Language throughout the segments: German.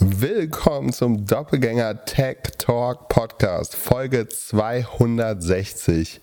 Willkommen zum Doppelgänger Tech Talk Podcast, Folge 260,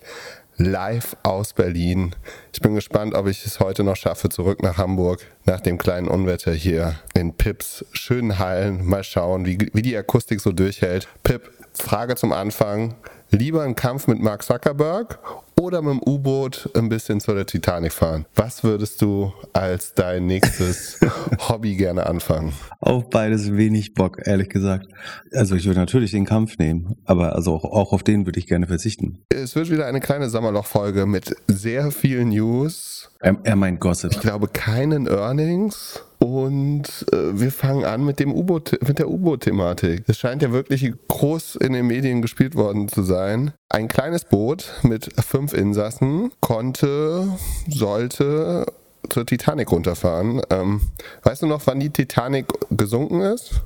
live aus Berlin. Ich bin gespannt, ob ich es heute noch schaffe, zurück nach Hamburg, nach dem kleinen Unwetter hier in Pips schönen Hallen. Mal schauen, wie, wie die Akustik so durchhält. Pip, Frage zum Anfang. Lieber ein Kampf mit Mark Zuckerberg oder mit dem U-Boot ein bisschen zu der Titanic fahren? Was würdest du als dein nächstes Hobby gerne anfangen? Auf beides wenig Bock, ehrlich gesagt. Also ich würde natürlich den Kampf nehmen, aber also auch, auch auf den würde ich gerne verzichten. Es wird wieder eine kleine Sommerloch-Folge mit sehr vielen News. Er, er meint Gossip. Ich glaube keinen Earnings. Und äh, wir fangen an mit dem U-Boot, mit der U-Boot-Thematik. Es scheint ja wirklich groß in den Medien gespielt worden zu sein. Ein kleines Boot mit fünf Insassen konnte, sollte zur Titanic runterfahren. Ähm, weißt du noch, wann die Titanic gesunken ist?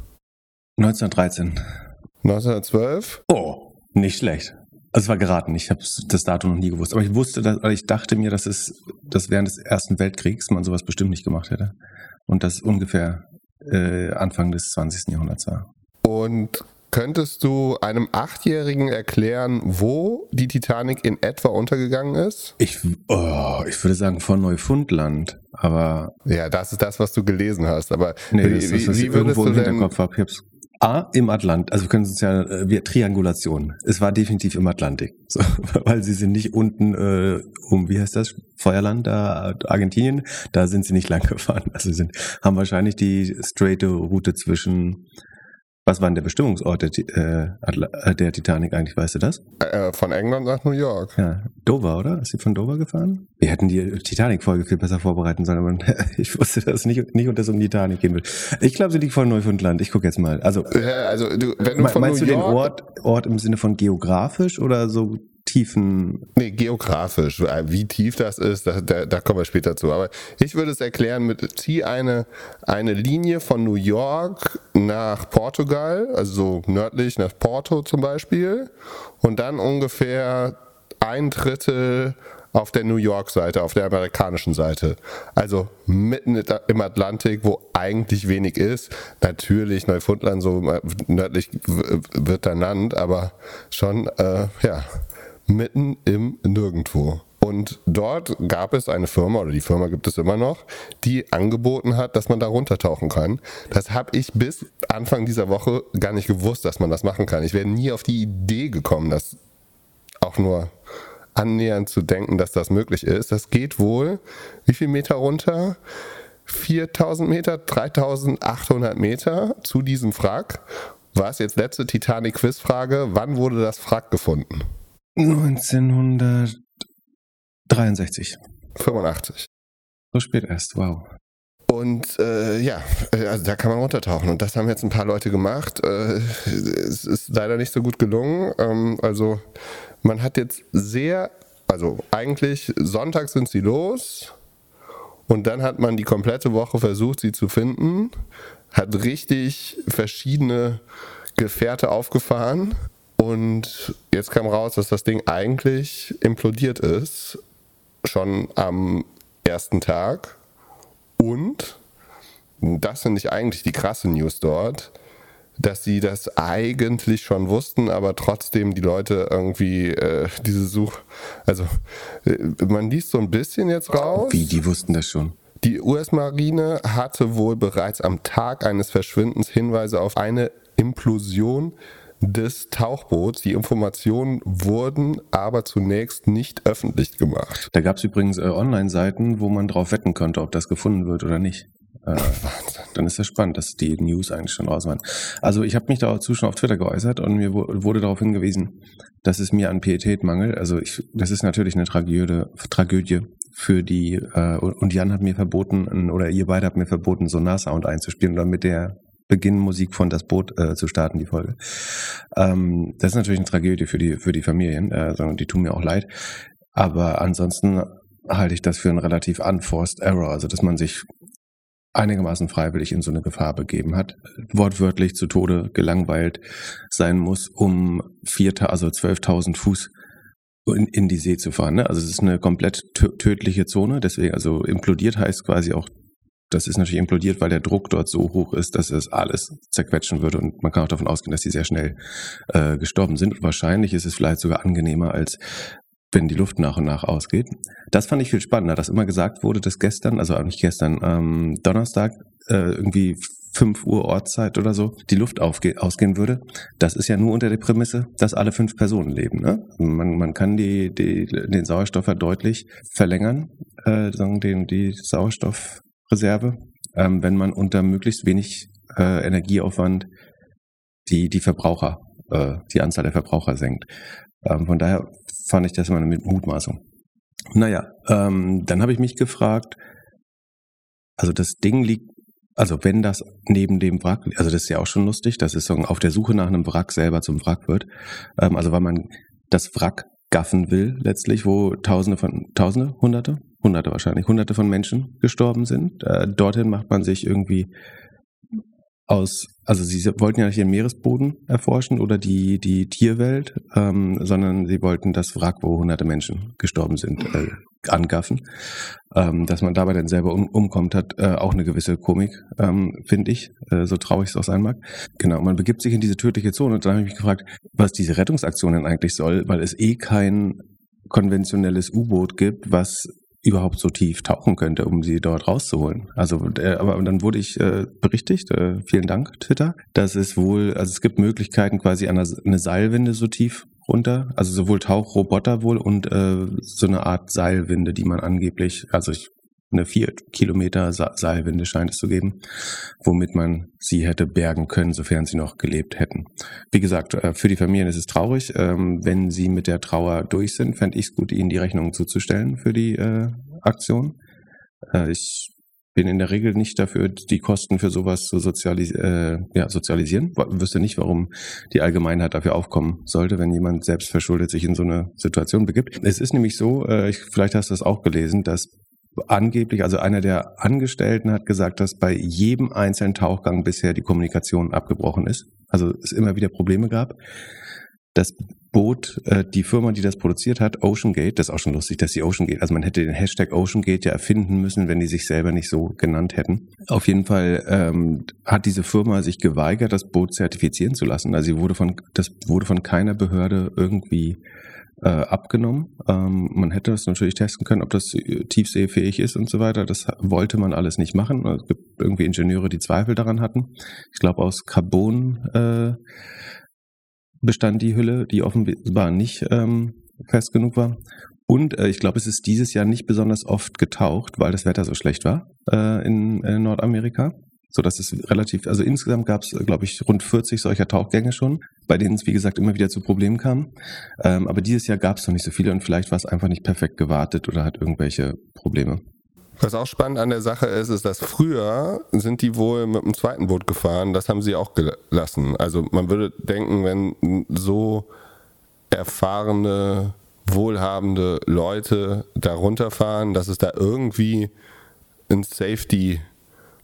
1913. 1912? Oh, nicht schlecht. Also es war geraten, ich habe das Datum noch nie gewusst. Aber ich wusste, dass, ich dachte mir, dass es dass während des Ersten Weltkriegs man sowas bestimmt nicht gemacht hätte. Und das ungefähr äh, Anfang des 20. Jahrhunderts war. Und könntest du einem Achtjährigen erklären, wo die Titanic in etwa untergegangen ist? Ich, oh, ich würde sagen von Neufundland, aber... Ja, das ist das, was du gelesen hast, aber nee, wie, das, das, wie würdest du denn... Hinterkopf habe. Ich A, im Atlantik, also wir können uns ja, äh, wir, Triangulation. Es war definitiv im Atlantik. So, weil sie sind nicht unten äh, um, wie heißt das, Feuerland, da, Argentinien, da sind sie nicht lang gefahren. Also sie sind, haben wahrscheinlich die straighte Route zwischen was war denn der Bestimmungsort der, äh, der Titanic eigentlich, weißt du das? Äh, von England nach New York. Ja, Dover, oder? Ist sie von Dover gefahren? Wir hätten die Titanic-Folge viel besser vorbereiten sollen, aber ich wusste, dass nicht, nicht unter so um Titanic gehen will. Ich glaube, sie liegt von Neufundland. Ich gucke jetzt mal. Also, ja, also du, wenn du von meinst New du York den Ort, Ort im Sinne von geografisch oder so tiefen. Nee, geografisch. Wie tief das ist, da, da, da, kommen wir später zu. Aber ich würde es erklären mit, zieh eine, eine Linie von New York nach Portugal, also so nördlich nach Porto zum Beispiel, und dann ungefähr ein Drittel auf der New York-Seite, auf der amerikanischen Seite. Also mitten im Atlantik, wo eigentlich wenig ist. Natürlich Neufundland so nördlich wird ernannt, aber schon, äh, ja, mitten im Nirgendwo. Und dort gab es eine Firma, oder die Firma gibt es immer noch, die angeboten hat, dass man da runtertauchen kann. Das habe ich bis Anfang dieser Woche gar nicht gewusst, dass man das machen kann. Ich wäre nie auf die Idee gekommen, das auch nur annähernd zu denken, dass das möglich ist. Das geht wohl, wie viel Meter runter? 4000 Meter, 3800 Meter zu diesem Wrack. Was jetzt letzte Titanic-Quiz-Frage? Wann wurde das Wrack gefunden? 1963. 85. So spät erst, wow. Und äh, ja, äh, also da kann man runtertauchen. Und das haben jetzt ein paar Leute gemacht. Äh, es ist leider nicht so gut gelungen. Ähm, also man hat jetzt sehr, also eigentlich Sonntag sind sie los. Und dann hat man die komplette Woche versucht, sie zu finden. Hat richtig verschiedene Gefährte aufgefahren und jetzt kam raus, dass das Ding eigentlich implodiert ist, schon am ersten Tag. Und, das finde ich eigentlich die krasse News dort, dass sie das eigentlich schon wussten, aber trotzdem die Leute irgendwie äh, diese Such... Also äh, man liest so ein bisschen jetzt raus. Wie, die wussten das schon? Die US-Marine hatte wohl bereits am Tag eines Verschwindens Hinweise auf eine Implosion des Tauchboots. Die Informationen wurden aber zunächst nicht öffentlich gemacht. Da gab es übrigens äh, Online-Seiten, wo man drauf wetten konnte, ob das gefunden wird oder nicht. Äh, Wahnsinn. Dann ist das spannend, dass die News eigentlich schon raus waren. Also ich habe mich dazu schon auf Twitter geäußert und mir wurde darauf hingewiesen, dass es mir an Pietät mangelt. Also ich, das ist natürlich eine Tragödie, Tragödie für die äh, und Jan hat mir verboten oder ihr beide habt mir verboten, Sonar-Sound einzuspielen, damit der Beginnmusik von Das Boot äh, zu starten, die Folge. Ähm, das ist natürlich eine Tragödie für die, für die Familien, äh, die tun mir auch leid. Aber ansonsten halte ich das für einen relativ unforced error, also dass man sich einigermaßen freiwillig in so eine Gefahr begeben hat, wortwörtlich zu Tode gelangweilt sein muss, um vier, also 12.000 Fuß in, in, die See zu fahren. Ne? Also es ist eine komplett tödliche Zone, deswegen, also implodiert heißt quasi auch das ist natürlich implodiert, weil der Druck dort so hoch ist, dass es alles zerquetschen würde. Und man kann auch davon ausgehen, dass die sehr schnell äh, gestorben sind. Und wahrscheinlich ist es vielleicht sogar angenehmer, als wenn die Luft nach und nach ausgeht. Das fand ich viel spannender, dass immer gesagt wurde, dass gestern, also nicht gestern, ähm, Donnerstag äh, irgendwie 5 Uhr Ortszeit oder so die Luft aufge ausgehen würde. Das ist ja nur unter der Prämisse, dass alle fünf Personen leben. Ne? Man, man kann die, die, den Sauerstoff ja deutlich verlängern, äh, sagen den, die Sauerstoffreserve, ähm, wenn man unter möglichst wenig äh, Energieaufwand die, die Verbraucher, äh, die Anzahl der Verbraucher senkt. Ähm, von daher fand ich das immer eine Mutmaßung. Naja, ähm, dann habe ich mich gefragt, also das Ding liegt also wenn das neben dem Wrack, also das ist ja auch schon lustig, dass es so auf der Suche nach einem Wrack selber zum Wrack wird. Ähm, also weil man das Wrack gaffen will letztlich, wo Tausende von, Tausende, Hunderte, Hunderte wahrscheinlich, Hunderte von Menschen gestorben sind. Äh, dorthin macht man sich irgendwie aus, also sie wollten ja nicht den Meeresboden erforschen oder die, die Tierwelt, ähm, sondern sie wollten das Wrack, wo hunderte Menschen gestorben sind, äh, angaffen. Ähm, dass man dabei dann selber um, umkommt, hat äh, auch eine gewisse Komik, ähm, finde ich, äh, so traurig es auch sein mag. Genau, man begibt sich in diese tödliche Zone und dann habe ich mich gefragt, was diese Rettungsaktion denn eigentlich soll, weil es eh kein konventionelles U-Boot gibt, was überhaupt so tief tauchen könnte, um sie dort rauszuholen. Also, äh, aber dann wurde ich äh, berichtigt, äh, vielen Dank, Twitter, dass es wohl, also es gibt Möglichkeiten, quasi eine, eine Seilwinde so tief runter, also sowohl Tauchroboter wohl und äh, so eine Art Seilwinde, die man angeblich, also ich eine vier Kilometer Seilwinde scheint es zu geben, womit man sie hätte bergen können, sofern sie noch gelebt hätten. Wie gesagt, äh, für die Familien ist es traurig. Ähm, wenn sie mit der Trauer durch sind, fände ich es gut, ihnen die Rechnung zuzustellen für die äh, Aktion. Äh, ich bin in der Regel nicht dafür, die Kosten für sowas zu sozialis äh, ja, sozialisieren. Wüsste nicht, warum die Allgemeinheit dafür aufkommen sollte, wenn jemand selbst verschuldet sich in so eine Situation begibt. Es ist nämlich so, äh, ich, vielleicht hast du das auch gelesen, dass angeblich, also einer der Angestellten hat gesagt, dass bei jedem einzelnen Tauchgang bisher die Kommunikation abgebrochen ist. Also es immer wieder Probleme gab. Das Boot, äh, die Firma, die das produziert hat, OceanGate, das ist auch schon lustig, dass die OceanGate, also man hätte den Hashtag OceanGate ja erfinden müssen, wenn die sich selber nicht so genannt hätten. Auf jeden Fall ähm, hat diese Firma sich geweigert, das Boot zertifizieren zu lassen. Also sie wurde von, das wurde von keiner Behörde irgendwie äh, abgenommen. Ähm, man hätte das natürlich testen können, ob das äh, tiefseefähig ist und so weiter. Das wollte man alles nicht machen. Es gibt irgendwie Ingenieure, die Zweifel daran hatten. Ich glaube, aus Carbon äh, bestand die Hülle, die offenbar nicht ähm, fest genug war. Und äh, ich glaube, es ist dieses Jahr nicht besonders oft getaucht, weil das Wetter so schlecht war äh, in, in Nordamerika so dass es relativ, also insgesamt gab es, glaube ich, rund 40 solcher Tauchgänge schon, bei denen es, wie gesagt, immer wieder zu Problemen kam. Ähm, aber dieses Jahr gab es noch nicht so viele und vielleicht war es einfach nicht perfekt gewartet oder hat irgendwelche Probleme. Was auch spannend an der Sache ist, ist, dass früher sind die wohl mit dem zweiten Boot gefahren. Das haben sie auch gelassen. Also man würde denken, wenn so erfahrene, wohlhabende Leute da runterfahren, dass es da irgendwie ein Safety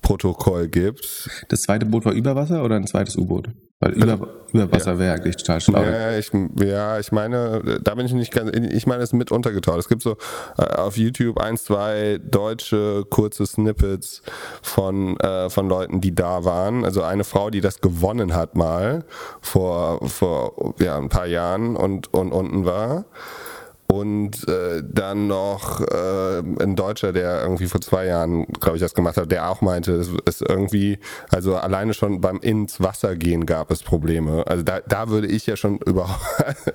Protokoll gibt. Das zweite Boot war über Wasser oder ein zweites U-Boot? Weil über, also, über Wasser ja. wäre eigentlich total schlau. Ja ich, ja, ich meine, da bin ich nicht ganz, ich meine, es ist mit untergetaucht. Es gibt so äh, auf YouTube ein, zwei deutsche kurze Snippets von, äh, von Leuten, die da waren. Also eine Frau, die das gewonnen hat mal vor, vor ja, ein paar Jahren und, und unten war. Und äh, dann noch äh, ein Deutscher, der irgendwie vor zwei Jahren, glaube ich, das gemacht hat, der auch meinte, es ist irgendwie, also alleine schon beim ins Wasser gehen gab es Probleme. Also da, da würde ich ja schon überhaupt,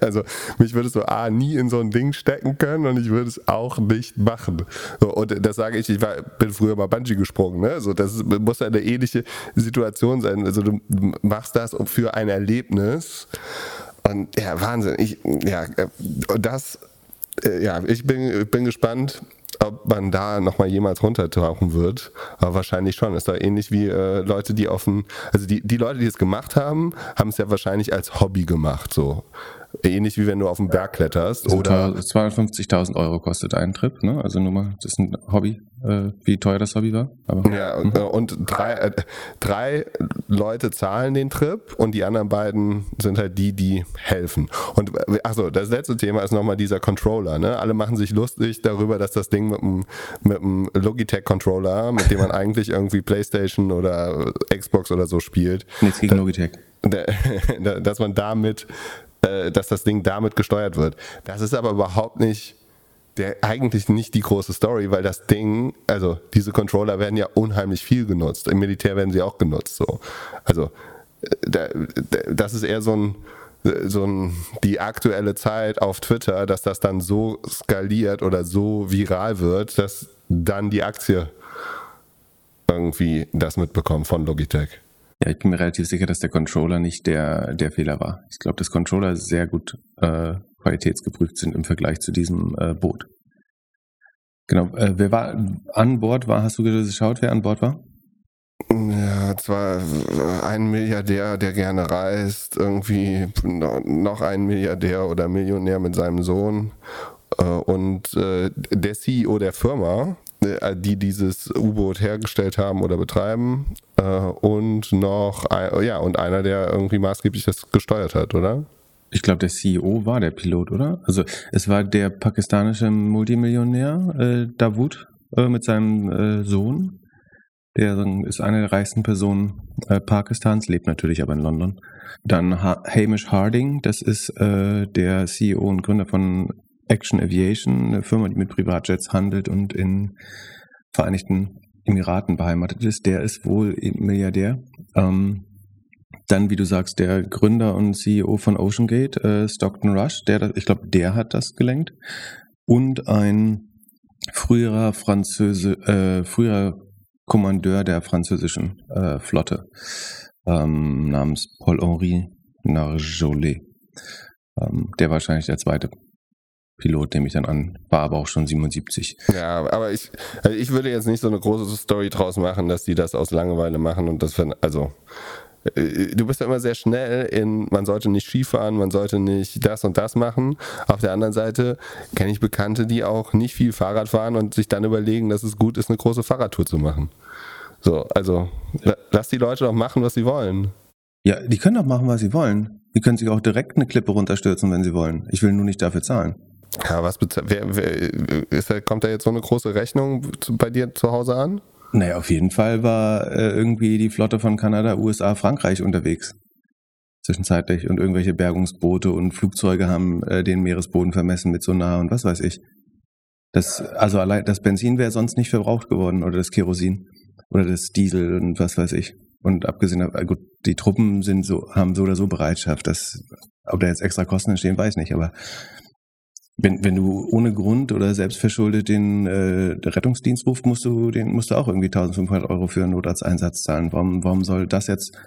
also mich würde so A, nie in so ein Ding stecken können und ich würde es auch nicht machen. So, und das sage ich, ich war, bin früher mal Bungee gesprungen, ne? So, das muss ja eine ähnliche Situation sein. Also du machst das für ein Erlebnis. Und ja, Wahnsinn. Ich, ja, äh, das äh, ja, ich bin, bin gespannt, ob man da nochmal jemals runtertauchen wird. Aber wahrscheinlich schon. Ist da ähnlich wie äh, Leute, die dem, also die, die Leute, die es gemacht haben, haben es ja wahrscheinlich als Hobby gemacht. So. Ähnlich wie wenn du auf den Berg kletterst. Also oder 250.000 Euro kostet ein Trip, ne? Also nur mal, das ist ein Hobby, äh, wie teuer das Hobby war. Aber, ja, und, mhm. und drei, äh, drei Leute zahlen den Trip und die anderen beiden sind halt die, die helfen. Und achso, das letzte Thema ist nochmal dieser Controller. Ne? Alle machen sich lustig darüber, dass das Ding mit einem, mit einem Logitech-Controller, mit dem man eigentlich irgendwie Playstation oder Xbox oder so spielt. Nichts gegen Logitech. dass man damit, äh, dass das Ding damit gesteuert wird. Das ist aber überhaupt nicht der eigentlich nicht die große Story, weil das Ding, also diese Controller werden ja unheimlich viel genutzt. Im Militär werden sie auch genutzt. So. Also äh, das ist eher so ein, so ein, die aktuelle Zeit auf Twitter, dass das dann so skaliert oder so viral wird, dass dann die Aktie irgendwie das mitbekommt von Logitech. Ja, ich bin mir relativ sicher, dass der Controller nicht der, der Fehler war. Ich glaube, dass Controller sehr gut äh, qualitätsgeprüft sind im Vergleich zu diesem äh, Boot. Genau. Äh, wer war an Bord war? Hast du geschaut, wer an Bord war? Ja, zwar ein Milliardär, der gerne reist, irgendwie noch ein Milliardär oder Millionär mit seinem Sohn äh, und äh, der CEO der Firma, äh, die dieses U-Boot hergestellt haben oder betreiben und noch ja und einer, der irgendwie maßgeblich das gesteuert hat, oder? Ich glaube, der CEO war der Pilot, oder? Also es war der pakistanische Multimillionär äh, Davud äh, mit seinem äh, Sohn. Der ist eine der reichsten Personen Pakistans, lebt natürlich aber in London. Dann ha Hamish Harding, das ist der CEO und Gründer von Action Aviation, eine Firma, die mit Privatjets handelt und in Vereinigten Emiraten beheimatet ist. Der ist wohl Milliardär. Ähm, dann, wie du sagst, der Gründer und CEO von OceanGate, äh, Stockton Rush, der, ich glaube, der hat das gelenkt. Und ein früherer Französe, äh, früherer Kommandeur der französischen äh, Flotte ähm, namens Paul-Henri Narjolet. Ähm, der wahrscheinlich der zweite Pilot, nehme ich dann an, war aber auch schon 77. Ja, aber ich, also ich würde jetzt nicht so eine große Story draus machen, dass die das aus Langeweile machen und das, also äh, du bist ja immer sehr schnell in, man sollte nicht Skifahren, man sollte nicht das und das machen. Auf der anderen Seite kenne ich Bekannte, die auch nicht viel Fahrrad fahren und sich dann überlegen, dass es gut ist, eine große Fahrradtour zu machen. So, also lass die Leute doch machen, was sie wollen. Ja, die können doch machen, was sie wollen. Die können sich auch direkt eine Klippe runterstürzen, wenn sie wollen. Ich will nur nicht dafür zahlen. Ja, was wer, wer, ist, kommt da jetzt so eine große Rechnung bei dir zu Hause an? Naja, auf jeden Fall war äh, irgendwie die Flotte von Kanada, USA, Frankreich unterwegs. Zwischenzeitlich. Und irgendwelche Bergungsboote und Flugzeuge haben äh, den Meeresboden vermessen mit Sonar und was weiß ich. Das, also allein das Benzin wäre sonst nicht verbraucht geworden oder das Kerosin oder das Diesel und was weiß ich. Und abgesehen, äh, gut, die Truppen sind so, haben so oder so Bereitschaft, dass, ob da jetzt extra Kosten entstehen, weiß nicht, aber wenn, wenn du ohne Grund oder selbstverschuldet den äh, Rettungsdienst rufst, musst du, den musst du auch irgendwie 1500 Euro für einen Notarzteinsatz zahlen. Warum, warum soll das jetzt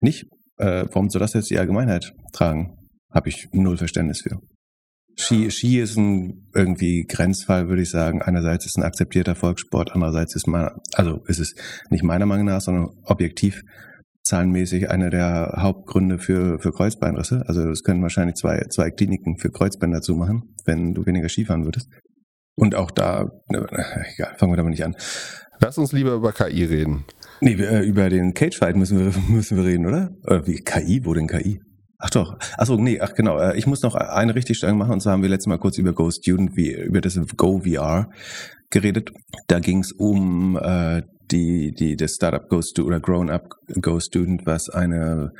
nicht, äh, warum soll das jetzt die Allgemeinheit tragen? Habe ich null Verständnis für. Ski, Ski ist ein irgendwie Grenzfall, würde ich sagen. Einerseits ist es ein akzeptierter Volkssport, andererseits ist man, also ist es nicht meiner Meinung nach, sondern objektiv zahlenmäßig einer der Hauptgründe für, für Kreuzbeinrisse. Also es können wahrscheinlich zwei, zwei Kliniken für Kreuzbänder zumachen, wenn du weniger Skifahren würdest. Und auch da, ne, egal, fangen wir damit nicht an. Lass uns lieber über KI reden. Nee, äh, über den Cagefight müssen wir, müssen wir reden, oder? Oder wie KI? Wo denn KI? Ach doch. Achso, nee, ach genau. Äh, ich muss noch eine Richtigstellung machen. Und zwar haben wir letztes Mal kurz über Go Student, über das Go VR geredet. Da ging es um äh, die, die, das Startup Go Student oder Grown Up Go Student, was eine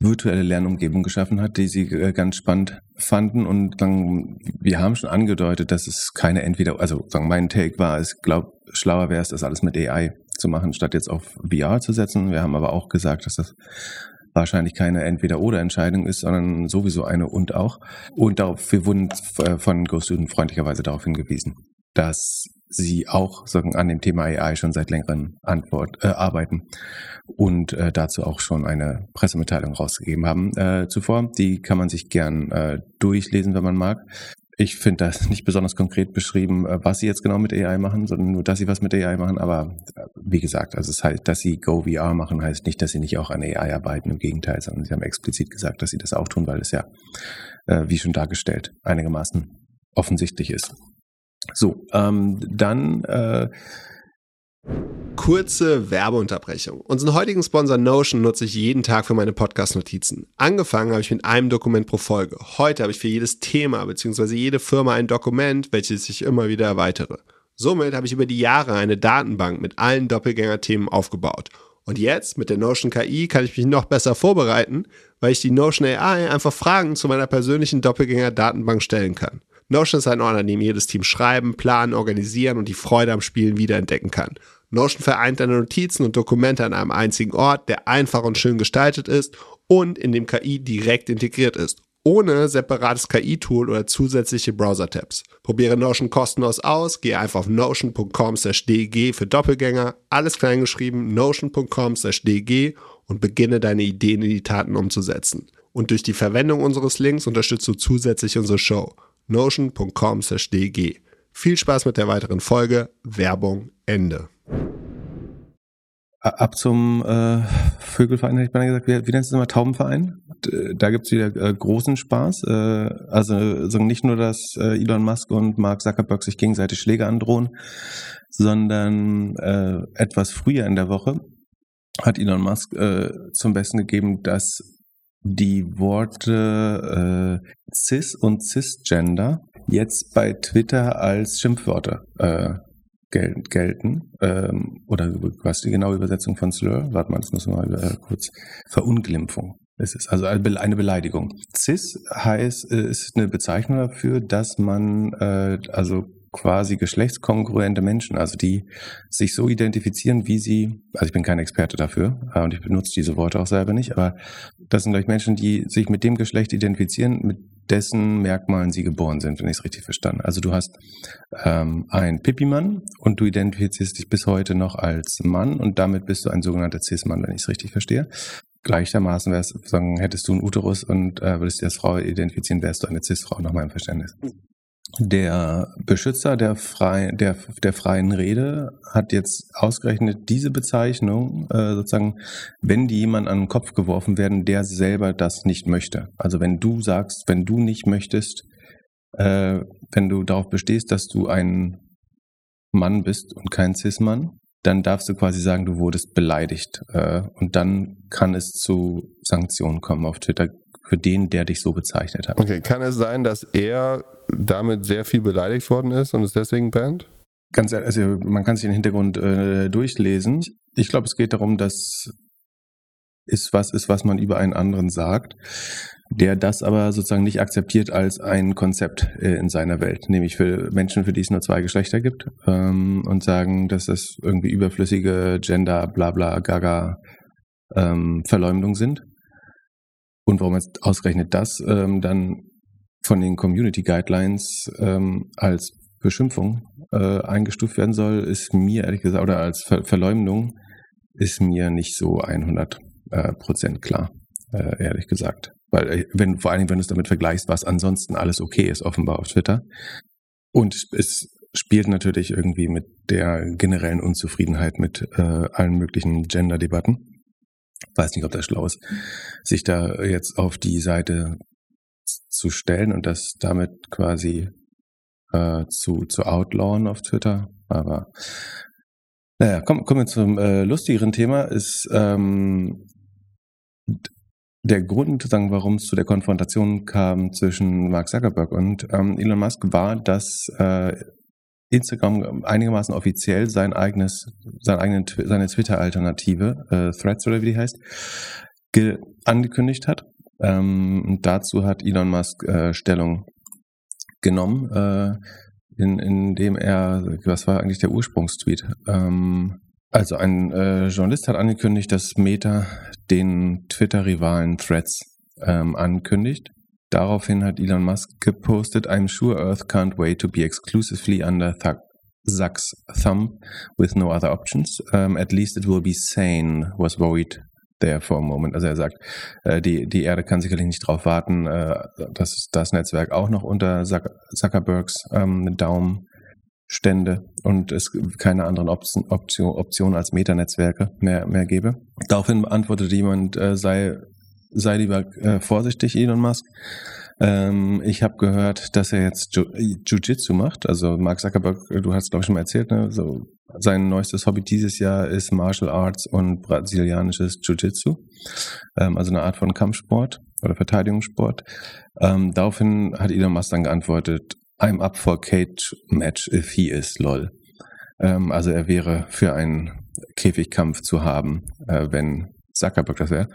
virtuelle Lernumgebung geschaffen hat, die sie äh, ganz spannend fanden. Und dann, wir haben schon angedeutet, dass es keine entweder, also sagen, mein Take war, ich glaube, schlauer wäre es, das alles mit AI zu machen, statt jetzt auf VR zu setzen. Wir haben aber auch gesagt, dass das wahrscheinlich keine Entweder-Oder-Entscheidung ist, sondern sowieso eine und auch. Und darauf, wir wurden äh, von GoStudent freundlicherweise darauf hingewiesen, dass sie auch sagen, an dem Thema AI schon seit längerem Antwort, äh, arbeiten und äh, dazu auch schon eine Pressemitteilung rausgegeben haben äh, zuvor. Die kann man sich gern äh, durchlesen, wenn man mag. ich finde das nicht besonders konkret beschrieben, äh, was sie jetzt genau mit AI machen, sondern nur, dass sie was mit AI machen. Aber äh, wie gesagt, also es heißt, dass sie Go VR machen, heißt nicht, dass sie nicht auch an AI arbeiten. Im Gegenteil, sondern sie haben explizit gesagt, dass sie das auch tun, weil es ja, äh, wie schon dargestellt, einigermaßen offensichtlich ist. So, ähm, dann äh, Kurze Werbeunterbrechung. Unseren heutigen Sponsor Notion nutze ich jeden Tag für meine Podcast-Notizen. Angefangen habe ich mit einem Dokument pro Folge. Heute habe ich für jedes Thema bzw. jede Firma ein Dokument, welches ich immer wieder erweitere. Somit habe ich über die Jahre eine Datenbank mit allen Doppelgänger-Themen aufgebaut. Und jetzt mit der Notion KI kann ich mich noch besser vorbereiten, weil ich die Notion AI einfach Fragen zu meiner persönlichen Doppelgänger-Datenbank stellen kann. Notion ist ein Ort, an dem jedes Team schreiben, planen, organisieren und die Freude am Spielen wiederentdecken kann. Notion vereint deine Notizen und Dokumente an einem einzigen Ort, der einfach und schön gestaltet ist und in dem KI direkt integriert ist, ohne separates KI-Tool oder zusätzliche Browser-Tabs. Probiere Notion kostenlos aus, gehe einfach auf notion.com/dg für Doppelgänger, alles kleingeschrieben, notion.com/dg und beginne deine Ideen in die Taten umzusetzen. Und durch die Verwendung unseres Links unterstützt du zusätzlich unsere Show. notion.com/dg. Viel Spaß mit der weiteren Folge. Werbung Ende. Ab zum äh, Vögelverein, hätte ich mal gesagt, wie, wie nennt es immer, Taubenverein? Da gibt es wieder äh, großen Spaß. Äh, also so nicht nur, dass äh, Elon Musk und Mark Zuckerberg sich gegenseitig Schläge androhen, sondern äh, etwas früher in der Woche hat Elon Musk äh, zum Besten gegeben, dass die Worte äh, Cis und Cisgender jetzt bei Twitter als Schimpfwörter äh, gel gelten. Ähm, oder was die genaue Übersetzung von Slur? Warte mal, das müssen wir mal äh, kurz. Verunglimpfung. Es ist also eine Beleidigung. Cis heißt, äh, ist eine Bezeichnung dafür, dass man äh, also quasi geschlechtskongruente Menschen, also die sich so identifizieren, wie sie, also ich bin kein Experte dafür äh, und ich benutze diese Worte auch selber nicht, aber das sind gleich Menschen, die sich mit dem Geschlecht identifizieren, mit dessen Merkmalen sie geboren sind, wenn ich es richtig verstanden. Also du hast ähm, einen Pipi-Mann und du identifizierst dich bis heute noch als Mann und damit bist du ein sogenannter Cis-Mann, wenn ich es richtig verstehe. Gleichermaßen wärst, sagen, hättest du einen Uterus und äh, würdest dich als Frau identifizieren, wärst du eine Cis-Frau nach meinem Verständnis. Der Beschützer der, frei, der, der freien Rede hat jetzt ausgerechnet diese Bezeichnung, äh, sozusagen, wenn die jemand an den Kopf geworfen werden, der selber das nicht möchte. Also wenn du sagst, wenn du nicht möchtest, äh, wenn du darauf bestehst, dass du ein Mann bist und kein Cis-Mann, dann darfst du quasi sagen, du wurdest beleidigt. Äh, und dann kann es zu Sanktionen kommen auf Twitter für den, der dich so bezeichnet hat. Okay, kann es sein, dass er damit sehr viel beleidigt worden ist und es deswegen bannt? Ganz ehrlich, also man kann sich den Hintergrund äh, durchlesen. Ich glaube, es geht darum, dass es was ist, was man über einen anderen sagt, der das aber sozusagen nicht akzeptiert als ein Konzept äh, in seiner Welt, nämlich für Menschen, für die es nur zwei Geschlechter gibt ähm, und sagen, dass das irgendwie überflüssige Gender, bla bla, gaga ähm, Verleumdung sind. Und warum jetzt ausgerechnet das ähm, dann von den Community Guidelines ähm, als Beschimpfung äh, eingestuft werden soll, ist mir ehrlich gesagt, oder als Ver Verleumdung, ist mir nicht so 100 äh, Prozent klar, äh, ehrlich gesagt. Weil, äh, wenn, vor allen Dingen, wenn du es damit vergleichst, was ansonsten alles okay ist, offenbar auf Twitter. Und es spielt natürlich irgendwie mit der generellen Unzufriedenheit mit äh, allen möglichen Gender-Debatten weiß nicht, ob das schlau ist, sich da jetzt auf die Seite zu stellen und das damit quasi äh, zu, zu outlawen auf Twitter. Aber naja, kommen, kommen wir zum äh, lustigeren Thema. Ist ähm, der Grund, warum es zu der Konfrontation kam zwischen Mark Zuckerberg und ähm, Elon Musk, war, dass äh, Instagram einigermaßen offiziell sein eigenes, sein eigenen, seine Twitter-Alternative, äh, Threads oder wie die heißt, angekündigt hat. Ähm, dazu hat Elon Musk äh, Stellung genommen, äh, in, in dem er, was war eigentlich der Ursprungstweet? Ähm, also ein äh, Journalist hat angekündigt, dass Meta den Twitter-Rivalen Threads ähm, ankündigt Daraufhin hat Elon Musk gepostet, I'm sure Earth can't wait to be exclusively under Th Zuck's thumb with no other options. Um, at least it will be sane, was worried there for a moment. Also er sagt, äh, die, die Erde kann sicherlich nicht darauf warten, äh, dass das Netzwerk auch noch unter Zuckerbergs ähm, Daumen stände und es keine anderen Option, Option, Optionen als Metanetzwerke mehr, mehr gäbe. Daraufhin antwortete jemand, äh, sei, sei lieber äh, vorsichtig, Elon Musk. Ähm, ich habe gehört, dass er jetzt Jiu-Jitsu macht. Also Mark Zuckerberg, du hast glaube ich schon mal erzählt, ne? so, sein neuestes Hobby dieses Jahr ist Martial Arts und brasilianisches Jiu-Jitsu. Ähm, also eine Art von Kampfsport oder Verteidigungssport. Ähm, daraufhin hat Elon Musk dann geantwortet, I'm up for cage match if he is, lol. Ähm, also er wäre für einen Käfigkampf zu haben, äh, wenn Zuckerberg das wäre.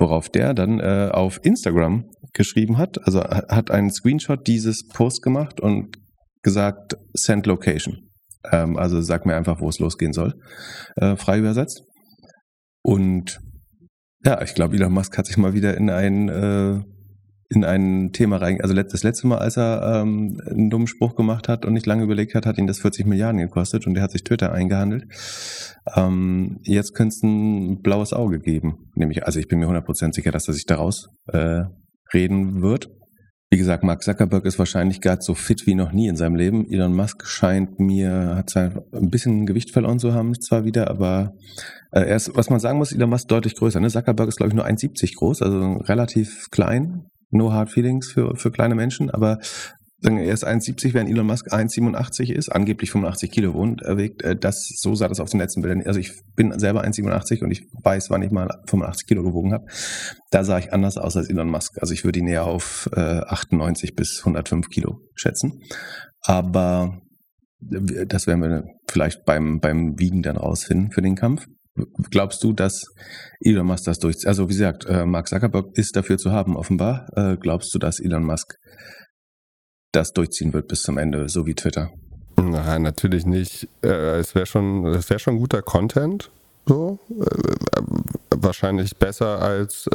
Worauf der dann äh, auf Instagram geschrieben hat, also hat einen Screenshot dieses Post gemacht und gesagt, send location. Ähm, also sag mir einfach, wo es losgehen soll, äh, frei übersetzt. Und ja, ich glaube, Elon Musk hat sich mal wieder in ein äh, in ein Thema rein. Also das letzte Mal, als er ähm, einen dummen Spruch gemacht hat und nicht lange überlegt hat, hat ihn das 40 Milliarden gekostet und er hat sich Twitter eingehandelt. Ähm, jetzt könnte es ein blaues Auge geben. Nämlich, also ich bin mir 100% sicher, dass er sich daraus äh, reden wird. Wie gesagt, Mark Zuckerberg ist wahrscheinlich gerade so fit wie noch nie in seinem Leben. Elon Musk scheint mir, hat zwar ein bisschen Gewicht verloren zu haben, zwar wieder, aber äh, er ist, was man sagen muss, Elon Musk deutlich größer. Ne? Zuckerberg ist, glaube ich, nur 1,70 groß, also relativ klein. No hard feelings für, für kleine Menschen, aber er ist 1,70, während Elon Musk 1,87 ist, angeblich 85 Kilo wohnt, erwägt, äh, das, so sah das auf den letzten Bildern. Also ich bin selber 1,87 und ich weiß, wann ich mal 85 Kilo gewogen habe. Da sah ich anders aus als Elon Musk. Also ich würde ihn eher auf äh, 98 bis 105 Kilo schätzen. Aber äh, das werden wir vielleicht beim, beim Wiegen dann rausfinden für den Kampf. Glaubst du, dass Elon Musk das durch, also wie gesagt, äh, Mark Zuckerberg ist dafür zu haben, offenbar. Äh, glaubst du, dass Elon Musk das durchziehen wird bis zum Ende, so wie Twitter. Nein, natürlich nicht. Äh, es wäre schon, es wäre schon guter Content, so wahrscheinlich besser als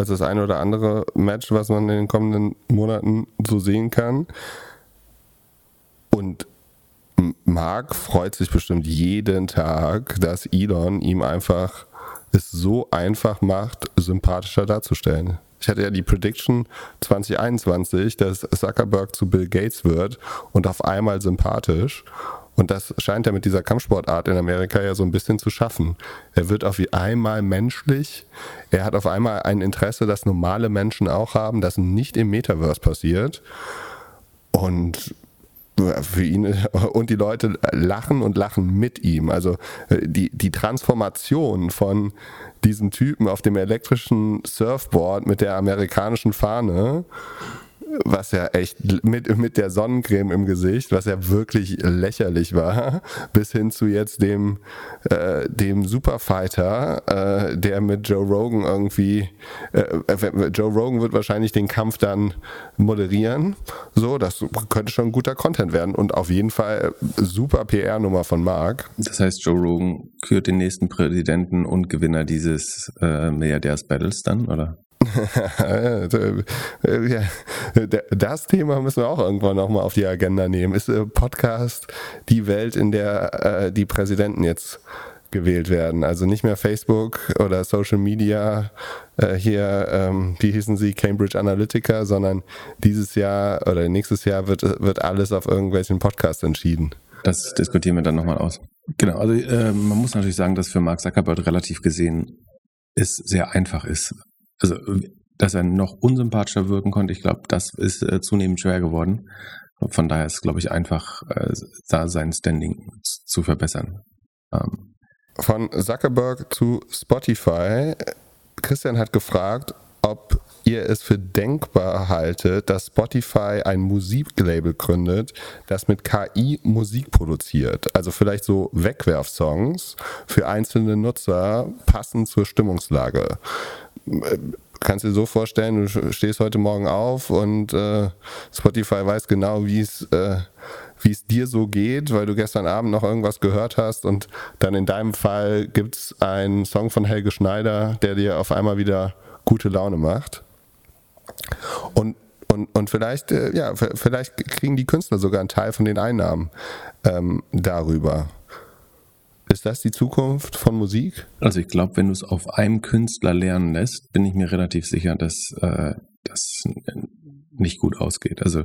als das eine oder andere Match, was man in den kommenden Monaten so sehen kann. Und Mark freut sich bestimmt jeden Tag, dass Elon ihm einfach es so einfach macht, sympathischer darzustellen. Ich hatte ja die Prediction 2021, dass Zuckerberg zu Bill Gates wird und auf einmal sympathisch. Und das scheint er mit dieser Kampfsportart in Amerika ja so ein bisschen zu schaffen. Er wird auf einmal menschlich. Er hat auf einmal ein Interesse, das normale Menschen auch haben, das nicht im Metaverse passiert. Und für ihn und die Leute lachen und lachen mit ihm. Also äh, die, die Transformation von diesem Typen auf dem elektrischen Surfboard mit der amerikanischen Fahne was ja echt mit, mit der Sonnencreme im Gesicht, was ja wirklich lächerlich war, bis hin zu jetzt dem, äh, dem Superfighter, äh, der mit Joe Rogan irgendwie, äh, äh, Joe Rogan wird wahrscheinlich den Kampf dann moderieren. So, das könnte schon guter Content werden und auf jeden Fall super PR-Nummer von Mark. Das heißt, Joe Rogan kürt den nächsten Präsidenten und Gewinner dieses äh, Milliardärs-Battles dann, oder? das Thema müssen wir auch irgendwann nochmal auf die Agenda nehmen. Ist äh, Podcast die Welt, in der äh, die Präsidenten jetzt gewählt werden? Also nicht mehr Facebook oder Social Media äh, hier, ähm, wie hießen sie, Cambridge Analytica, sondern dieses Jahr oder nächstes Jahr wird, wird alles auf irgendwelchen Podcasts entschieden. Das diskutieren wir dann nochmal aus. Genau, also äh, man muss natürlich sagen, dass für Mark Zuckerberg relativ gesehen es sehr einfach ist, also dass er noch unsympathischer wirken konnte, ich glaube, das ist äh, zunehmend schwer geworden. Von daher ist, glaube ich, einfach äh, da sein Standing zu verbessern. Ähm. Von Zuckerberg zu Spotify. Christian hat gefragt, ob ihr es für denkbar haltet, dass Spotify ein Musiklabel gründet, das mit KI Musik produziert. Also vielleicht so Wegwerfsongs für einzelne Nutzer passend zur Stimmungslage kannst du dir so vorstellen, du stehst heute Morgen auf und äh, Spotify weiß genau, wie es äh, wie es dir so geht, weil du gestern Abend noch irgendwas gehört hast und dann in deinem Fall gibt es einen Song von Helge Schneider, der dir auf einmal wieder gute Laune macht. Und und, und vielleicht, äh, ja, vielleicht kriegen die Künstler sogar einen Teil von den Einnahmen ähm, darüber. Ist das die Zukunft von Musik? Also ich glaube, wenn du es auf einem Künstler lernen lässt, bin ich mir relativ sicher, dass äh, das nicht gut ausgeht. Also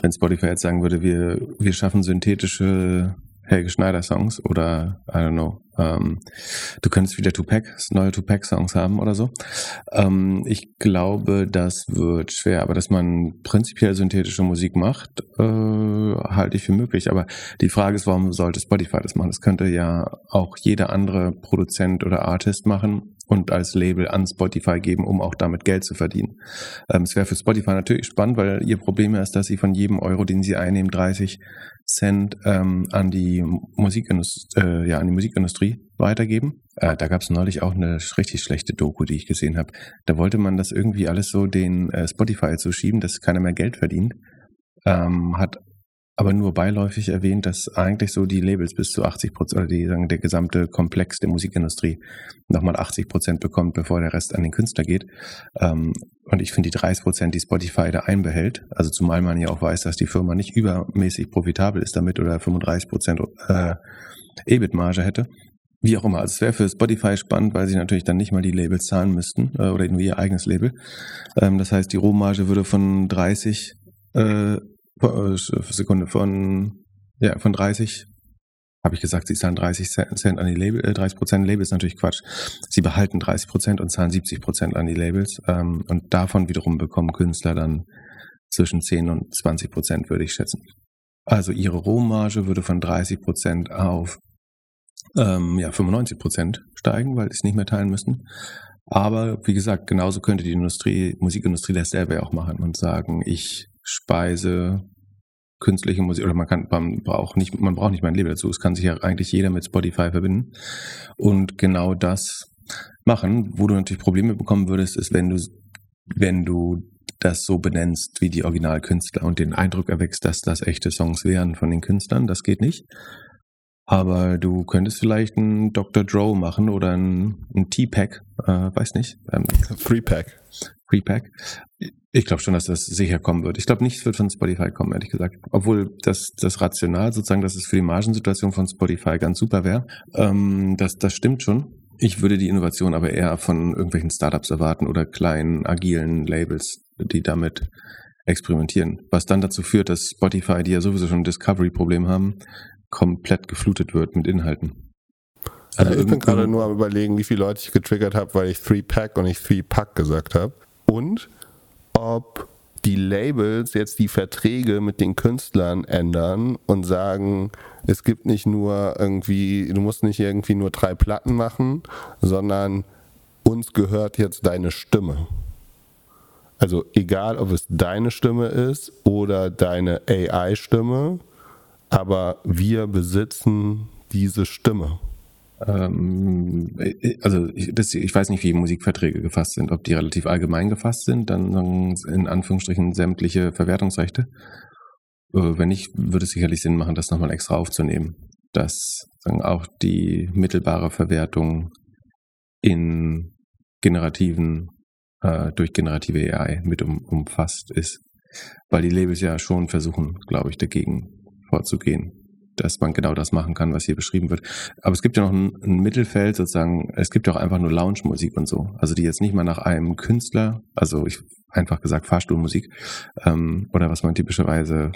wenn Spotify jetzt sagen würde, wir, wir schaffen synthetische Helge Schneider Songs oder I don't know. Ähm, du könntest wieder Tupac, neue Tupac Songs haben oder so. Ähm, ich glaube, das wird schwer, aber dass man prinzipiell synthetische Musik macht, äh, halte ich für möglich. Aber die Frage ist, warum sollte Spotify das machen? Das könnte ja auch jeder andere Produzent oder Artist machen und als Label an Spotify geben, um auch damit Geld zu verdienen. Ähm, es wäre für Spotify natürlich spannend, weil ihr Problem ist, dass sie von jedem Euro, den sie einnehmen, 30 Cent ähm, an die Musikindustrie, äh, ja, an die Musikindustrie weitergeben. Äh, da gab es neulich auch eine richtig schlechte Doku, die ich gesehen habe. Da wollte man das irgendwie alles so den äh, Spotify zu schieben, dass keiner mehr Geld verdient. Ähm, hat aber nur beiläufig erwähnt, dass eigentlich so die Labels bis zu 80 Prozent oder die, sagen, der gesamte Komplex der Musikindustrie nochmal 80 Prozent bekommt, bevor der Rest an den Künstler geht. Ähm, und ich finde die 30 Prozent, die Spotify da einbehält, also zumal man ja auch weiß, dass die Firma nicht übermäßig profitabel ist damit oder 35 Prozent äh, EBIT-Marge hätte. Wie auch immer, also es wäre für Spotify spannend, weil sie natürlich dann nicht mal die Labels zahlen müssten äh, oder nur ihr eigenes Label. Ähm, das heißt, die Rohmarge würde von 30 äh, Sekunde von, ja, von 30 habe ich gesagt, sie zahlen 30 Cent an die Label, äh, 30 Prozent Labels, natürlich Quatsch. Sie behalten 30 Prozent und zahlen 70 Prozent an die Labels. Ähm, und davon wiederum bekommen Künstler dann zwischen 10 und 20 Prozent, würde ich schätzen. Also ihre Rohmarge würde von 30 Prozent auf ähm, ja, 95 Prozent steigen, weil sie es nicht mehr teilen müssen. Aber wie gesagt, genauso könnte die Industrie, Musikindustrie das selber auch machen und sagen, ich Speise, künstliche Musik, oder man kann, man braucht nicht, man braucht nicht mein Label dazu. Es kann sich ja eigentlich jeder mit Spotify verbinden. Und genau das machen. Wo du natürlich Probleme bekommen würdest, ist, wenn du, wenn du das so benennst wie die Originalkünstler und den Eindruck erwächst, dass das echte Songs wären von den Künstlern. Das geht nicht. Aber du könntest vielleicht einen Dr. Dro machen oder einen, einen T-Pack, äh, weiß nicht. Ähm, Three-Pack. Three-Pack. Ich glaube schon, dass das sicher kommen wird. Ich glaube nicht, es wird von Spotify kommen, ehrlich gesagt. Obwohl das, das Rational sozusagen, dass es für die Margensituation von Spotify ganz super wäre, ähm, das, das stimmt schon. Ich würde die Innovation aber eher von irgendwelchen Startups erwarten oder kleinen, agilen Labels, die damit experimentieren. Was dann dazu führt, dass Spotify, die ja sowieso schon ein Discovery-Problem haben, komplett geflutet wird mit Inhalten. Also, also ich bin gerade nur am überlegen, wie viele Leute ich getriggert habe, weil ich Three Pack und nicht Three Pack gesagt habe. Und ob die Labels jetzt die Verträge mit den Künstlern ändern und sagen, es gibt nicht nur irgendwie, du musst nicht irgendwie nur drei Platten machen, sondern uns gehört jetzt deine Stimme. Also egal, ob es deine Stimme ist oder deine AI-Stimme, aber wir besitzen diese Stimme. Ähm, äh, also ich, das, ich weiß nicht, wie Musikverträge gefasst sind, ob die relativ allgemein gefasst sind, dann in Anführungsstrichen sämtliche Verwertungsrechte. Äh, wenn nicht, würde es sicherlich Sinn machen, das nochmal extra aufzunehmen, dass sagen, auch die mittelbare Verwertung in generativen, äh, durch generative AI mit um, umfasst ist. Weil die Labels ja schon versuchen, glaube ich, dagegen vorzugehen dass man genau das machen kann, was hier beschrieben wird. Aber es gibt ja noch ein, ein Mittelfeld sozusagen, es gibt ja auch einfach nur Lounge-Musik und so. Also die jetzt nicht mal nach einem Künstler, also ich einfach gesagt Fahrstuhlmusik, ähm, oder was man typischerweise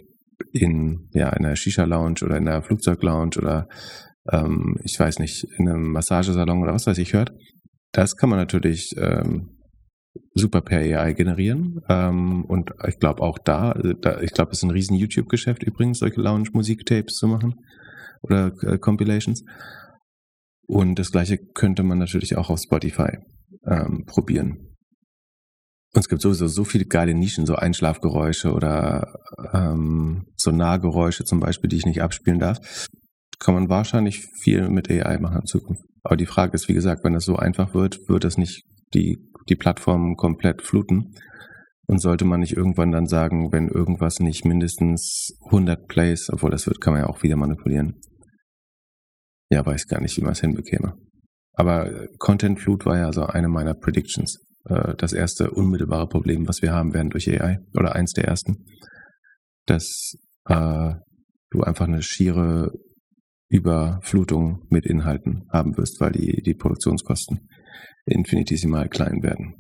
in ja, in einer Shisha-Lounge oder in einer Flugzeug-Lounge oder ähm, ich weiß nicht, in einem Massagesalon oder was weiß ich hört. Das kann man natürlich ähm, super per AI generieren. Ähm, und ich glaube auch da, äh, da ich glaube, es ist ein riesen YouTube-Geschäft übrigens, solche Lounge-Musik-Tapes zu machen oder äh, Compilations. Und das gleiche könnte man natürlich auch auf Spotify ähm, probieren. Und es gibt sowieso so viele geile Nischen, so Einschlafgeräusche oder ähm, Sonargeräusche zum Beispiel, die ich nicht abspielen darf. Kann man wahrscheinlich viel mit AI machen in Zukunft. Aber die Frage ist, wie gesagt, wenn das so einfach wird, wird das nicht die die Plattform komplett fluten. Und sollte man nicht irgendwann dann sagen, wenn irgendwas nicht mindestens 100 Plays, obwohl das wird, kann man ja auch wieder manipulieren. Ja, weiß gar nicht, wie man es hinbekäme. Aber äh, Content Flut war ja so eine meiner Predictions. Äh, das erste unmittelbare Problem, was wir haben werden durch AI, oder eins der ersten, dass äh, du einfach eine schiere Überflutung mit Inhalten haben wirst, weil die, die Produktionskosten infinitesimal klein werden.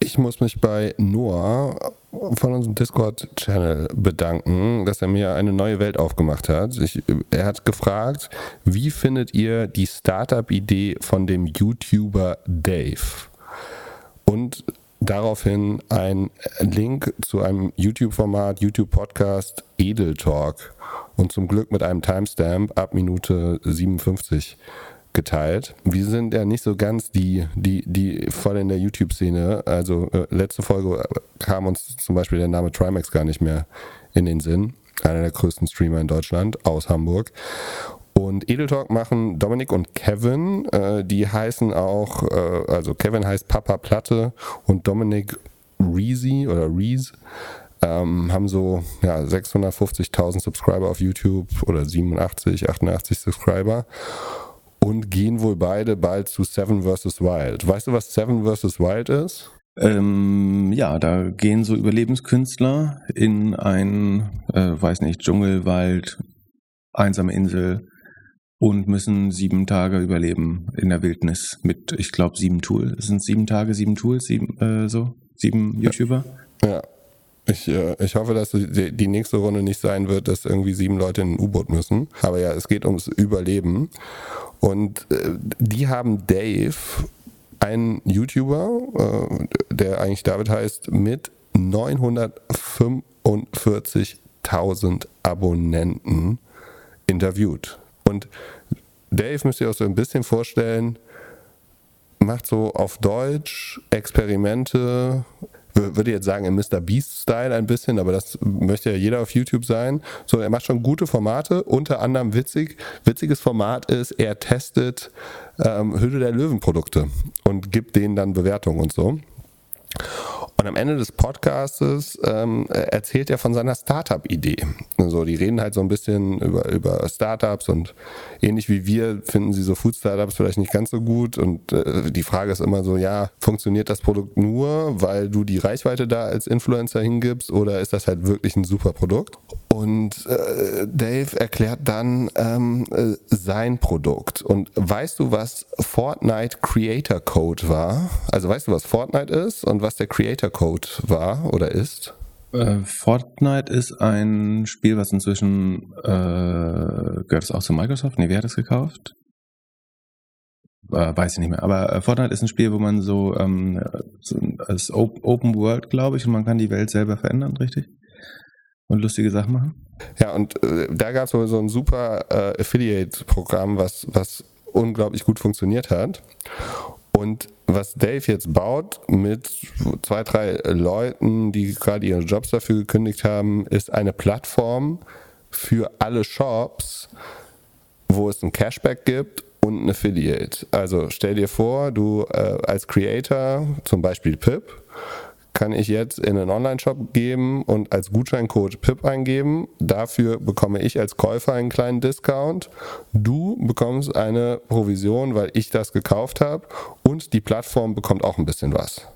Ich muss mich bei Noah von unserem Discord-Channel bedanken, dass er mir eine neue Welt aufgemacht hat. Ich, er hat gefragt, wie findet ihr die Startup-Idee von dem YouTuber Dave? Und daraufhin ein Link zu einem YouTube-Format, YouTube-Podcast Edel Talk und zum Glück mit einem Timestamp ab Minute 57 geteilt. Wir sind ja nicht so ganz die, die, die voll in der YouTube-Szene. Also äh, letzte Folge kam uns zum Beispiel der Name Trimax gar nicht mehr in den Sinn. Einer der größten Streamer in Deutschland aus Hamburg. Und Edeltalk machen Dominik und Kevin. Äh, die heißen auch, äh, also Kevin heißt Papa Platte und Dominik Reezy oder Reese. Ähm, haben so ja, 650.000 Subscriber auf YouTube oder 87, 88 Subscriber und gehen wohl beide bald zu Seven vs. Wild. Weißt du, was Seven vs. Wild ist? Ähm, ja, da gehen so Überlebenskünstler in ein, äh, weiß nicht, Dschungelwald, einsame Insel und müssen sieben Tage überleben in der Wildnis mit, ich glaube, sieben Tools. Sind sieben Tage, sieben Tools, sieben, äh, so, sieben YouTuber. Ja. Ich, äh, ich hoffe, dass die, die nächste Runde nicht sein wird, dass irgendwie sieben Leute in ein U-Boot müssen. Aber ja, es geht ums Überleben. Und äh, die haben Dave, einen YouTuber, äh, der eigentlich David heißt, mit 945.000 Abonnenten interviewt. Und Dave müsst ihr euch so ein bisschen vorstellen, macht so auf Deutsch Experimente, würde jetzt sagen im Mr. Beast-Style ein bisschen, aber das möchte ja jeder auf YouTube sein. So, er macht schon gute Formate, unter anderem witzig. Witziges Format ist, er testet ähm, Hülle der Löwen-Produkte und gibt denen dann Bewertungen und so. Und am Ende des Podcastes ähm, erzählt er von seiner Startup-Idee. Also die reden halt so ein bisschen über, über Startups und ähnlich wie wir finden sie so Food-Startups vielleicht nicht ganz so gut. Und äh, die Frage ist immer so, ja, funktioniert das Produkt nur, weil du die Reichweite da als Influencer hingibst oder ist das halt wirklich ein super Produkt? Und äh, Dave erklärt dann ähm, äh, sein Produkt. Und weißt du, was Fortnite Creator Code war? Also weißt du, was Fortnite ist und was der Creator Code war oder ist? Äh, Fortnite ist ein Spiel, was inzwischen äh, gehört es auch zu Microsoft? Nee, wer hat es gekauft? Äh, weiß ich nicht mehr. Aber äh, Fortnite ist ein Spiel, wo man so, ähm, so als Open World, glaube ich, und man kann die Welt selber verändern, richtig? und lustige Sachen machen. Ja, und äh, da gab es so, so ein super äh, Affiliate-Programm, was, was unglaublich gut funktioniert hat. Und was Dave jetzt baut mit zwei, drei Leuten, die gerade ihre Jobs dafür gekündigt haben, ist eine Plattform für alle Shops, wo es ein Cashback gibt und ein Affiliate. Also stell dir vor, du äh, als Creator, zum Beispiel Pip, kann ich jetzt in einen Online-Shop geben und als Gutscheincode PIP eingeben. Dafür bekomme ich als Käufer einen kleinen Discount. Du bekommst eine Provision, weil ich das gekauft habe und die Plattform bekommt auch ein bisschen was.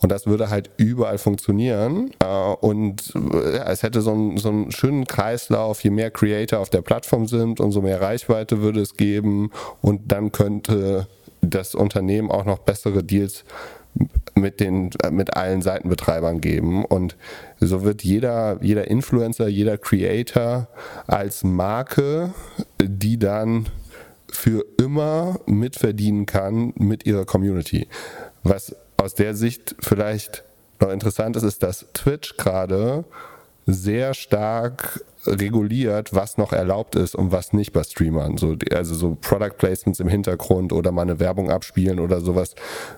Und das würde halt überall funktionieren. Äh, und ja, es hätte so einen, so einen schönen Kreislauf, je mehr Creator auf der Plattform sind, umso mehr Reichweite würde es geben. Und dann könnte das Unternehmen auch noch bessere Deals mit den mit allen Seitenbetreibern geben. Und so wird jeder jeder Influencer jeder Creator als Marke die dann für immer mitverdienen kann mit ihrer Community. Was aus der Sicht vielleicht noch interessant ist ist dass Twitch gerade sehr stark reguliert, was noch erlaubt ist und was nicht bei Streamern. So, also so Product Placements im Hintergrund oder mal eine Werbung abspielen oder sowas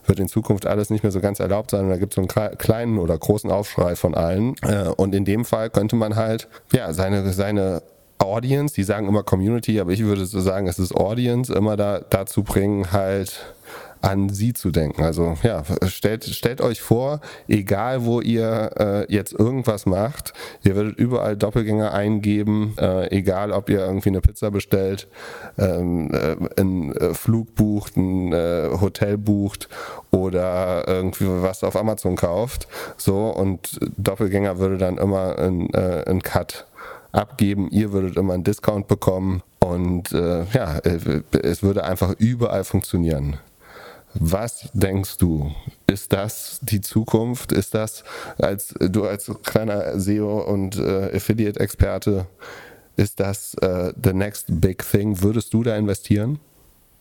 wird in Zukunft alles nicht mehr so ganz erlaubt sein. Und da gibt es so einen kleinen oder großen Aufschrei von allen. Äh, und in dem Fall könnte man halt ja seine, seine Audience, die sagen immer Community, aber ich würde so sagen, es ist Audience, immer da, dazu bringen, halt an sie zu denken. Also ja, stellt, stellt euch vor, egal wo ihr äh, jetzt irgendwas macht, ihr werdet überall Doppelgänger eingeben, äh, egal ob ihr irgendwie eine Pizza bestellt, ähm, äh, einen äh, Flug bucht, ein äh, Hotel bucht oder irgendwie was auf Amazon kauft. So und Doppelgänger würde dann immer ein, äh, Cut abgeben, ihr würdet immer einen Discount bekommen und äh, ja, es würde einfach überall funktionieren. Was denkst du? Ist das die Zukunft? Ist das, als du als kleiner SEO und äh, Affiliate-Experte, ist das äh, the next big thing? Würdest du da investieren?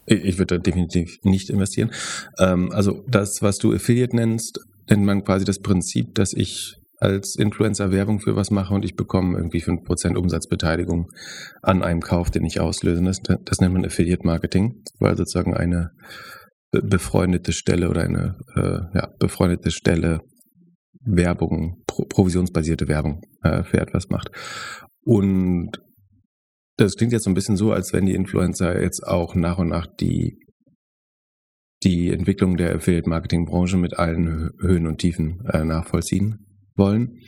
Ich würde da definitiv nicht investieren. Ähm, also das, was du Affiliate nennst, nennt man quasi das Prinzip, dass ich als Influencer Werbung für was mache und ich bekomme irgendwie 5% Umsatzbeteiligung an einem Kauf, den ich auslöse. Das, das nennt man Affiliate Marketing, weil sozusagen eine befreundete Stelle oder eine äh, ja, befreundete Stelle Werbung, pro provisionsbasierte Werbung äh, für etwas macht. Und das klingt jetzt so ein bisschen so, als wenn die Influencer jetzt auch nach und nach die, die Entwicklung der Affiliate-Marketing-Branche mit allen Höhen und Tiefen äh, nachvollziehen wollen.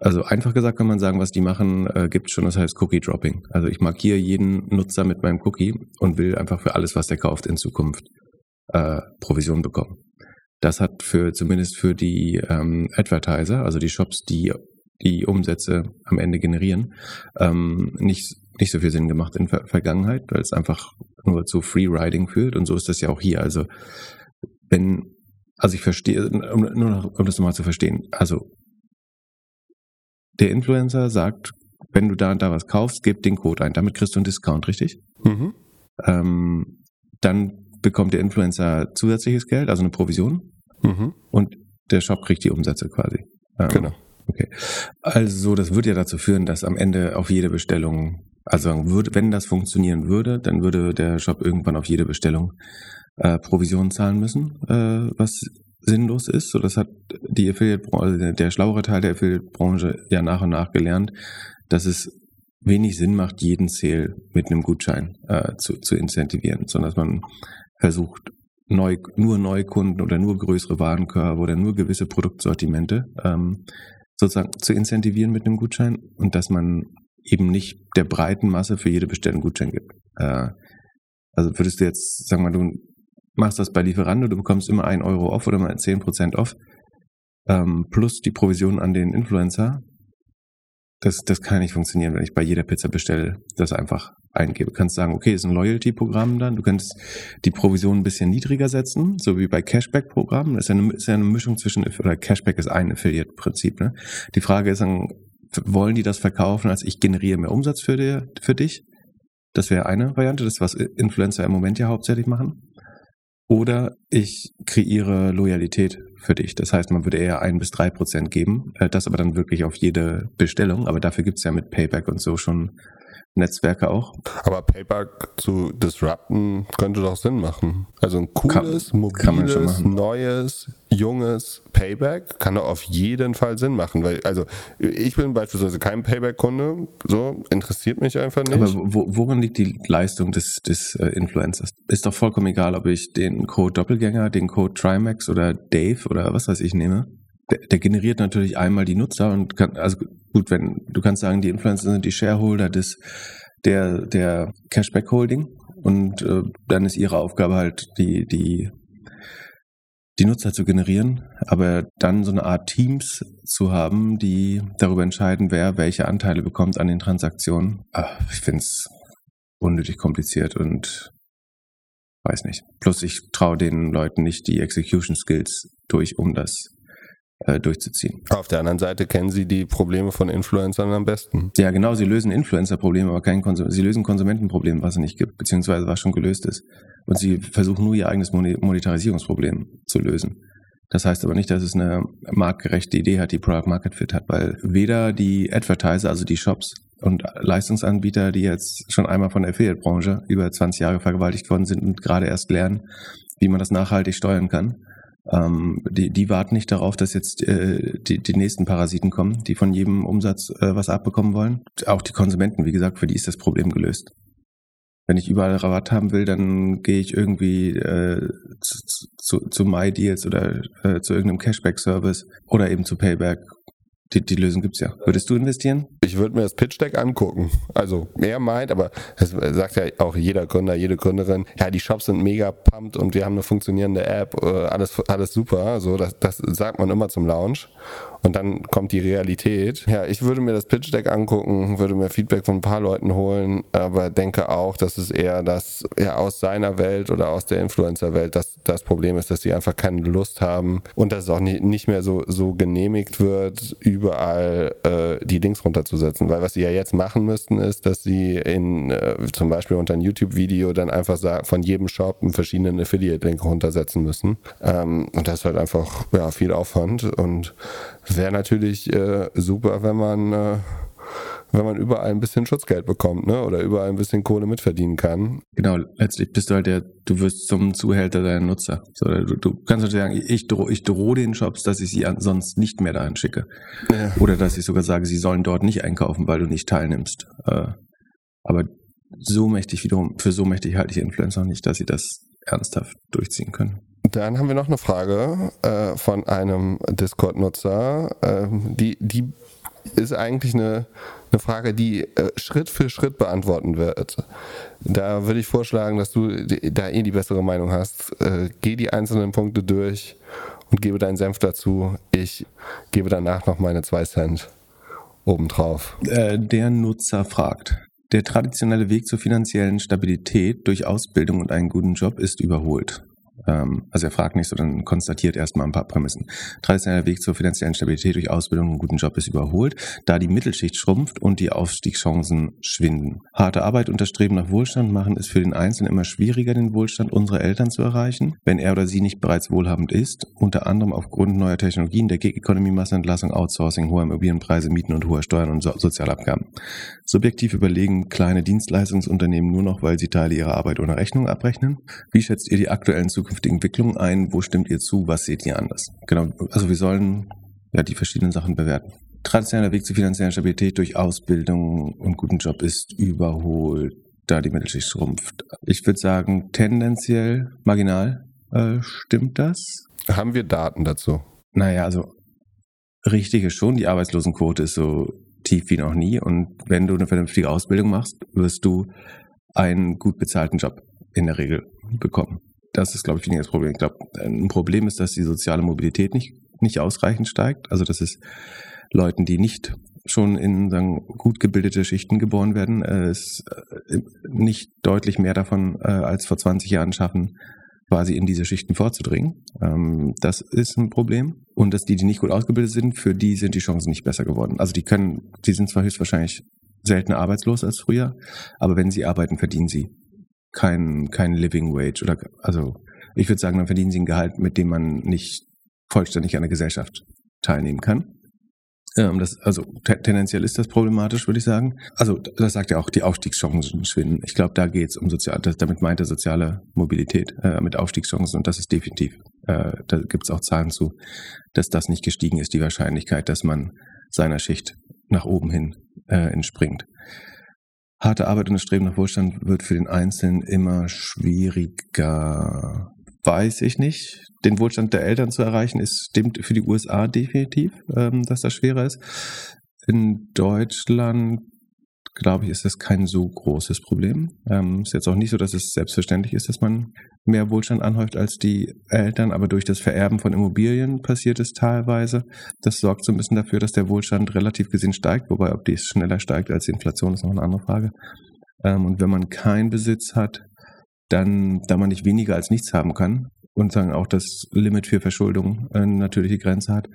Also einfach gesagt kann man sagen, was die machen, äh, gibt schon, das heißt Cookie Dropping. Also ich markiere jeden Nutzer mit meinem Cookie und will einfach für alles, was der kauft, in Zukunft äh, Provision bekommen. Das hat für zumindest für die ähm, Advertiser, also die Shops, die die Umsätze am Ende generieren, ähm, nicht nicht so viel Sinn gemacht in der Vergangenheit, weil es einfach nur zu Free-Riding führt. Und so ist das ja auch hier. Also, wenn, also ich verstehe, um, nur noch, um das nochmal zu verstehen. Also, der Influencer sagt, wenn du da und da was kaufst, gib den Code ein. Damit kriegst du einen Discount, richtig? Mhm. Ähm, dann bekommt der Influencer zusätzliches Geld, also eine Provision. Mhm. Und der Shop kriegt die Umsätze quasi. Ähm, genau. Okay. Also, das würde ja dazu führen, dass am Ende auf jede Bestellung also würde, wenn das funktionieren würde, dann würde der Shop irgendwann auf jede Bestellung äh, Provision zahlen müssen, äh, was sinnlos ist. So, das hat die Affiliate-Branche, also der schlauere Teil der Affiliate-Branche ja nach und nach gelernt, dass es wenig Sinn macht, jeden Sale mit einem Gutschein äh, zu, zu incentivieren, sondern dass man versucht, neu, nur Neukunden oder nur größere Warenkörbe oder nur gewisse Produktsortimente ähm, sozusagen zu incentivieren mit einem Gutschein und dass man eben nicht der breiten Masse für jede Bestellung Gutschein gibt. Äh, also würdest du jetzt, sagen wir mal, du machst das bei Lieferando, du bekommst immer ein Euro off oder mal 10% off, ähm, plus die Provision an den Influencer. Das, das kann nicht funktionieren, wenn ich bei jeder Pizza bestelle, das einfach eingebe. Du kannst sagen, okay, ist ein Loyalty-Programm dann. Du kannst die Provision ein bisschen niedriger setzen, so wie bei Cashback-Programmen. Das ist ja eine, ist ja eine Mischung zwischen, oder Cashback ist ein Affiliate-Prinzip. Ne? Die Frage ist dann, wollen die das verkaufen, als ich generiere mehr Umsatz für, die, für dich? Das wäre eine Variante, das ist, was Influencer im Moment ja hauptsächlich machen. Oder ich kreiere Loyalität für dich. Das heißt, man würde eher ein bis drei Prozent geben, äh, das aber dann wirklich auf jede Bestellung. Aber dafür gibt es ja mit Payback und so schon Netzwerke auch. Aber Payback zu disrupten könnte doch Sinn machen. Also ein cooles, kann, mobiles, kann neues, junges Payback kann doch auf jeden Fall Sinn machen. Weil, also ich bin beispielsweise kein Payback-Kunde, so interessiert mich einfach nicht. Aber wo, worin liegt die Leistung des, des äh, Influencers? Ist doch vollkommen egal, ob ich den Code Doppelgänger, den Code Trimax oder Dave oder was weiß ich nehme. Der, der generiert natürlich einmal die Nutzer und kann, also gut, wenn du kannst sagen, die Influencer sind die Shareholder des der der Cashback Holding und äh, dann ist ihre Aufgabe halt die die die Nutzer zu generieren, aber dann so eine Art Teams zu haben, die darüber entscheiden, wer welche Anteile bekommt an den Transaktionen. Ach, ich finde es unnötig kompliziert und weiß nicht. Plus ich traue den Leuten nicht die Execution Skills durch, um das äh, durchzuziehen. Auf der anderen Seite kennen Sie die Probleme von Influencern am besten. Ja, genau, sie lösen Influencer-Probleme, aber kein Konsum sie lösen Konsumentenproblem, was es nicht gibt, beziehungsweise was schon gelöst ist. Und sie versuchen nur ihr eigenes Monetarisierungsproblem zu lösen. Das heißt aber nicht, dass es eine marktgerechte Idee hat, die Product Market Fit hat, weil weder die Advertiser, also die Shops und Leistungsanbieter, die jetzt schon einmal von der Affiliate-Branche über 20 Jahre vergewaltigt worden sind und gerade erst lernen, wie man das nachhaltig steuern kann, ähm, die, die warten nicht darauf, dass jetzt äh, die, die nächsten Parasiten kommen, die von jedem Umsatz äh, was abbekommen wollen. Auch die Konsumenten, wie gesagt, für die ist das Problem gelöst. Wenn ich überall Rabatt haben will, dann gehe ich irgendwie äh, zu, zu, zu MyDeals oder äh, zu irgendeinem Cashback-Service oder eben zu Payback die, die Lösung es ja. Würdest du investieren? Ich würde mir das Pitch Deck angucken. Also er meint, aber es sagt ja auch jeder Gründer, jede Gründerin, ja, die Shops sind mega pumped und wir haben eine funktionierende App, äh, alles, alles super. So, das, das sagt man immer zum Launch. Und dann kommt die Realität. Ja, ich würde mir das Pitch Deck angucken, würde mir Feedback von ein paar Leuten holen, aber denke auch, dass es eher das ja, aus seiner Welt oder aus der Influencer-Welt das, das Problem ist, dass sie einfach keine Lust haben und dass es auch nicht, nicht mehr so, so genehmigt wird, überall äh, die Links runterzusetzen. Weil was sie ja jetzt machen müssten, ist, dass sie in äh, zum Beispiel unter ein YouTube-Video dann einfach sagen, von jedem Shop einen verschiedenen Affiliate-Link runtersetzen müssen. Ähm, und das ist halt einfach ja, viel Aufwand und wäre natürlich äh, super, wenn man äh, wenn man überall ein bisschen Schutzgeld bekommt, ne? Oder überall ein bisschen Kohle mitverdienen kann. Genau, letztlich bist du halt der, du wirst zum Zuhälter deiner Nutzer. So, du, du kannst natürlich sagen, ich drohe ich droh den Shops, dass ich sie sonst nicht mehr dahin schicke. Ja. Oder dass ich sogar sage, sie sollen dort nicht einkaufen, weil du nicht teilnimmst. Äh, aber so mächtig wiederum, für so mächtig halte ich Influencer nicht, dass sie das ernsthaft durchziehen können. Dann haben wir noch eine Frage äh, von einem Discord-Nutzer, äh, die, die ist eigentlich eine, eine Frage, die äh, Schritt für Schritt beantworten wird. Da würde ich vorschlagen, dass du da eh die bessere Meinung hast. Äh, geh die einzelnen Punkte durch und gebe deinen Senf dazu. Ich gebe danach noch meine zwei Cent obendrauf. Äh, der Nutzer fragt. Der traditionelle Weg zur finanziellen Stabilität durch Ausbildung und einen guten Job ist überholt. Ähm, also er fragt nicht, sondern konstatiert erstmal ein paar Prämissen. Traditioneller Weg zur finanziellen Stabilität durch Ausbildung und einen guten Job ist überholt, da die Mittelschicht schrumpft und die Aufstiegschancen schwinden. Harte Arbeit und das Streben nach Wohlstand machen es für den Einzelnen immer schwieriger, den Wohlstand unserer Eltern zu erreichen, wenn er oder sie nicht bereits wohlhabend ist, unter anderem aufgrund neuer Technologien, der Gig-Economy, Massenentlassung, Outsourcing, hoher Immobilienpreise, Mieten und hoher Steuern und so Sozialabgaben. Subjektiv überlegen kleine Dienstleistungsunternehmen nur noch, weil sie Teile ihrer Arbeit ohne Rechnung abrechnen. Wie schätzt ihr die aktuellen Zukünftigen Entwicklungen ein? Wo stimmt ihr zu? Was seht ihr anders? Genau, also wir sollen ja die verschiedenen Sachen bewerten. Traditioneller Weg zur finanziellen Stabilität durch Ausbildung und guten Job ist überholt, da die Mittelschicht schrumpft. Ich würde sagen, tendenziell marginal äh, stimmt das. Haben wir Daten dazu? Naja, also richtig ist schon, die Arbeitslosenquote ist so tief wie noch nie und wenn du eine vernünftige Ausbildung machst, wirst du einen gut bezahlten Job in der Regel bekommen das ist, glaube ich, weniger das Problem. Ich glaube, ein Problem ist, dass die soziale Mobilität nicht, nicht ausreichend steigt. Also, dass es Leuten, die nicht schon in sagen, gut gebildete Schichten geboren werden, äh, es äh, nicht deutlich mehr davon äh, als vor 20 Jahren schaffen, quasi in diese Schichten vorzudringen. Ähm, das ist ein Problem. Und dass die, die nicht gut ausgebildet sind, für die sind die Chancen nicht besser geworden. Also die können, die sind zwar höchstwahrscheinlich seltener arbeitslos als früher, aber wenn sie arbeiten, verdienen sie kein, kein Living Wage oder also ich würde sagen, dann verdienen sie ein Gehalt, mit dem man nicht vollständig an der Gesellschaft teilnehmen kann. Ähm, das, also tendenziell ist das problematisch, würde ich sagen. Also das sagt ja auch, die Aufstiegschancen schwinden. Ich glaube, da geht es um sozial, das, damit meint er soziale Mobilität äh, mit Aufstiegschancen und das ist definitiv, äh, da gibt es auch Zahlen zu, dass das nicht gestiegen ist, die Wahrscheinlichkeit, dass man seiner Schicht nach oben hin äh, entspringt. Harte Arbeit und das Streben nach Wohlstand wird für den Einzelnen immer schwieriger. Weiß ich nicht. Den Wohlstand der Eltern zu erreichen, ist, stimmt für die USA definitiv, ähm, dass das schwerer ist. In Deutschland glaube ich, ist das kein so großes Problem. Ähm, ist jetzt auch nicht so, dass es selbstverständlich ist, dass man mehr Wohlstand anhäuft als die Eltern, aber durch das Vererben von Immobilien passiert es teilweise. Das sorgt so ein bisschen dafür, dass der Wohlstand relativ gesehen steigt, wobei ob dies schneller steigt als die Inflation, ist noch eine andere Frage. Ähm, und wenn man keinen Besitz hat, dann, da man nicht weniger als nichts haben kann und sagen auch das Limit für Verschuldung eine natürliche Grenze hat,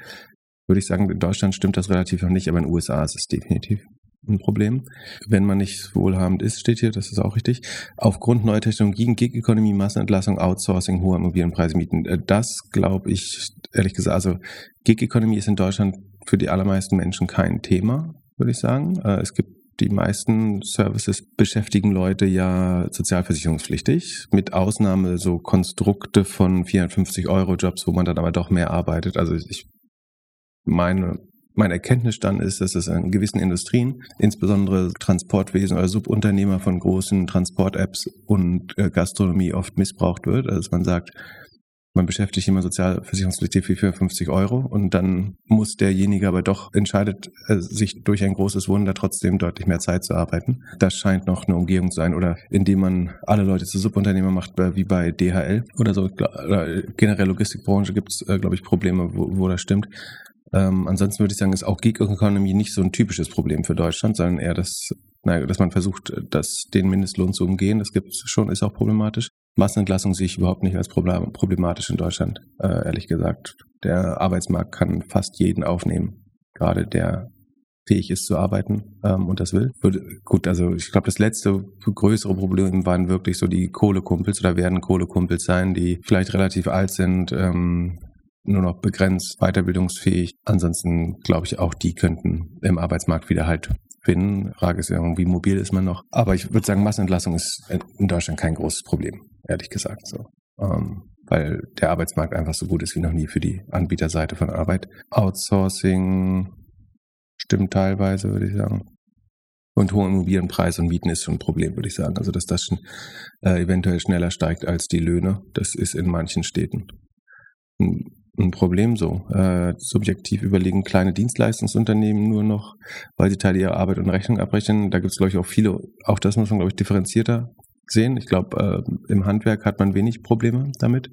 würde ich sagen, in Deutschland stimmt das relativ noch nicht, aber in den USA ist es definitiv ein Problem. Wenn man nicht wohlhabend ist, steht hier, das ist auch richtig. Aufgrund neuer Technologien, Gig-Economy, Massenentlassung, Outsourcing, hohe Immobilienpreise mieten. Äh, das glaube ich, ehrlich gesagt, also Gig-Economy ist in Deutschland für die allermeisten Menschen kein Thema, würde ich sagen. Äh, es gibt die meisten Services beschäftigen Leute ja sozialversicherungspflichtig, mit Ausnahme so Konstrukte von 450 Euro Jobs, wo man dann aber doch mehr arbeitet. Also ich meine, mein Erkenntnisstand ist, dass es in gewissen Industrien, insbesondere Transportwesen oder Subunternehmer von großen Transport-Apps und äh, Gastronomie oft missbraucht wird. Also man sagt, man beschäftigt immer sozialversicherungspflichtig für 50 Euro und dann muss derjenige aber doch entscheidet, äh, sich durch ein großes Wunder trotzdem deutlich mehr Zeit zu arbeiten. Das scheint noch eine Umgehung zu sein oder indem man alle Leute zu Subunternehmer macht, äh, wie bei DHL oder so. Generell Logistikbranche gibt es, glaube ich, Probleme, wo, wo das stimmt. Ähm, ansonsten würde ich sagen, ist auch Gig Economy nicht so ein typisches Problem für Deutschland, sondern eher das, naja, dass man versucht, das, den Mindestlohn zu umgehen. Das gibt es schon, ist auch problematisch. Massenentlassung sehe ich überhaupt nicht als problematisch in Deutschland, äh, ehrlich gesagt. Der Arbeitsmarkt kann fast jeden aufnehmen, gerade der fähig ist zu arbeiten ähm, und das will. Gut, also ich glaube, das letzte größere Problem waren wirklich so die Kohlekumpels oder werden Kohlekumpels sein, die vielleicht relativ alt sind, ähm, nur noch begrenzt weiterbildungsfähig. Ansonsten glaube ich, auch die könnten im Arbeitsmarkt wieder halt finden. Frage ist wie mobil ist man noch. Aber ich würde sagen, Massenentlassung ist in Deutschland kein großes Problem, ehrlich gesagt so. Ähm, weil der Arbeitsmarkt einfach so gut ist wie noch nie für die Anbieterseite von Arbeit. Outsourcing stimmt teilweise, würde ich sagen. Und hohe Immobilienpreise und Mieten ist schon ein Problem, würde ich sagen. Also, dass das schon äh, eventuell schneller steigt als die Löhne, das ist in manchen Städten ein, ein Problem so. Äh, subjektiv überlegen kleine Dienstleistungsunternehmen nur noch, weil sie Teile ihrer Arbeit und Rechnung abrechnen. Da gibt es, glaube ich, auch viele, auch das muss man, glaube ich, differenzierter sehen. Ich glaube, äh, im Handwerk hat man wenig Probleme damit.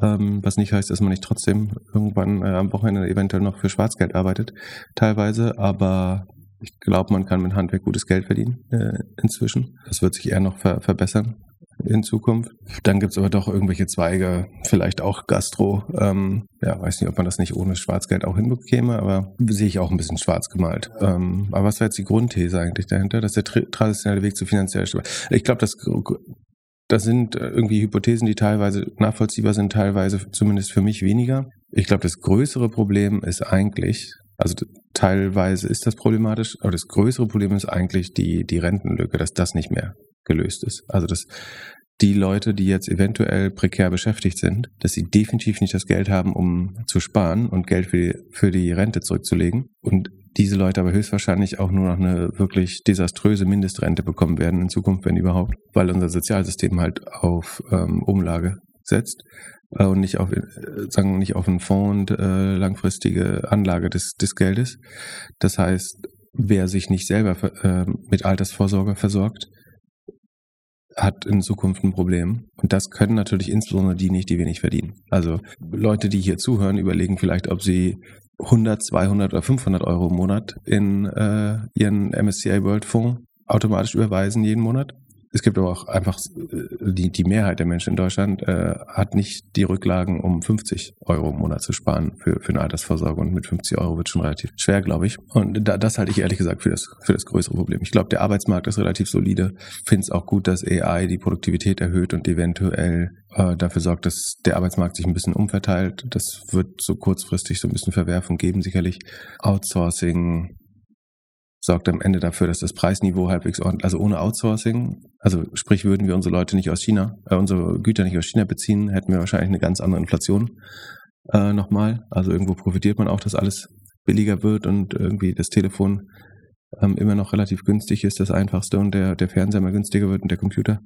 Ähm, was nicht heißt, dass man nicht trotzdem irgendwann äh, am Wochenende eventuell noch für Schwarzgeld arbeitet, teilweise, aber ich glaube, man kann mit Handwerk gutes Geld verdienen äh, inzwischen. Das wird sich eher noch ver verbessern in Zukunft. Dann gibt es aber doch irgendwelche Zweige, vielleicht auch Gastro. Ähm, ja, weiß nicht, ob man das nicht ohne Schwarzgeld auch hinbekäme, aber sehe ich auch ein bisschen schwarz gemalt. Ähm, aber was war jetzt die Grundthese eigentlich dahinter? Dass der traditionelle Weg zu finanzieller Stabilität. Ich glaube, das das sind irgendwie Hypothesen, die teilweise nachvollziehbar sind, teilweise zumindest für mich weniger. Ich glaube, das größere Problem ist eigentlich, also teilweise ist das problematisch, aber das größere Problem ist eigentlich die, die Rentenlücke, dass das nicht mehr gelöst ist. Also dass die Leute, die jetzt eventuell prekär beschäftigt sind, dass sie definitiv nicht das Geld haben, um zu sparen und Geld für die, für die Rente zurückzulegen. Und diese Leute aber höchstwahrscheinlich auch nur noch eine wirklich desaströse Mindestrente bekommen werden in Zukunft, wenn überhaupt, weil unser Sozialsystem halt auf ähm, Umlage setzt äh, und nicht auf, äh, sagen nicht auf einen Fonds und äh, langfristige Anlage des, des Geldes. Das heißt, wer sich nicht selber äh, mit Altersvorsorge versorgt, hat in Zukunft ein Problem. Und das können natürlich insbesondere die nicht, die wenig verdienen. Also Leute, die hier zuhören, überlegen vielleicht, ob sie 100, 200 oder 500 Euro im Monat in äh, ihren MSCI World Fonds automatisch überweisen jeden Monat es gibt aber auch einfach, äh, die, die Mehrheit der Menschen in Deutschland äh, hat nicht die Rücklagen, um 50 Euro im Monat zu sparen für, für eine Altersvorsorge. Und mit 50 Euro wird schon relativ schwer, glaube ich. Und da, das halte ich ehrlich gesagt für das, für das größere Problem. Ich glaube, der Arbeitsmarkt ist relativ solide. Finde es auch gut, dass AI die Produktivität erhöht und eventuell äh, dafür sorgt, dass der Arbeitsmarkt sich ein bisschen umverteilt. Das wird so kurzfristig so ein bisschen Verwerfung geben, sicherlich. Outsourcing, sorgt am Ende dafür, dass das Preisniveau halbwegs ordentlich, also ohne Outsourcing, also sprich würden wir unsere Leute nicht aus China, äh, unsere Güter nicht aus China beziehen, hätten wir wahrscheinlich eine ganz andere Inflation äh, nochmal. Also irgendwo profitiert man auch, dass alles billiger wird und irgendwie das Telefon ähm, immer noch relativ günstig ist, das einfachste und der, der Fernseher mal günstiger wird und der Computer.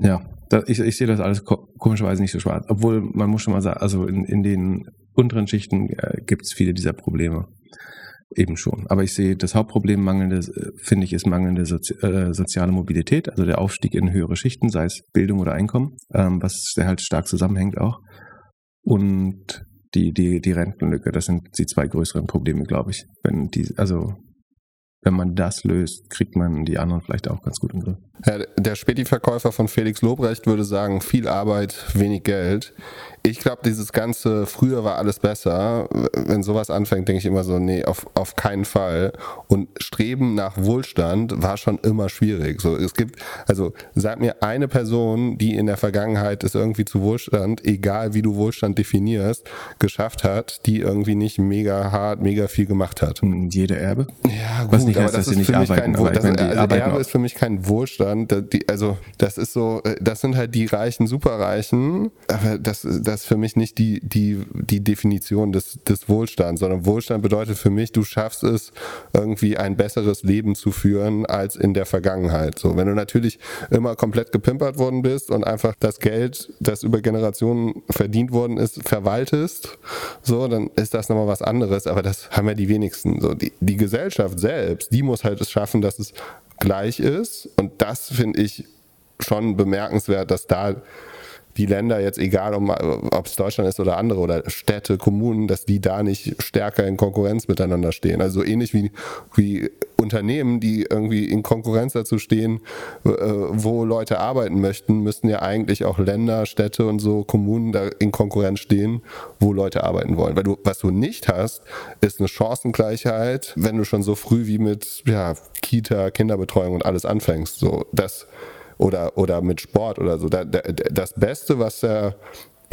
Ja, da, ich, ich sehe das alles komischerweise nicht so schwarz. Obwohl man muss schon mal sagen, also in, in den unteren Schichten äh, gibt es viele dieser Probleme. Eben schon. Aber ich sehe, das Hauptproblem mangelnde, finde ich, ist mangelnde Sozi äh, soziale Mobilität, also der Aufstieg in höhere Schichten, sei es Bildung oder Einkommen, ähm, was sehr halt stark zusammenhängt auch. Und die, die, die Rentenlücke, das sind die zwei größeren Probleme, glaube ich. Wenn die, also wenn man das löst, kriegt man die anderen vielleicht auch ganz gut im Griff. Ja, der Späti-Verkäufer von Felix Lobrecht würde sagen, viel Arbeit, wenig Geld ich glaube, dieses ganze, früher war alles besser. Wenn sowas anfängt, denke ich immer so, nee, auf, auf keinen Fall. Und Streben nach Wohlstand war schon immer schwierig. So, es gibt, also sag mir eine Person, die in der Vergangenheit es irgendwie zu Wohlstand, egal wie du Wohlstand definierst, geschafft hat, die irgendwie nicht mega hart, mega viel gemacht hat. Jede Erbe? Ja, gut, Was nicht heißt, aber das ist für mich kein Wohlstand. Also Erbe ist für mich kein Wohlstand. Also das ist so, äh, das sind halt die Reichen, Superreichen. Aber das, das das für mich nicht die, die, die Definition des, des Wohlstands, sondern Wohlstand bedeutet für mich, du schaffst es, irgendwie ein besseres Leben zu führen als in der Vergangenheit. So, wenn du natürlich immer komplett gepimpert worden bist und einfach das Geld, das über Generationen verdient worden ist, verwaltest, so, dann ist das nochmal was anderes, aber das haben ja die wenigsten. So, die, die Gesellschaft selbst, die muss halt es schaffen, dass es gleich ist. Und das finde ich schon bemerkenswert, dass da die Länder jetzt, egal ob es Deutschland ist oder andere oder Städte, Kommunen, dass die da nicht stärker in Konkurrenz miteinander stehen. Also ähnlich wie, wie Unternehmen, die irgendwie in Konkurrenz dazu stehen, äh, wo Leute arbeiten möchten, müssten ja eigentlich auch Länder, Städte und so Kommunen da in Konkurrenz stehen, wo Leute arbeiten wollen. Weil du, was du nicht hast, ist eine Chancengleichheit, wenn du schon so früh wie mit ja, Kita, Kinderbetreuung und alles anfängst. So, das oder, oder mit Sport oder so. Das Beste, was der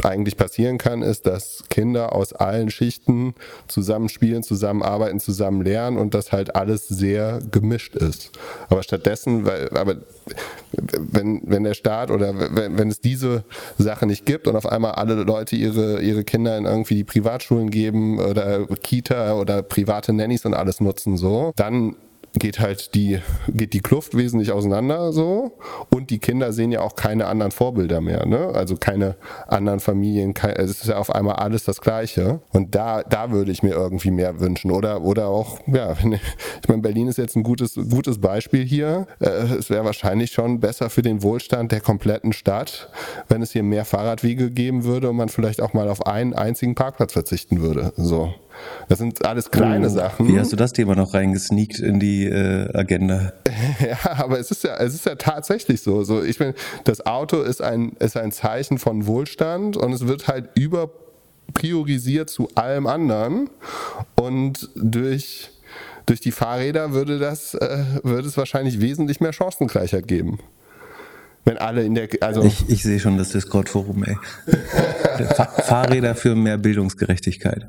eigentlich passieren kann, ist, dass Kinder aus allen Schichten zusammen spielen, zusammen arbeiten, zusammen lernen und das halt alles sehr gemischt ist. Aber stattdessen, weil, aber wenn, wenn der Staat oder wenn, wenn es diese Sache nicht gibt und auf einmal alle Leute ihre, ihre Kinder in irgendwie die Privatschulen geben oder Kita oder private Nannies und alles nutzen so, dann geht halt die, geht die Kluft wesentlich auseinander so und die Kinder sehen ja auch keine anderen Vorbilder mehr, ne? Also keine anderen Familien, kein, es ist ja auf einmal alles das Gleiche und da, da würde ich mir irgendwie mehr wünschen oder, oder auch, ja, ich meine, Berlin ist jetzt ein gutes, gutes Beispiel hier. Äh, es wäre wahrscheinlich schon besser für den Wohlstand der kompletten Stadt, wenn es hier mehr Fahrradwege geben würde und man vielleicht auch mal auf einen einzigen Parkplatz verzichten würde, so. Das sind alles kleine oh, Sachen. Wie hast du das Thema noch reingesneakt in die äh, Agenda? ja, aber es ist ja, es ist ja tatsächlich so. so ich meine, das Auto ist ein, ist ein Zeichen von Wohlstand und es wird halt überpriorisiert zu allem anderen. Und durch, durch die Fahrräder würde, das, äh, würde es wahrscheinlich wesentlich mehr Chancengleichheit geben wenn alle in der also ich, ich sehe schon das Discord Forum ey Fahrräder für mehr Bildungsgerechtigkeit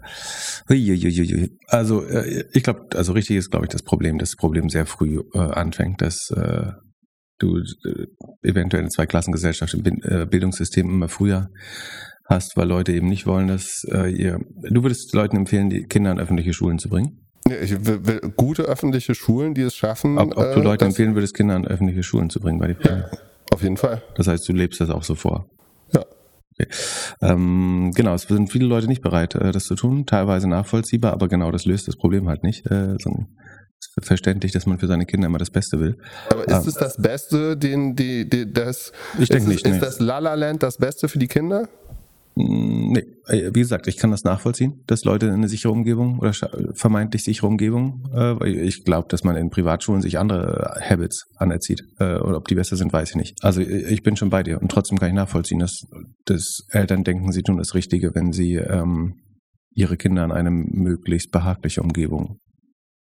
also äh, ich glaube also richtig ist glaube ich das Problem dass das Problem sehr früh äh, anfängt dass äh, du äh, eventuell eine Zweiklassengesellschaft im äh, Bildungssystem immer früher hast weil Leute eben nicht wollen dass äh, ihr du würdest Leuten empfehlen die Kinder in öffentliche Schulen zu bringen ich will, will gute öffentliche Schulen, die es schaffen. Ob, ob du Leute empfehlen würdest, Kinder in öffentliche Schulen zu bringen, bei die Frage. Ja. Auf jeden Fall. Das heißt, du lebst das auch so vor. Ja. Okay. Ähm, genau, es sind viele Leute nicht bereit, äh, das zu tun, teilweise nachvollziehbar, aber genau das löst das Problem halt nicht. Äh, verständlich, dass man für seine Kinder immer das Beste will. Aber ist ähm, es das Beste, den, die, die, das, ich denke nicht. Ist nee. das La La Land das Beste für die Kinder? Mm, nee, äh, wie gesagt, ich kann das nachvollziehen, dass Leute in eine sichere Umgebung oder vermeintlich sichere Umgebung, äh, ich glaube, dass man in Privatschulen sich andere Habits anerzieht. Äh, oder ob die besser sind, weiß ich nicht. Also ich bin schon bei dir und trotzdem kann ich nachvollziehen, dass, dass Eltern denken, sie tun das Richtige, wenn sie ähm, ihre Kinder in eine möglichst behagliche Umgebung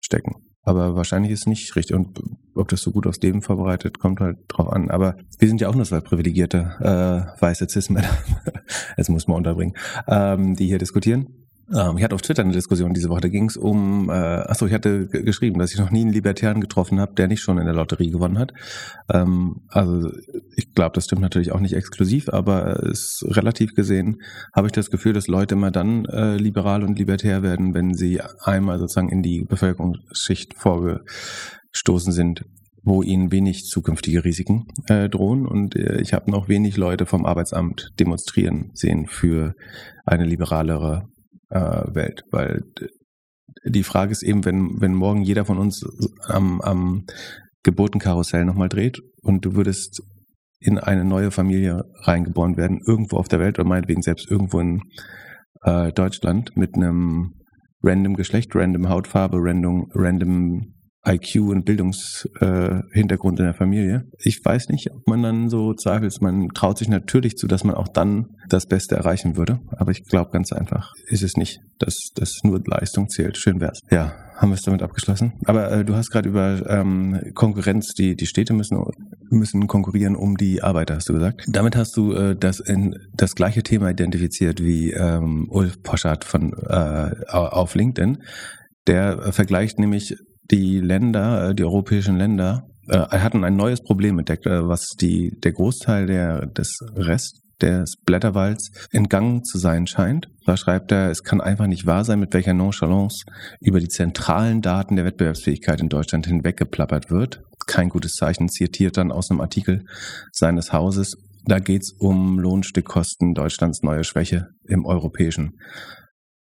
stecken. Aber wahrscheinlich ist es nicht richtig. Und ob das so gut aufs Leben vorbereitet, kommt halt drauf an. Aber wir sind ja auch nur zwei privilegierte äh, weiße Cis-Männer, das muss man unterbringen, ähm, die hier diskutieren. Ähm, ich hatte auf Twitter eine Diskussion diese Woche, da ging es um, äh, achso, ich hatte geschrieben, dass ich noch nie einen Libertären getroffen habe, der nicht schon in der Lotterie gewonnen hat. Ähm, also ich glaube, das stimmt natürlich auch nicht exklusiv, aber ist relativ gesehen habe ich das Gefühl, dass Leute immer dann äh, liberal und libertär werden, wenn sie einmal sozusagen in die Bevölkerungsschicht vorgestoßen sind, wo ihnen wenig zukünftige Risiken äh, drohen. Und äh, ich habe noch wenig Leute vom Arbeitsamt demonstrieren sehen für eine liberalere Welt, weil die Frage ist eben, wenn, wenn morgen jeder von uns am, am Geburtenkarussell nochmal dreht und du würdest in eine neue Familie reingeboren werden, irgendwo auf der Welt oder meinetwegen selbst irgendwo in äh, Deutschland mit einem random Geschlecht, random Hautfarbe, random, random IQ und Bildungshintergrund äh, in der Familie. Ich weiß nicht, ob man dann so zweifelt. Man traut sich natürlich zu, dass man auch dann das Beste erreichen würde. Aber ich glaube ganz einfach, ist es nicht, dass, dass nur Leistung zählt. Schön wär's. Ja, haben wir es damit abgeschlossen. Aber äh, du hast gerade über ähm, Konkurrenz, die, die Städte müssen, müssen konkurrieren um die Arbeiter, hast du gesagt. Damit hast du äh, das, in, das gleiche Thema identifiziert wie ähm, Ulf Poschardt von, äh, auf LinkedIn. Der äh, vergleicht nämlich die Länder, äh, die europäischen Länder, äh, hatten ein neues Problem entdeckt, äh, was die, der Großteil der, des Rest des Blätterwalds entgangen zu sein scheint. Da schreibt er, es kann einfach nicht wahr sein, mit welcher Nonchalance über die zentralen Daten der Wettbewerbsfähigkeit in Deutschland hinweggeplappert wird. Kein gutes Zeichen, zitiert dann aus einem Artikel seines Hauses. Da geht es um Lohnstückkosten Deutschlands neue Schwäche im europäischen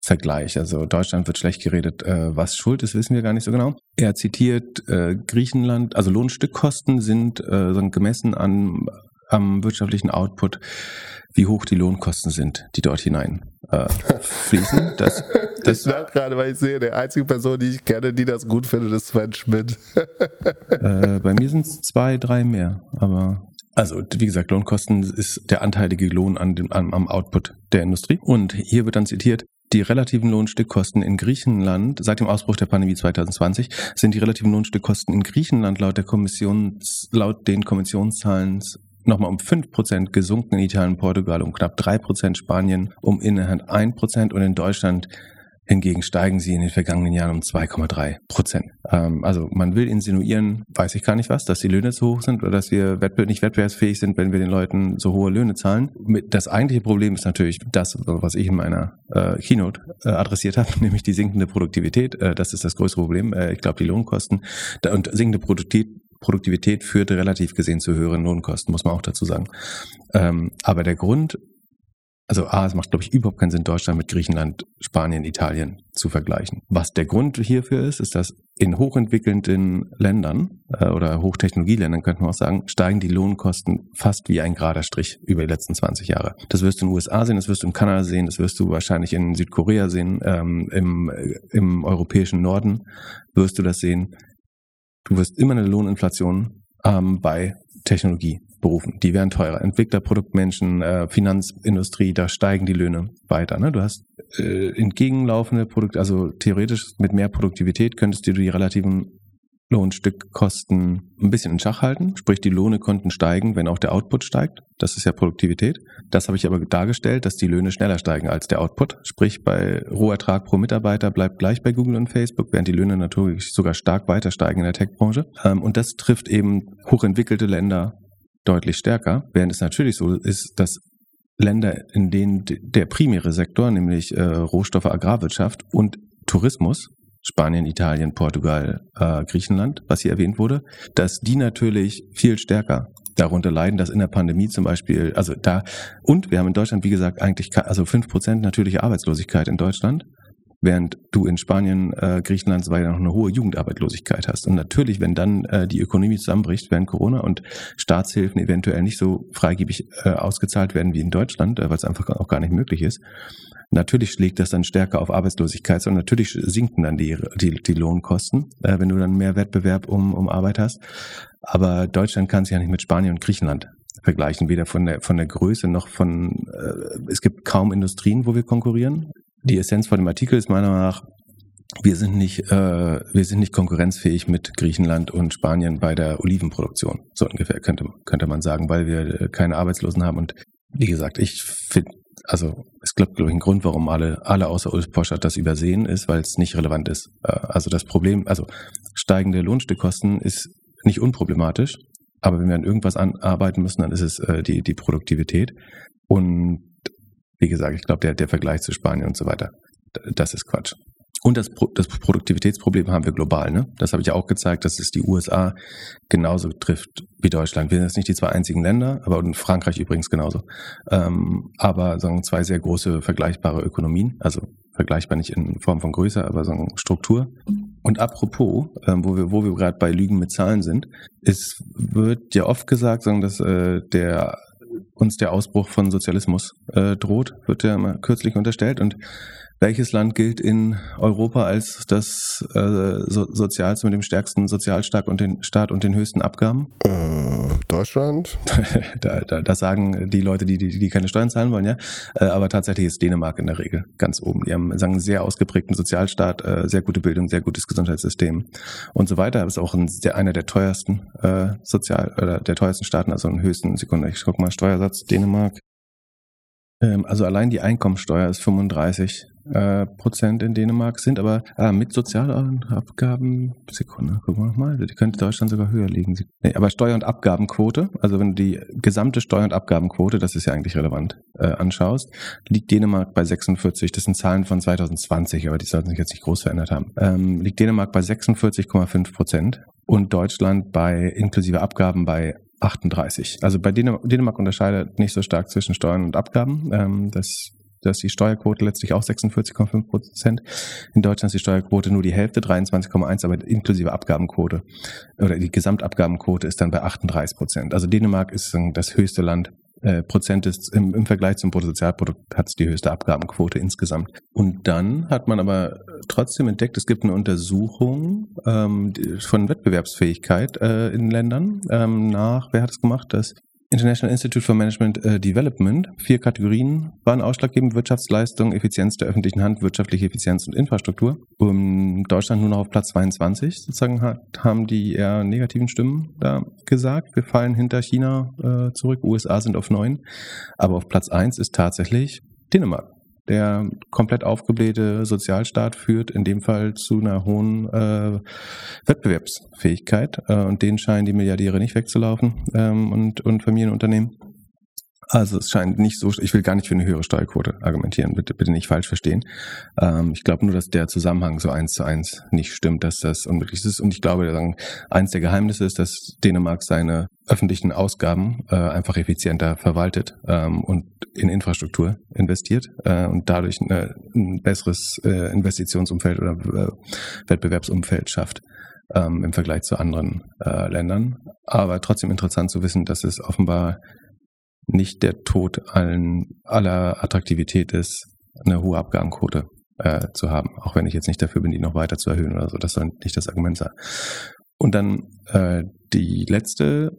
Vergleich. Also Deutschland wird schlecht geredet. Äh, was schuld ist, wissen wir gar nicht so genau. Er zitiert äh, Griechenland, also Lohnstückkosten sind äh, gemessen an am wirtschaftlichen Output, wie hoch die Lohnkosten sind, die dort hinein äh, fließen. Das, das ich gerade, weil ich sehe, die einzige Person, die ich kenne, die das gut findet, ist Sven Schmidt. äh, bei mir sind es zwei, drei mehr, aber also wie gesagt, Lohnkosten ist der anteilige Lohn an dem, am, am Output der Industrie. Und hier wird dann zitiert, die relativen Lohnstückkosten in Griechenland seit dem Ausbruch der Pandemie 2020 sind die relativen Lohnstückkosten in Griechenland laut der Kommissions, laut den Kommissionszahlen nochmal um 5% gesunken in Italien, Portugal um knapp 3%, Spanien um innerhalb 1% und in Deutschland Hingegen steigen sie in den vergangenen Jahren um 2,3 Prozent. Ähm, also man will insinuieren, weiß ich gar nicht was, dass die Löhne zu hoch sind oder dass wir wettbe nicht wettbewerbsfähig sind, wenn wir den Leuten so hohe Löhne zahlen. Das eigentliche Problem ist natürlich das, was ich in meiner äh, Keynote äh, adressiert habe, nämlich die sinkende Produktivität. Äh, das ist das größere Problem. Äh, ich glaube, die Lohnkosten und sinkende Produktivität Produktivität führt relativ gesehen zu höheren Lohnkosten, muss man auch dazu sagen. Ähm, aber der Grund, also A, es macht, glaube ich, überhaupt keinen Sinn, Deutschland mit Griechenland, Spanien, Italien zu vergleichen. Was der Grund hierfür ist, ist, dass in hochentwickelnden Ländern äh, oder Hochtechnologieländern, könnte man auch sagen, steigen die Lohnkosten fast wie ein gerader Strich über die letzten 20 Jahre. Das wirst du in den USA sehen, das wirst du in Kanada sehen, das wirst du wahrscheinlich in Südkorea sehen, ähm, im, im europäischen Norden wirst du das sehen. Du wirst immer eine Lohninflation ähm, bei Technologie Berufen. Die werden teurer. Entwickler, Produktmenschen, äh, Finanzindustrie, da steigen die Löhne weiter. Ne? Du hast äh, entgegenlaufende Produkte, also theoretisch mit mehr Produktivität könntest du die relativen Lohnstückkosten ein bisschen in Schach halten. Sprich, die Löhne konnten steigen, wenn auch der Output steigt. Das ist ja Produktivität. Das habe ich aber dargestellt, dass die Löhne schneller steigen als der Output. Sprich, bei Rohertrag pro Mitarbeiter bleibt gleich bei Google und Facebook, während die Löhne natürlich sogar stark weiter steigen in der Tech-Branche. Ähm, und das trifft eben hochentwickelte Länder deutlich stärker, während es natürlich so ist, dass Länder, in denen der primäre Sektor, nämlich äh, Rohstoffe, Agrarwirtschaft und Tourismus, Spanien, Italien, Portugal, äh, Griechenland, was hier erwähnt wurde, dass die natürlich viel stärker darunter leiden, dass in der Pandemie zum Beispiel, also da, und wir haben in Deutschland, wie gesagt, eigentlich, also fünf Prozent natürliche Arbeitslosigkeit in Deutschland während du in Spanien, äh, Griechenland so weiter noch eine hohe Jugendarbeitslosigkeit hast. Und natürlich, wenn dann äh, die Ökonomie zusammenbricht während Corona und Staatshilfen eventuell nicht so freigebig äh, ausgezahlt werden wie in Deutschland, äh, weil es einfach auch gar nicht möglich ist, natürlich schlägt das dann stärker auf Arbeitslosigkeit und natürlich sinken dann die, die, die Lohnkosten, äh, wenn du dann mehr Wettbewerb um, um Arbeit hast. Aber Deutschland kann sich ja nicht mit Spanien und Griechenland vergleichen, weder von der, von der Größe noch von, äh, es gibt kaum Industrien, wo wir konkurrieren die Essenz von dem Artikel ist meiner Meinung nach, wir sind nicht, äh, wir sind nicht konkurrenzfähig mit Griechenland und Spanien bei der Olivenproduktion. So ungefähr könnte, könnte man sagen, weil wir äh, keine Arbeitslosen haben. Und wie gesagt, ich finde, also es gibt, glaube ich, ein Grund, warum alle, alle außer Ulf Poschert das übersehen ist, weil es nicht relevant ist. Äh, also das Problem, also steigende Lohnstückkosten ist nicht unproblematisch, aber wenn wir an irgendwas arbeiten müssen, dann ist es äh, die, die Produktivität. Und wie gesagt, ich glaube, der, der Vergleich zu Spanien und so weiter, das ist Quatsch. Und das, das Produktivitätsproblem haben wir global. Ne? Das habe ich auch gezeigt, dass es die USA genauso trifft wie Deutschland. Wir sind jetzt nicht die zwei einzigen Länder, aber in Frankreich übrigens genauso. Ähm, aber sagen zwei sehr große vergleichbare Ökonomien, also vergleichbar nicht in Form von Größe, aber sagen Struktur. Und apropos, ähm, wo wir, wo wir gerade bei Lügen mit Zahlen sind, es wird ja oft gesagt, sagen, dass äh, der uns der Ausbruch von Sozialismus äh, droht, wird ja mal kürzlich unterstellt. Und welches Land gilt in Europa als das äh, so, sozialste mit dem stärksten Sozialstaat und den Staat und den höchsten Abgaben? Äh, Deutschland. da, da, das sagen die Leute, die, die, die keine Steuern zahlen wollen, ja. Äh, aber tatsächlich ist Dänemark in der Regel ganz oben. Die haben sagen sehr ausgeprägten Sozialstaat, äh, sehr gute Bildung, sehr gutes Gesundheitssystem und so weiter. Das ist auch ein, der, einer der teuersten äh, Sozial oder der teuersten Staaten, also einen höchsten Sekunde. Ich guck mal Steuersatz Dänemark. Ähm, also allein die Einkommensteuer ist 35 äh, Prozent in Dänemark sind, aber äh, mit Sozialabgaben, Sekunde, gucken wir nochmal, die könnte Deutschland sogar höher liegen. Nee, aber Steuer- und Abgabenquote, also wenn du die gesamte Steuer- und Abgabenquote, das ist ja eigentlich relevant, äh, anschaust, liegt Dänemark bei 46, das sind Zahlen von 2020, aber die sollten sich jetzt nicht groß verändert haben, ähm, liegt Dänemark bei 46,5 Prozent und Deutschland bei inklusive Abgaben bei 38. Also bei Dänemark unterscheidet nicht so stark zwischen Steuern und Abgaben. Ähm, das Da ist die Steuerquote letztlich auch 46,5 Prozent. In Deutschland ist die Steuerquote nur die Hälfte, 23,1, aber inklusive Abgabenquote oder die Gesamtabgabenquote ist dann bei 38 Prozent. Also Dänemark ist das höchste Land äh, Prozent ist im, im Vergleich zum Bruttosozialprodukt hat es die höchste Abgabenquote insgesamt. Und dann hat man aber trotzdem entdeckt, es gibt eine Untersuchung ähm, von Wettbewerbsfähigkeit äh, in Ländern ähm, nach, wer hat es gemacht? Das International Institute for Management äh, Development. Vier Kategorien waren ausschlaggebend. Wirtschaftsleistung, Effizienz der öffentlichen Hand, wirtschaftliche Effizienz und Infrastruktur. Um Deutschland nur noch auf Platz 22 sozusagen hat, haben die eher negativen Stimmen da gesagt. Wir fallen hinter China äh, zurück. USA sind auf neun. Aber auf Platz eins ist tatsächlich Dänemark der komplett aufgeblähte Sozialstaat führt in dem Fall zu einer hohen äh, Wettbewerbsfähigkeit äh, und denen scheinen die Milliardäre nicht wegzulaufen ähm, und, und Familienunternehmen. Also es scheint nicht so, ich will gar nicht für eine höhere Steuerquote argumentieren, bitte, bitte nicht falsch verstehen. Ähm, ich glaube nur, dass der Zusammenhang so eins zu eins nicht stimmt, dass das unmöglich ist. Und ich glaube, eins der Geheimnisse ist, dass Dänemark seine öffentlichen Ausgaben äh, einfach effizienter verwaltet ähm, und in Infrastruktur investiert äh, und dadurch eine, ein besseres äh, Investitionsumfeld oder äh, Wettbewerbsumfeld schafft ähm, im Vergleich zu anderen äh, Ländern. Aber trotzdem interessant zu wissen, dass es offenbar nicht der Tod allen, aller Attraktivität ist, eine hohe Abgabenquote äh, zu haben. Auch wenn ich jetzt nicht dafür bin, die noch weiter zu erhöhen oder so. Das soll nicht das Argument sein. Und dann äh, die letzte,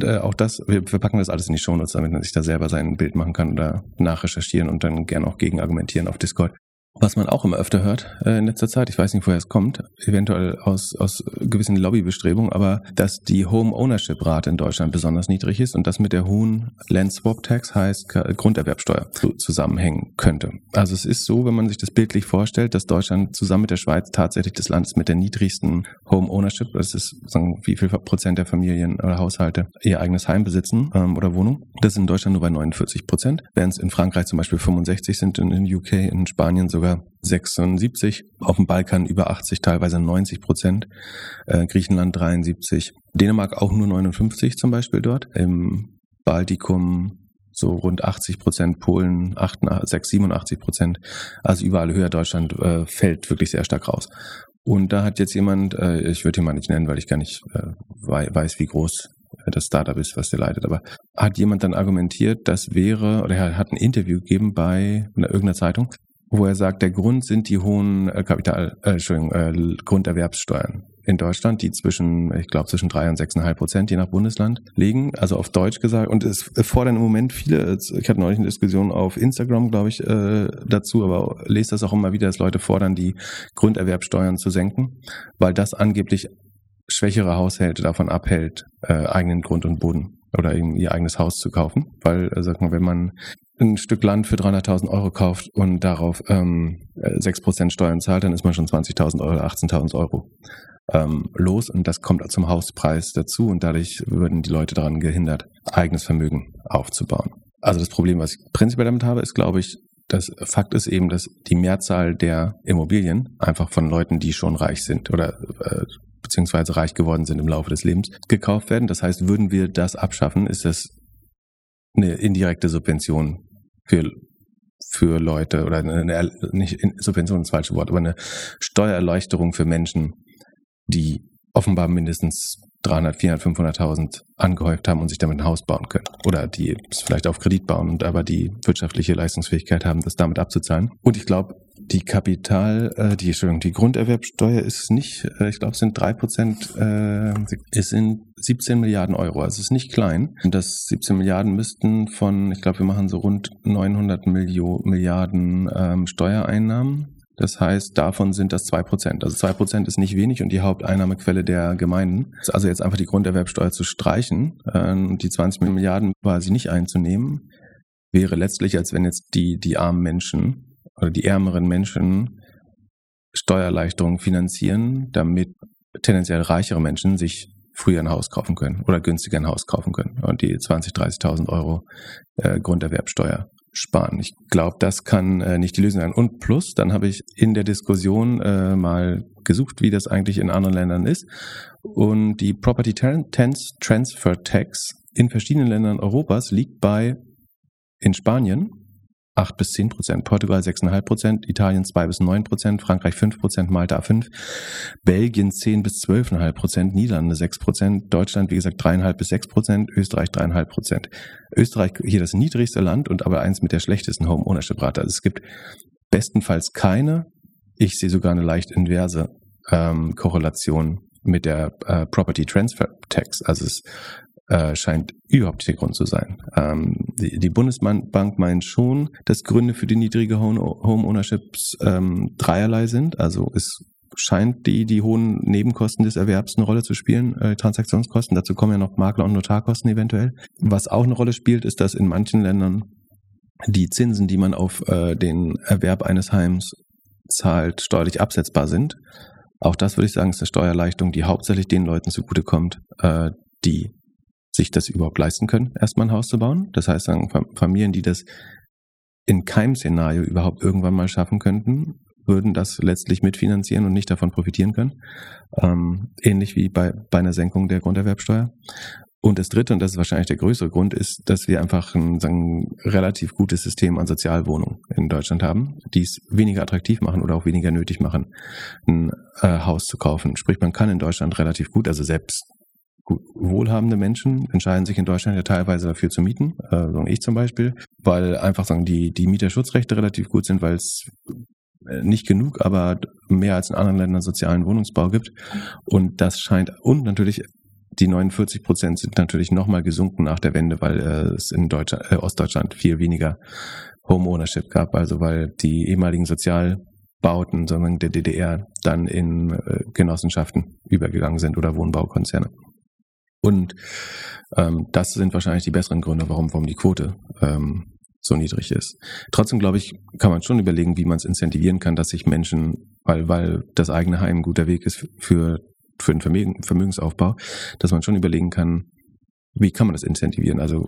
äh, auch das, wir, wir packen das alles in die Shownotes, damit man sich da selber sein Bild machen kann oder nachrecherchieren und dann gerne auch gegen argumentieren auf Discord. Was man auch immer öfter hört äh, in letzter Zeit, ich weiß nicht, woher es kommt, eventuell aus, aus gewissen Lobbybestrebungen, aber dass die Home Ownership Rate in Deutschland besonders niedrig ist und das mit der hohen Land Swap Tax heißt Grunderwerbsteuer zusammenhängen könnte. Also es ist so, wenn man sich das bildlich vorstellt, dass Deutschland zusammen mit der Schweiz tatsächlich das Land ist mit der niedrigsten Home Ownership, das ist sagen, wie viel Prozent der Familien oder Haushalte ihr eigenes Heim besitzen ähm, oder Wohnung. Das ist in Deutschland nur bei 49 Prozent, während es in Frankreich zum Beispiel 65 sind, in, in UK, in Spanien sogar sogar 76, auf dem Balkan über 80, teilweise 90 Prozent, äh, Griechenland 73, Dänemark auch nur 59 zum Beispiel dort, im Baltikum so rund 80 Prozent, Polen 88, 87 Prozent, also überall höher Deutschland äh, fällt wirklich sehr stark raus. Und da hat jetzt jemand, äh, ich würde ihn mal nicht nennen, weil ich gar nicht weiß, wie groß das Startup ist, was der leitet. Aber hat jemand dann argumentiert, das wäre, oder er hat ein Interview gegeben bei irgendeiner Zeitung, wo er sagt, der Grund sind die hohen äh, Kapital, äh, Entschuldigung, äh, Grunderwerbssteuern in Deutschland, die zwischen, ich glaube, zwischen drei und sechseinhalb Prozent je nach Bundesland liegen. Also auf Deutsch gesagt. Und es fordern im Moment viele, ich hatte neulich eine Diskussion auf Instagram, glaube ich, äh, dazu, aber lese das auch immer wieder, dass Leute fordern, die Grunderwerbsteuern zu senken, weil das angeblich schwächere Haushalte davon abhält, äh, eigenen Grund und Boden oder eben ihr eigenes Haus zu kaufen. Weil, äh, sag mal, wenn man ein Stück Land für 300.000 Euro kauft und darauf ähm, 6% Steuern zahlt, dann ist man schon 20.000 Euro, 18.000 Euro ähm, los und das kommt zum Hauspreis dazu und dadurch würden die Leute daran gehindert, eigenes Vermögen aufzubauen. Also das Problem, was ich prinzipiell damit habe, ist, glaube ich, das Fakt ist eben, dass die Mehrzahl der Immobilien einfach von Leuten, die schon reich sind oder äh, beziehungsweise reich geworden sind im Laufe des Lebens, gekauft werden. Das heißt, würden wir das abschaffen, ist das eine indirekte Subvention für, für Leute oder eine, nicht Subvention ist das falsche Wort, aber eine Steuererleichterung für Menschen, die offenbar mindestens 300, 400, 500.000 angehäuft haben und sich damit ein Haus bauen können. Oder die es vielleicht auf Kredit bauen und aber die wirtschaftliche Leistungsfähigkeit haben, das damit abzuzahlen. Und ich glaube, die Kapital, äh, die, Entschuldigung, die Grunderwerbsteuer ist nicht, äh, ich glaube, sind drei Prozent, äh, es sind 17 Milliarden Euro. Also es ist nicht klein. Und das 17 Milliarden müssten von, ich glaube, wir machen so rund 900 Millio Milliarden ähm, Steuereinnahmen. Das heißt, davon sind das zwei Prozent. Also zwei Prozent ist nicht wenig und die Haupteinnahmequelle der Gemeinden. Also jetzt einfach die Grunderwerbsteuer zu streichen äh, und die 20 Milliarden quasi nicht einzunehmen, wäre letztlich, als wenn jetzt die, die armen Menschen oder die ärmeren Menschen Steuererleichterungen finanzieren, damit tendenziell reichere Menschen sich früher ein Haus kaufen können oder günstiger ein Haus kaufen können und die 20.000, 30.000 Euro äh, Grunderwerbsteuer sparen. Ich glaube, das kann äh, nicht die Lösung sein. Und plus, dann habe ich in der Diskussion äh, mal gesucht, wie das eigentlich in anderen Ländern ist. Und die Property Transfer Tax in verschiedenen Ländern Europas liegt bei in Spanien 8 bis 10 Prozent, Portugal 6,5 Prozent, Italien 2 bis 9 Prozent, Frankreich 5 Prozent, Malta 5, Belgien 10 bis 12,5 Prozent, Niederlande 6 Prozent, Deutschland wie gesagt 3,5 bis 6 Prozent, Österreich 3,5 Prozent. Österreich hier das niedrigste Land und aber eins mit der schlechtesten Home Ownership Rate. Also es gibt bestenfalls keine, ich sehe sogar eine leicht inverse ähm, Korrelation mit der äh, Property Transfer Tax. Also es äh, scheint überhaupt nicht der Grund zu sein. Ähm, die, die, Bundesbank meint schon, dass Gründe für die niedrige Home Ownerships ähm, dreierlei sind. Also es scheint die, die hohen Nebenkosten des Erwerbs eine Rolle zu spielen, äh, Transaktionskosten. Dazu kommen ja noch Makler- und Notarkosten eventuell. Was auch eine Rolle spielt, ist, dass in manchen Ländern die Zinsen, die man auf äh, den Erwerb eines Heims zahlt, steuerlich absetzbar sind. Auch das würde ich sagen, ist eine Steuerleistung, die hauptsächlich den Leuten zugutekommt, äh, die sich das überhaupt leisten können, erstmal ein Haus zu bauen. Das heißt, sagen Familien, die das in keinem Szenario überhaupt irgendwann mal schaffen könnten, würden das letztlich mitfinanzieren und nicht davon profitieren können. Ähm, ähnlich wie bei, bei einer Senkung der Grunderwerbsteuer. Und das dritte, und das ist wahrscheinlich der größere Grund, ist, dass wir einfach ein, ein relativ gutes System an Sozialwohnungen in Deutschland haben, die es weniger attraktiv machen oder auch weniger nötig machen, ein äh, Haus zu kaufen. Sprich, man kann in Deutschland relativ gut, also selbst wohlhabende Menschen entscheiden sich in Deutschland ja teilweise dafür zu mieten, äh, so ich zum Beispiel, weil einfach sagen die, die Mieterschutzrechte relativ gut sind, weil es äh, nicht genug, aber mehr als in anderen Ländern sozialen Wohnungsbau gibt. Und das scheint, und natürlich die 49 Prozent sind natürlich nochmal gesunken nach der Wende, weil äh, es in Deutschland, äh, Ostdeutschland viel weniger Home Ownership gab, also weil die ehemaligen Sozialbauten, sondern der DDR dann in äh, Genossenschaften übergegangen sind oder Wohnbaukonzerne. Und ähm, das sind wahrscheinlich die besseren Gründe, warum, warum die Quote ähm, so niedrig ist. Trotzdem glaube ich, kann man schon überlegen, wie man es incentivieren kann, dass sich Menschen, weil, weil das eigene Heim ein guter Weg ist für, für den Vermögen, Vermögensaufbau, dass man schon überlegen kann, wie kann man das incentivieren? Also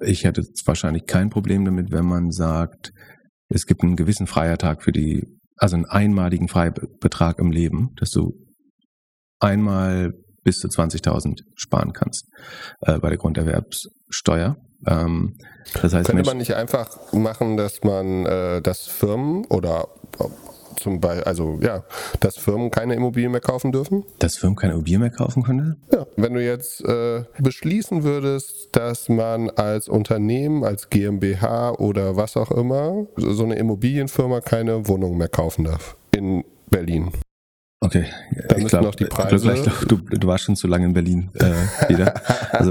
ich hätte wahrscheinlich kein Problem damit, wenn man sagt, es gibt einen gewissen Freiertag für die, also einen einmaligen Freibetrag im Leben, dass du einmal bis zu 20.000 sparen kannst äh, bei der Grunderwerbssteuer. Ähm, das heißt, könnte man nicht einfach machen, dass man äh, das Firmen oder zum Beispiel, also ja, dass Firmen keine Immobilien mehr kaufen dürfen? Dass Firmen keine Immobilien mehr kaufen können? Ja, wenn du jetzt äh, beschließen würdest, dass man als Unternehmen, als GmbH oder was auch immer, so eine Immobilienfirma keine Wohnung mehr kaufen darf in Berlin. Okay, dann ich glaube, Preise. du, du warst schon zu lange in Berlin äh, wieder. Also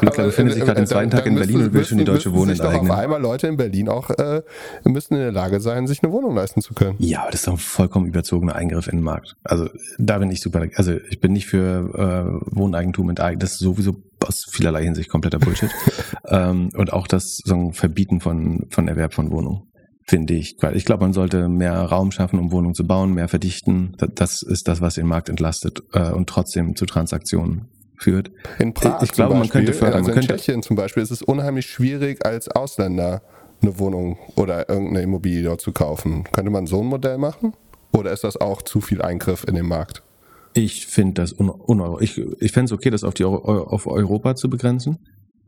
Glückler befindet sich gerade den zweiten Tag in Berlin und will schon die deutsche Wohnung enteignen. Auf einmal Leute in Berlin auch äh, müssen in der Lage sein, sich eine Wohnung leisten zu können. Ja, aber das ist doch ein vollkommen überzogener Eingriff in den Markt. Also da bin ich super. Also ich bin nicht für äh, Wohneigentum enteignen. Das ist sowieso aus vielerlei Hinsicht kompletter Bullshit. ähm, und auch das so ein Verbieten von von Erwerb von Wohnungen finde ich. Weil ich glaube, man sollte mehr Raum schaffen, um Wohnungen zu bauen, mehr verdichten. Das ist das, was den Markt entlastet äh, und trotzdem zu Transaktionen führt. In Prag ich glaube, Beispiel, man könnte fördern. Also in Tschechien zum Beispiel ist es unheimlich schwierig, als Ausländer eine Wohnung oder irgendeine Immobilie dort zu kaufen. Könnte man so ein Modell machen? Oder ist das auch zu viel Eingriff in den Markt? Ich finde das un, un ich, ich fände es okay, das auf, die auf Europa zu begrenzen.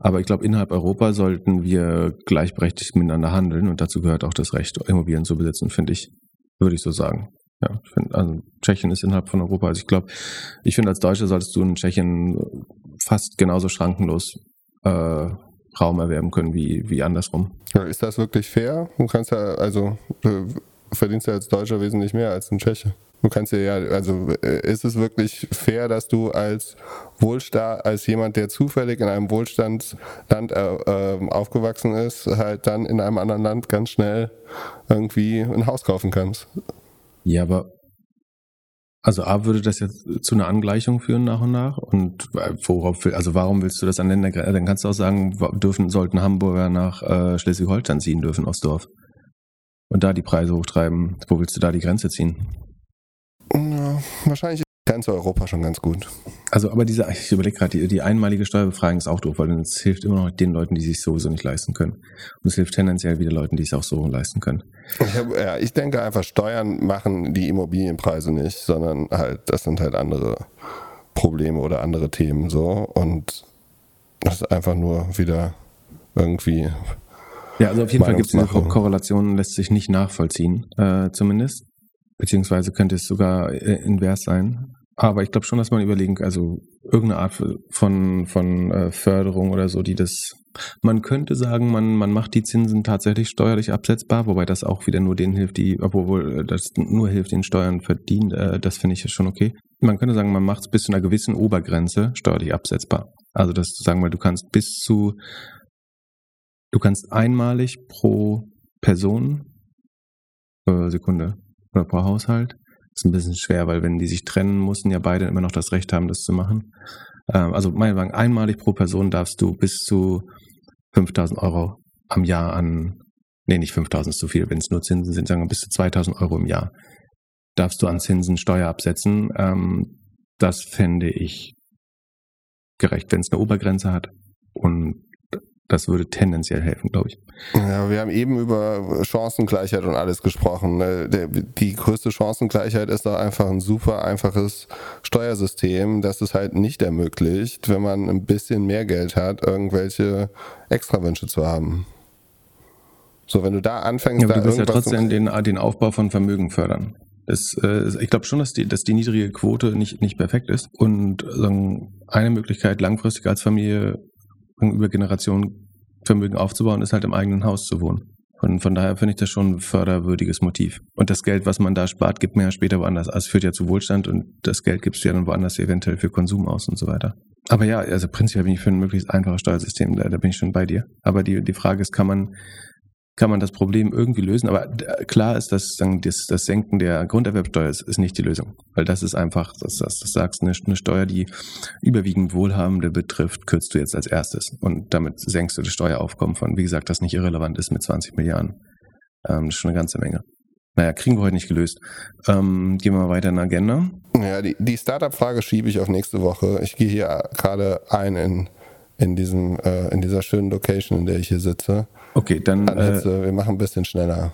Aber ich glaube, innerhalb Europa sollten wir gleichberechtigt miteinander handeln und dazu gehört auch das Recht, Immobilien zu besitzen, finde ich, würde ich so sagen. Ja, find, also Tschechien ist innerhalb von Europa. Also ich glaube, ich finde, als Deutscher solltest du in Tschechien fast genauso schrankenlos äh, Raum erwerben können wie, wie andersrum. Ist das wirklich fair? Du kannst ja, also du verdienst ja als Deutscher wesentlich mehr als ein Tscheche. Du kannst ja, also äh, ist es wirklich fair, dass du als Wohlstand, als jemand, der zufällig in einem Wohlstandsland äh, äh, aufgewachsen ist, halt dann in einem anderen Land ganz schnell irgendwie ein Haus kaufen kannst? Ja, aber also A würde das jetzt zu einer Angleichung führen nach und nach und äh, worauf will, also warum willst du das an Länder, dann kannst du auch sagen, dürfen, sollten Hamburger nach äh, Schleswig-Holstein ziehen dürfen aus Dorf und da die Preise hochtreiben. Wo willst du da die Grenze ziehen? Ja, wahrscheinlich ist ganz Europa schon ganz gut. Also, aber diese, ich überlege gerade, die, die, einmalige Steuerbefreiung ist auch doof, weil es hilft immer noch den Leuten, die sich sowieso nicht leisten können. Und es hilft tendenziell wieder Leuten, die es auch so leisten können. Ich hab, ja, ich denke einfach, Steuern machen die Immobilienpreise nicht, sondern halt, das sind halt andere Probleme oder andere Themen so. Und das ist einfach nur wieder irgendwie Ja, also auf jeden Fall gibt es diese Korrelation, lässt sich nicht nachvollziehen, äh, zumindest. Beziehungsweise könnte es sogar äh, invers sein. Aber ich glaube schon, dass man überlegen, also irgendeine Art von, von äh, Förderung oder so, die das. Man könnte sagen, man, man macht die Zinsen tatsächlich steuerlich absetzbar, wobei das auch wieder nur denen hilft, die, obwohl äh, das nur hilft, den Steuern verdient. Das finde ich schon okay. Man könnte sagen, man macht es bis zu einer gewissen Obergrenze steuerlich absetzbar. Also das sagen wir, du kannst bis zu, du kannst einmalig pro Person, Sekunde, oder pro Haushalt ist ein bisschen schwer, weil wenn die sich trennen, mussten ja beide immer noch das Recht haben, das zu machen. Ähm, also meinetwegen einmalig pro Person darfst du bis zu 5000 Euro am Jahr an, nee, nicht 5000 ist zu viel, wenn es nur Zinsen sind, sagen wir bis zu 2000 Euro im Jahr darfst du an Zinsen Steuer absetzen. Ähm, das fände ich gerecht, wenn es eine Obergrenze hat. Und das würde tendenziell helfen, glaube ich. Ja, wir haben eben über Chancengleichheit und alles gesprochen. Ne? Die größte Chancengleichheit ist doch einfach ein super einfaches Steuersystem, das es halt nicht ermöglicht, wenn man ein bisschen mehr Geld hat, irgendwelche Extrawünsche zu haben. So, wenn du da anfängst, ja, aber da du willst ja trotzdem den, den Aufbau von Vermögen fördern. Das, äh, ich glaube schon, dass die, dass die niedrige Quote nicht, nicht perfekt ist. Und sagen, eine Möglichkeit, langfristig als Familie über Generationen Vermögen aufzubauen, ist halt im eigenen Haus zu wohnen. Und von daher finde ich das schon ein förderwürdiges Motiv. Und das Geld, was man da spart, gibt man ja später woanders. Also es führt ja zu Wohlstand und das Geld gibst du ja dann woanders eventuell für Konsum aus und so weiter. Aber ja, also prinzipiell bin ich für ein möglichst einfaches Steuersystem, da, da bin ich schon bei dir. Aber die, die Frage ist, kann man kann man das Problem irgendwie lösen. Aber klar ist, dass das, das Senken der Grunderwerbsteuer ist, ist, nicht die Lösung. Weil das ist einfach, das, das, das sagst, eine, eine Steuer, die überwiegend Wohlhabende betrifft, kürzt du jetzt als erstes. Und damit senkst du das Steueraufkommen von, wie gesagt, das nicht irrelevant ist mit 20 Milliarden. Ähm, das ist schon eine ganze Menge. Naja, kriegen wir heute nicht gelöst. Ähm, gehen wir mal weiter in der Agenda. Ja, die, die Startup-Frage schiebe ich auf nächste Woche. Ich gehe hier gerade ein in, in, diesem, äh, in dieser schönen Location, in der ich hier sitze. Okay, dann. Also, äh, wir machen ein bisschen schneller.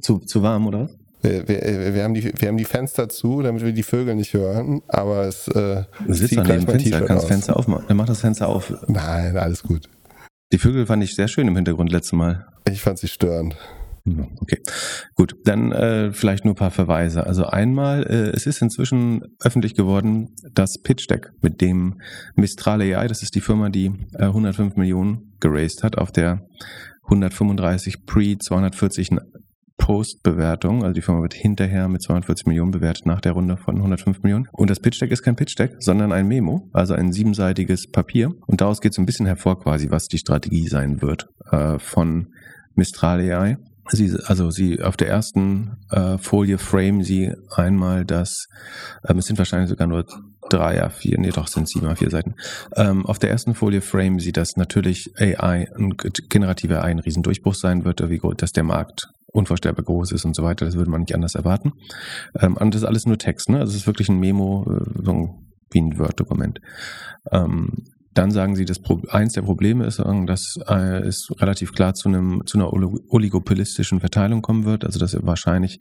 Zu, zu warm, oder? Wir, wir, wir, haben die, wir haben die Fenster zu, damit wir die Vögel nicht hören, aber es äh, du sitzt an dem Fenster, kannst das Fenster aufmachen. Dann mach das Fenster auf. Nein, alles gut. Die Vögel fand ich sehr schön im Hintergrund letztes Mal. Ich fand sie störend. Okay, gut. Dann äh, vielleicht nur ein paar Verweise. Also einmal, äh, es ist inzwischen öffentlich geworden, das Pitch Deck, mit dem Mistral AI, das ist die Firma, die äh, 105 Millionen geraced hat auf der 135 Pre, 240 Post-Bewertung. Also die Firma wird hinterher mit 240 Millionen bewertet nach der Runde von 105 Millionen. Und das Pitch Deck ist kein Pitch Deck, sondern ein Memo, also ein siebenseitiges Papier. Und daraus geht es ein bisschen hervor quasi, was die Strategie sein wird äh, von Mistral AI. Sie, also sie auf der ersten äh, Folie frame sie einmal das, ähm, es sind wahrscheinlich sogar nur drei A4, nee doch sind sieben A4 Seiten. Ähm, auf der ersten Folie frame sie, dass natürlich AI, ein generative AI ein Riesendurchbruch sein wird, wie dass der Markt unvorstellbar groß ist und so weiter. Das würde man nicht anders erwarten. Ähm, und das ist alles nur Text, ne? Also es ist wirklich ein Memo, äh, so wie ein Word-Dokument. Ähm, dann sagen sie, dass eins der Probleme ist, dass äh, es relativ klar zu, einem, zu einer oligopolistischen Verteilung kommen wird, also dass wahrscheinlich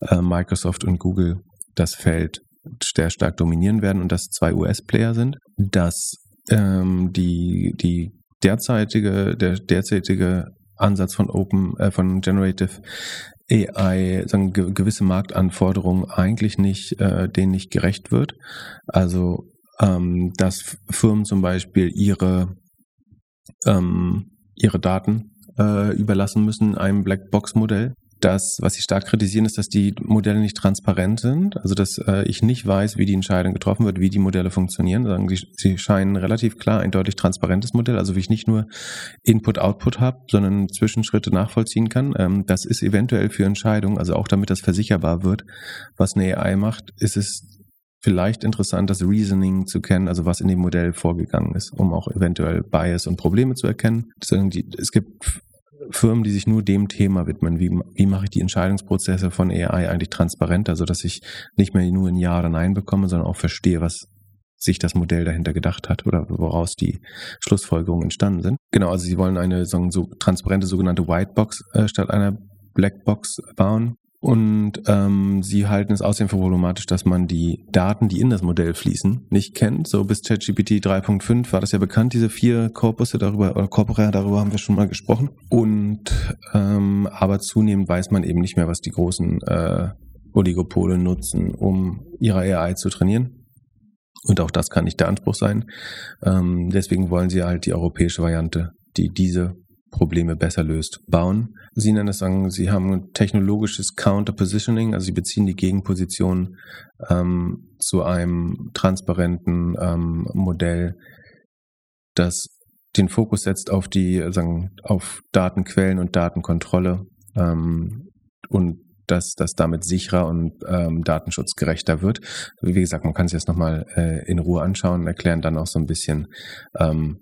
äh, Microsoft und Google das Feld sehr stark dominieren werden und dass zwei US-Player sind, dass ähm, die, die derzeitige, der derzeitige Ansatz von Open, äh, von Generative AI, sagen ge gewisse Marktanforderungen eigentlich nicht, äh, denen nicht gerecht wird. Also ähm, dass Firmen zum Beispiel ihre, ähm, ihre Daten äh, überlassen müssen einem Blackbox-Modell. Das, was sie stark kritisieren, ist, dass die Modelle nicht transparent sind. Also, dass äh, ich nicht weiß, wie die Entscheidung getroffen wird, wie die Modelle funktionieren. Sagen, sie, sie scheinen relativ klar ein deutlich transparentes Modell, also wie ich nicht nur Input-Output habe, sondern Zwischenschritte nachvollziehen kann. Ähm, das ist eventuell für Entscheidungen, also auch damit das versicherbar wird, was eine AI macht, ist es vielleicht interessant, das Reasoning zu kennen, also was in dem Modell vorgegangen ist, um auch eventuell Bias und Probleme zu erkennen. Es gibt Firmen, die sich nur dem Thema widmen. Wie, wie mache ich die Entscheidungsprozesse von AI eigentlich transparenter, sodass ich nicht mehr nur ein Ja oder Nein bekomme, sondern auch verstehe, was sich das Modell dahinter gedacht hat oder woraus die Schlussfolgerungen entstanden sind. Genau, also sie wollen eine so, so transparente sogenannte Whitebox äh, statt einer Blackbox bauen Und ähm, sie halten es außerdem für problematisch, dass man die Daten, die in das Modell fließen, nicht kennt. So bis ChatGPT 3.5 war das ja bekannt, diese vier Korpusse darüber, oder Corpora, darüber haben wir schon mal gesprochen. Und ähm, aber zunehmend weiß man eben nicht mehr, was die großen äh, Oligopole nutzen, um ihre AI zu trainieren. Und auch das kann nicht der Anspruch sein. Ähm, deswegen wollen sie halt die europäische Variante, die diese Probleme besser löst, bauen. Sie nennen es sagen, Sie haben ein technologisches Counter-Positioning, also Sie beziehen die Gegenposition ähm, zu einem transparenten ähm, Modell, das den Fokus setzt auf die, sagen, auf Datenquellen und Datenkontrolle ähm, und dass das damit sicherer und ähm, datenschutzgerechter wird. Wie gesagt, man kann sich das nochmal äh, in Ruhe anschauen und erklären dann auch so ein bisschen, ähm,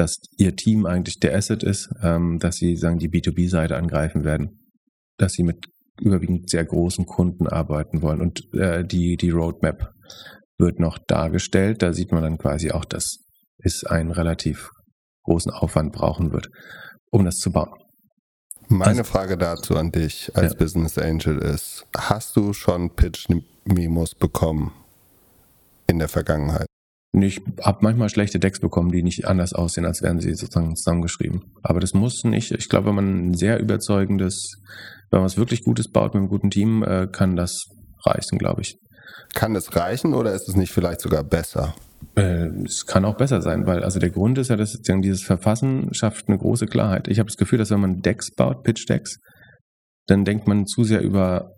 dass ihr Team eigentlich der Asset ist, ähm, dass sie sagen, die B2B-Seite angreifen werden, dass sie mit überwiegend sehr großen Kunden arbeiten wollen und äh, die, die Roadmap wird noch dargestellt. Da sieht man dann quasi auch, dass es einen relativ großen Aufwand brauchen wird, um das zu bauen. Meine also, Frage dazu an dich als ja. Business Angel ist, hast du schon Pitch-Memos bekommen in der Vergangenheit? Ich habe manchmal schlechte Decks bekommen, die nicht anders aussehen, als wären sie sozusagen zusammengeschrieben. Aber das muss nicht. Ich glaube, wenn man ein sehr überzeugendes, wenn man was wirklich Gutes baut mit einem guten Team, äh, kann das reichen, glaube ich. Kann das reichen oder ist es nicht vielleicht sogar besser? Äh, es kann auch besser sein, weil also der Grund ist ja, dass dieses Verfassen schafft eine große Klarheit. Ich habe das Gefühl, dass wenn man Decks baut, Pitch-Decks, dann denkt man zu sehr über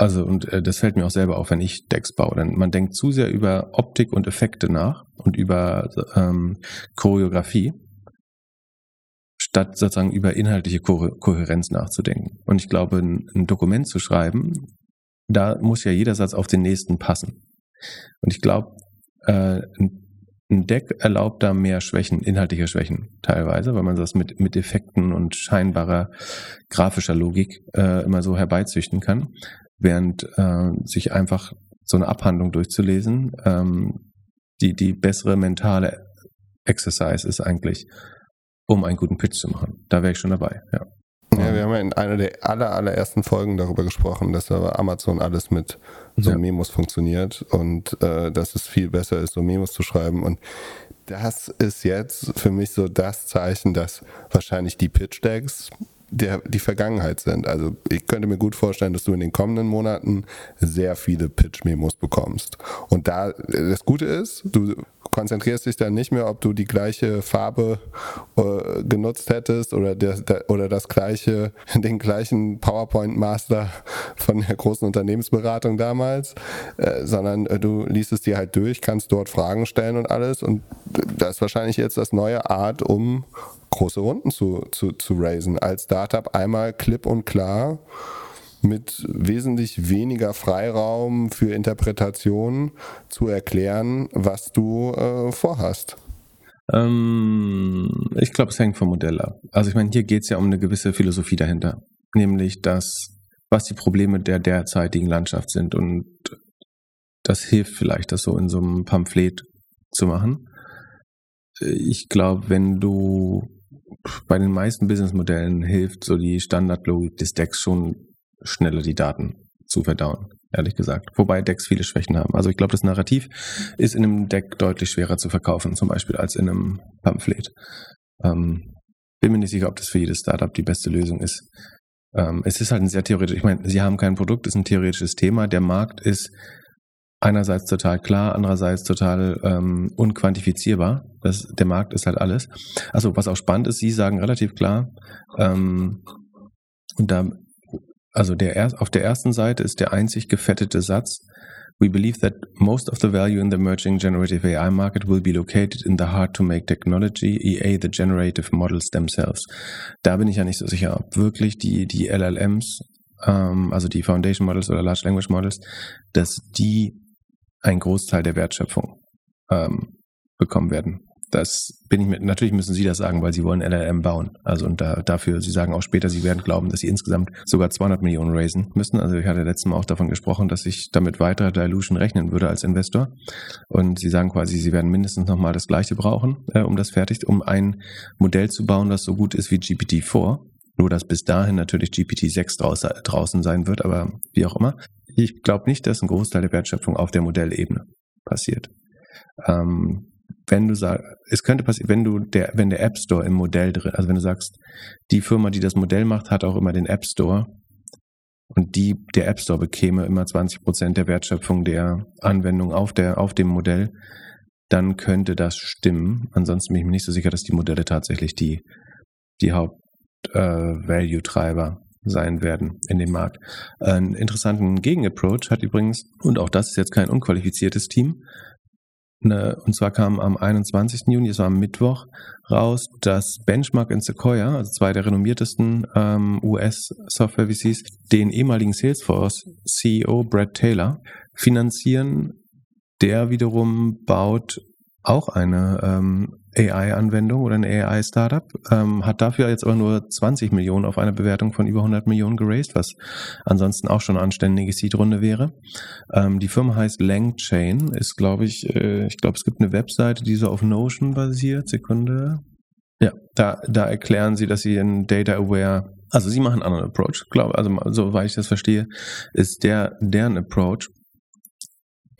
also, und äh, das fällt mir auch selber auf, wenn ich Decks baue. Denn man denkt zu sehr über Optik und Effekte nach und über ähm, Choreografie, statt sozusagen über inhaltliche Ko Kohärenz nachzudenken. Und ich glaube, ein, ein Dokument zu schreiben, da muss ja jeder Satz auf den nächsten passen. Und ich glaube, äh, ein Deck erlaubt da mehr Schwächen, inhaltliche Schwächen teilweise, weil man das mit, mit Effekten und scheinbarer grafischer Logik äh, immer so herbeizüchten kann während äh, sich einfach so eine Abhandlung durchzulesen, ähm, die, die bessere mentale Exercise ist eigentlich, um einen guten Pitch zu machen. Da wäre ich schon dabei, ja. Ja, wir haben ja in einer der aller, allerersten Folgen darüber gesprochen, dass aber Amazon alles mit so ja. Memos funktioniert und äh, dass es viel besser ist, so Memos zu schreiben. Und das ist jetzt für mich so das Zeichen, dass wahrscheinlich die Pitch Decks der, die Vergangenheit sind. Also ich könnte mir gut vorstellen, dass du in den kommenden Monaten sehr viele Pitch-Memos bekommst. Und da das Gute ist, du konzentrierst dich dann nicht mehr, ob du die gleiche Farbe äh, genutzt hättest oder, der, der, oder das gleiche, den gleichen PowerPoint-Master von der großen Unternehmensberatung damals, äh, sondern äh, du liest es dir halt durch, kannst dort Fragen stellen und alles. Und das ist wahrscheinlich jetzt das neue Art, um große Runden zu, zu, zu raisen. Als Startup einmal klipp und klar mit wesentlich weniger Freiraum für Interpretation zu erklären, was du äh, vorhast. Ähm, ich glaube, es hängt vom Modell ab. Also ich meine, hier geht es ja um eine gewisse Philosophie dahinter, nämlich dass was die Probleme der derzeitigen Landschaft sind und das hilft vielleicht, das so in so einem Pamphlet zu machen. Ich glaube, wenn du bei den meisten Businessmodellen hilft so die Standardlogik des Decks schon schneller die Daten zu verdauen, ehrlich gesagt. Wobei Decks viele Schwächen haben. Also ich glaube, das Narrativ ist in einem Deck deutlich schwerer zu verkaufen, zum Beispiel als in einem Pamphlet. Ähm, bin mir nicht sicher, ob das für jedes Startup die beste Lösung ist. Ähm, es ist halt ein sehr theoretisch, ich meine, sie haben kein Produkt, es ist ein theoretisches Thema. Der Markt ist einerseits total klar, andererseits total ähm, unquantifizierbar. Das, der Markt ist halt alles. Also was auch spannend ist, Sie sagen relativ klar, ähm, und da, also der, auf der ersten Seite ist der einzig gefettete Satz, We believe that most of the value in the emerging generative AI market will be located in the hard to make technology, EA, the generative models themselves. Da bin ich ja nicht so sicher, ob wirklich die, die LLMs, ähm, also die Foundation Models oder Large Language Models, dass die einen Großteil der Wertschöpfung ähm, bekommen werden. Das bin ich mit, natürlich müssen Sie das sagen, weil Sie wollen LLM bauen. Also und da, dafür, Sie sagen auch später, Sie werden glauben, dass Sie insgesamt sogar 200 Millionen raisen müssen. Also ich hatte letztes Mal auch davon gesprochen, dass ich damit weiter Dilution rechnen würde als Investor. Und Sie sagen quasi, Sie werden mindestens nochmal das Gleiche brauchen, äh, um das fertig, um ein Modell zu bauen, das so gut ist wie GPT-4 Nur, dass bis dahin natürlich GPT-6 draus, draußen sein wird, aber wie auch immer. Ich glaube nicht, dass ein Großteil der Wertschöpfung auf der Modellebene passiert. Ähm, wenn du sagst, es könnte passieren, wenn du der, wenn der App Store im Modell drin, also wenn du sagst, die Firma, die das Modell macht, hat auch immer den App Store und die, der App Store bekäme immer 20 Prozent der Wertschöpfung der Anwendung auf der, auf dem Modell, dann könnte das stimmen. Ansonsten bin ich mir nicht so sicher, dass die Modelle tatsächlich die, die Haupt-Value-Treiber äh, sein werden in dem Markt. Einen interessanten Gegenapproach hat übrigens, und auch das ist jetzt kein unqualifiziertes Team, Ne, und zwar kam am 21. Juni, es war am Mittwoch, raus, dass Benchmark und Sequoia, also zwei der renommiertesten ähm, US-Software-VCs, den ehemaligen Salesforce-CEO Brad Taylor finanzieren. Der wiederum baut auch eine ähm, AI-Anwendung oder ein AI-Startup, ähm, hat dafür jetzt aber nur 20 Millionen auf eine Bewertung von über 100 Millionen geraced, was ansonsten auch schon eine anständige Seed-Runde wäre. Ähm, die Firma heißt Langchain, ist glaube ich, äh, ich glaube es gibt eine Webseite, die so auf Notion basiert, Sekunde. Ja, da, da erklären sie, dass sie ein Data Aware also sie machen einen anderen Approach, glaube also soweit ich das verstehe, ist der deren Approach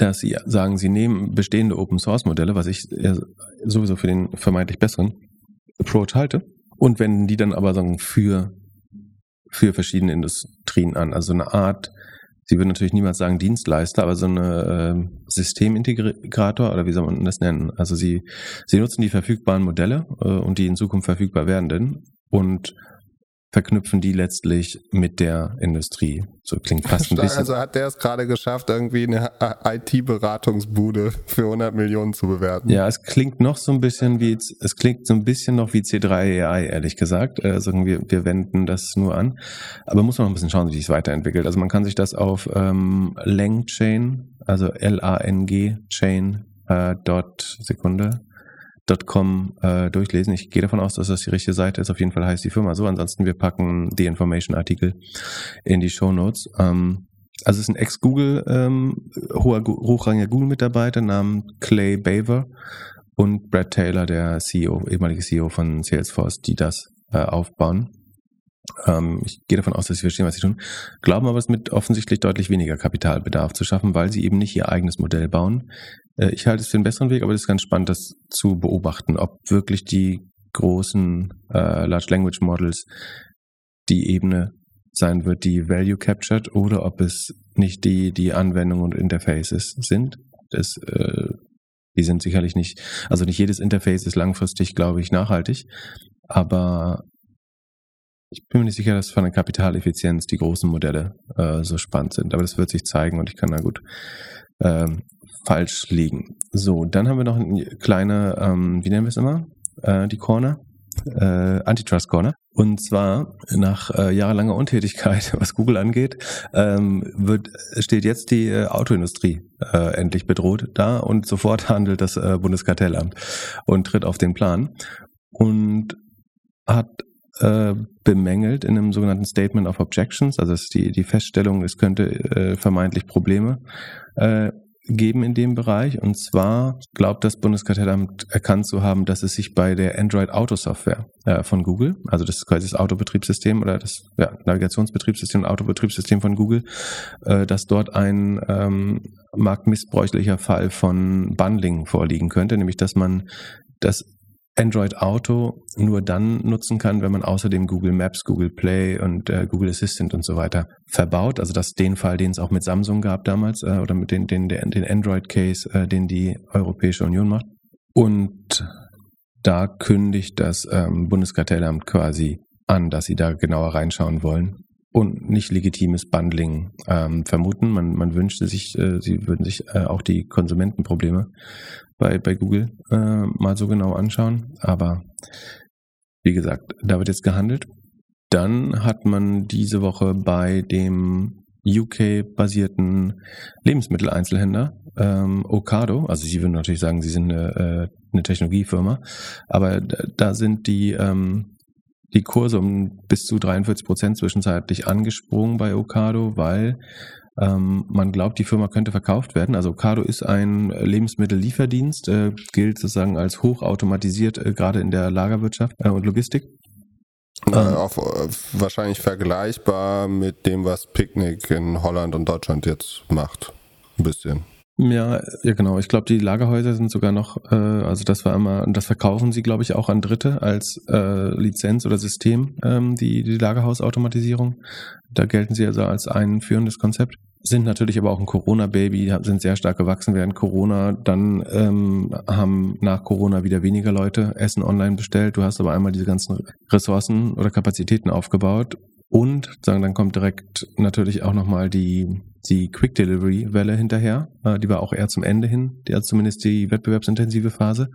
dass sie sagen, sie nehmen bestehende Open Source Modelle, was ich sowieso für den vermeintlich besseren Approach halte, und wenden die dann aber sagen für, für verschiedene Industrien an. Also eine Art, sie würden natürlich niemals sagen Dienstleister, aber so eine äh, Systemintegrator oder wie soll man das nennen? Also sie, sie nutzen die verfügbaren Modelle äh, und die in Zukunft verfügbar werdenden und verknüpfen die letztlich mit der Industrie. So klingt fast ein bisschen. Also hat der es gerade geschafft, irgendwie eine IT-Beratungsbude für 100 Millionen zu bewerten. Ja, es klingt noch so ein bisschen wie, es klingt so ein bisschen noch wie C3 AI, ehrlich gesagt. Also wir, wir wenden das nur an. Aber muss man noch ein bisschen schauen, wie sich es weiterentwickelt. Also man kann sich das auf ähm, Langchain, also L-A-N-G Chain, äh, dot Sekunde, Com äh, durchlesen. Ich gehe davon aus, dass das die richtige Seite ist. Auf jeden Fall heißt die Firma so. Ansonsten wir packen die Information-Artikel in die Show Notes. Ähm, also es ist ein Ex-Google, ähm, hoher, hochrangiger Google-Mitarbeiter namens Clay Baver und Brad Taylor, der CEO, ehemalige CEO von Salesforce, die das äh, aufbauen. Ähm, ich gehe davon aus, dass sie verstehen, was sie tun. Glauben aber, es mit offensichtlich deutlich weniger Kapitalbedarf zu schaffen, weil sie eben nicht ihr eigenes Modell bauen. Äh, ich halte es für einen besseren Weg, aber es ist ganz spannend, das zu beobachten, ob wirklich die großen äh, Large Language Models die Ebene sein wird, die Value captured, oder ob es nicht die, die Anwendungen und Interfaces sind. Das, äh, die sind sicherlich nicht, also nicht jedes Interface ist langfristig, glaube ich, nachhaltig, aber ich bin mir nicht sicher, dass von der Kapitaleffizienz die großen Modelle äh, so spannend sind, aber das wird sich zeigen und ich kann da gut ähm, falsch liegen. So, dann haben wir noch eine kleine, ähm, wie nennen wir es immer? Äh, die Corner? Äh, Antitrust Corner. Und zwar nach äh, jahrelanger Untätigkeit, was Google angeht, ähm, wird, steht jetzt die äh, Autoindustrie äh, endlich bedroht da und sofort handelt das äh, Bundeskartellamt und tritt auf den Plan und hat äh, bemängelt in einem sogenannten Statement of Objections, also ist die, die Feststellung, es könnte äh, vermeintlich Probleme äh, geben in dem Bereich. Und zwar glaubt das Bundeskartellamt erkannt zu haben, dass es sich bei der Android Auto Software äh, von Google, also das ist quasi das Autobetriebssystem oder das ja, Navigationsbetriebssystem, Autobetriebssystem von Google, äh, dass dort ein ähm, marktmissbräuchlicher Fall von Bundling vorliegen könnte, nämlich dass man das Android Auto nur dann nutzen kann, wenn man außerdem Google Maps, Google Play und äh, Google Assistant und so weiter verbaut. Also das den Fall, den es auch mit Samsung gab damals äh, oder mit den, den, den Android-Case, äh, den die Europäische Union macht. Und da kündigt das ähm, Bundeskartellamt quasi an, dass sie da genauer reinschauen wollen und nicht legitimes Bundling ähm, vermuten. Man, man wünschte sich, äh, sie würden sich äh, auch die Konsumentenprobleme bei, bei Google äh, mal so genau anschauen. Aber wie gesagt, da wird jetzt gehandelt. Dann hat man diese Woche bei dem UK-basierten Lebensmitteleinzelhändler ähm, Ocado, also Sie würden natürlich sagen, Sie sind eine, äh, eine Technologiefirma, aber da sind die ähm, die Kurse um bis zu 43 Prozent zwischenzeitlich angesprungen bei Ocado, weil ähm, man glaubt, die Firma könnte verkauft werden. Also Ocado ist ein Lebensmittellieferdienst, äh, gilt sozusagen als hochautomatisiert, äh, gerade in der Lagerwirtschaft äh, und Logistik. Äh, auf, äh, wahrscheinlich vergleichbar mit dem, was Picknick in Holland und Deutschland jetzt macht. Ein bisschen. Ja, ja genau. Ich glaube, die Lagerhäuser sind sogar noch, äh, also das war immer, und das verkaufen sie, glaube ich, auch an Dritte als äh, Lizenz oder System, ähm, die, die Lagerhausautomatisierung. Da gelten sie also als ein führendes Konzept. Sind natürlich aber auch ein Corona-Baby, sind sehr stark gewachsen während Corona. Dann ähm, haben nach Corona wieder weniger Leute Essen online bestellt. Du hast aber einmal diese ganzen Ressourcen oder Kapazitäten aufgebaut und sagen, dann kommt direkt natürlich auch nochmal die, die Quick Delivery Welle hinterher. Äh, die war auch eher zum Ende hin, die hat zumindest die wettbewerbsintensive Phase.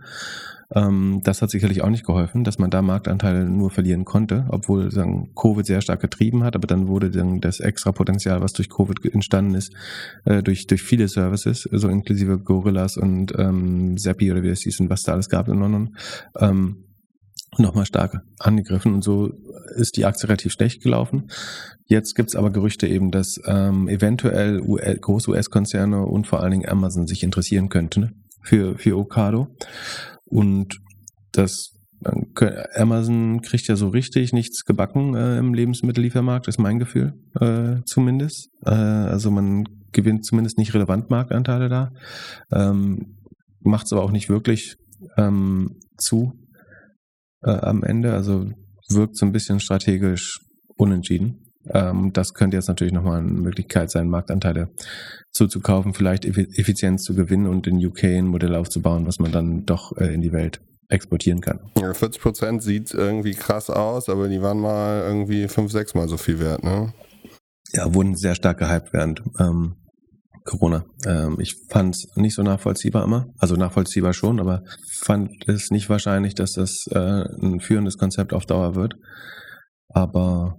Ähm, das hat sicherlich auch nicht geholfen, dass man da Marktanteile nur verlieren konnte, obwohl sagen, Covid sehr stark getrieben hat, aber dann wurde dann das extra Potenzial, was durch Covid entstanden ist, äh, durch, durch viele Services, so inklusive Gorillas und ähm, Zappi oder wie es hieß und was da alles gab in London, ähm, nochmal stark angegriffen und so ist die Aktie relativ schlecht gelaufen. Jetzt gibt's aber Gerüchte eben, dass ähm, eventuell große US-Konzerne und vor allen Dingen Amazon sich interessieren könnten für, für Okado. Und das Amazon kriegt ja so richtig nichts gebacken äh, im Lebensmittelliefermarkt, ist mein Gefühl äh, zumindest. Äh, also man gewinnt zumindest nicht relevant Marktanteile da, ähm, macht es aber auch nicht wirklich ähm, zu äh, am Ende. Also wirkt so ein bisschen strategisch unentschieden. Ähm, das könnte jetzt natürlich nochmal eine Möglichkeit sein, Marktanteile zuzukaufen, vielleicht Effizienz zu gewinnen und in UK ein Modell aufzubauen, was man dann doch äh, in die Welt exportieren kann. Ja, 40 Prozent sieht irgendwie krass aus, aber die waren mal irgendwie fünf, sechs Mal so viel wert, ne? Ja, wurden sehr stark gehypt während ähm, Corona. Ähm, ich fand es nicht so nachvollziehbar immer. Also nachvollziehbar schon, aber fand es nicht wahrscheinlich, dass das äh, ein führendes Konzept auf Dauer wird. Aber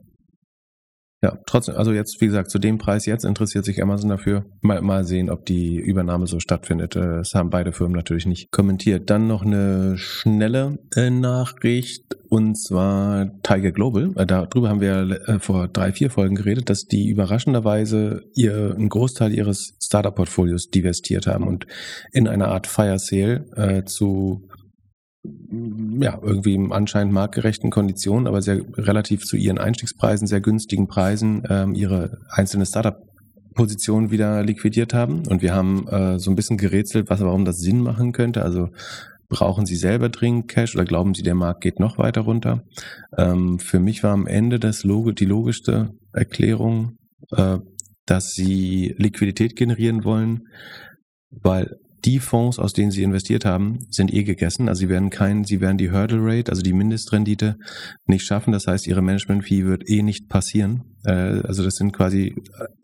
ja, trotzdem, also jetzt, wie gesagt, zu dem Preis jetzt interessiert sich Amazon dafür. Mal, mal sehen, ob die Übernahme so stattfindet. Äh, das haben beide Firmen natürlich nicht kommentiert. Dann noch eine schnelle äh, Nachricht und zwar Tiger Global. Äh, darüber haben wir vor drei, vier Folgen geredet, dass die überraschenderweise ihr einen Großteil ihres Startup-Portfolios divestiert haben und in einer Art Fire Sale äh, zu ja, irgendwie im anscheinend marktgerechten Konditionen, aber sehr relativ zu ihren Einstiegspreisen, sehr günstigen Preisen, ähm, ihre einzelne Startup-Position wieder liquidiert haben. Und wir haben äh, so ein bisschen gerätselt, was, warum das Sinn machen könnte. Also brauchen Sie selber dringend Cash oder glauben Sie, der Markt geht noch weiter runter? Ähm, für mich war am Ende das Log die logischste Erklärung, äh, dass Sie Liquidität generieren wollen, weil die Fonds, aus denen sie investiert haben, sind eh gegessen. Also sie werden kein, sie werden die Hurdle Rate, also die Mindestrendite, nicht schaffen. Das heißt, ihre Management Fee wird eh nicht passieren. Äh, also das sind quasi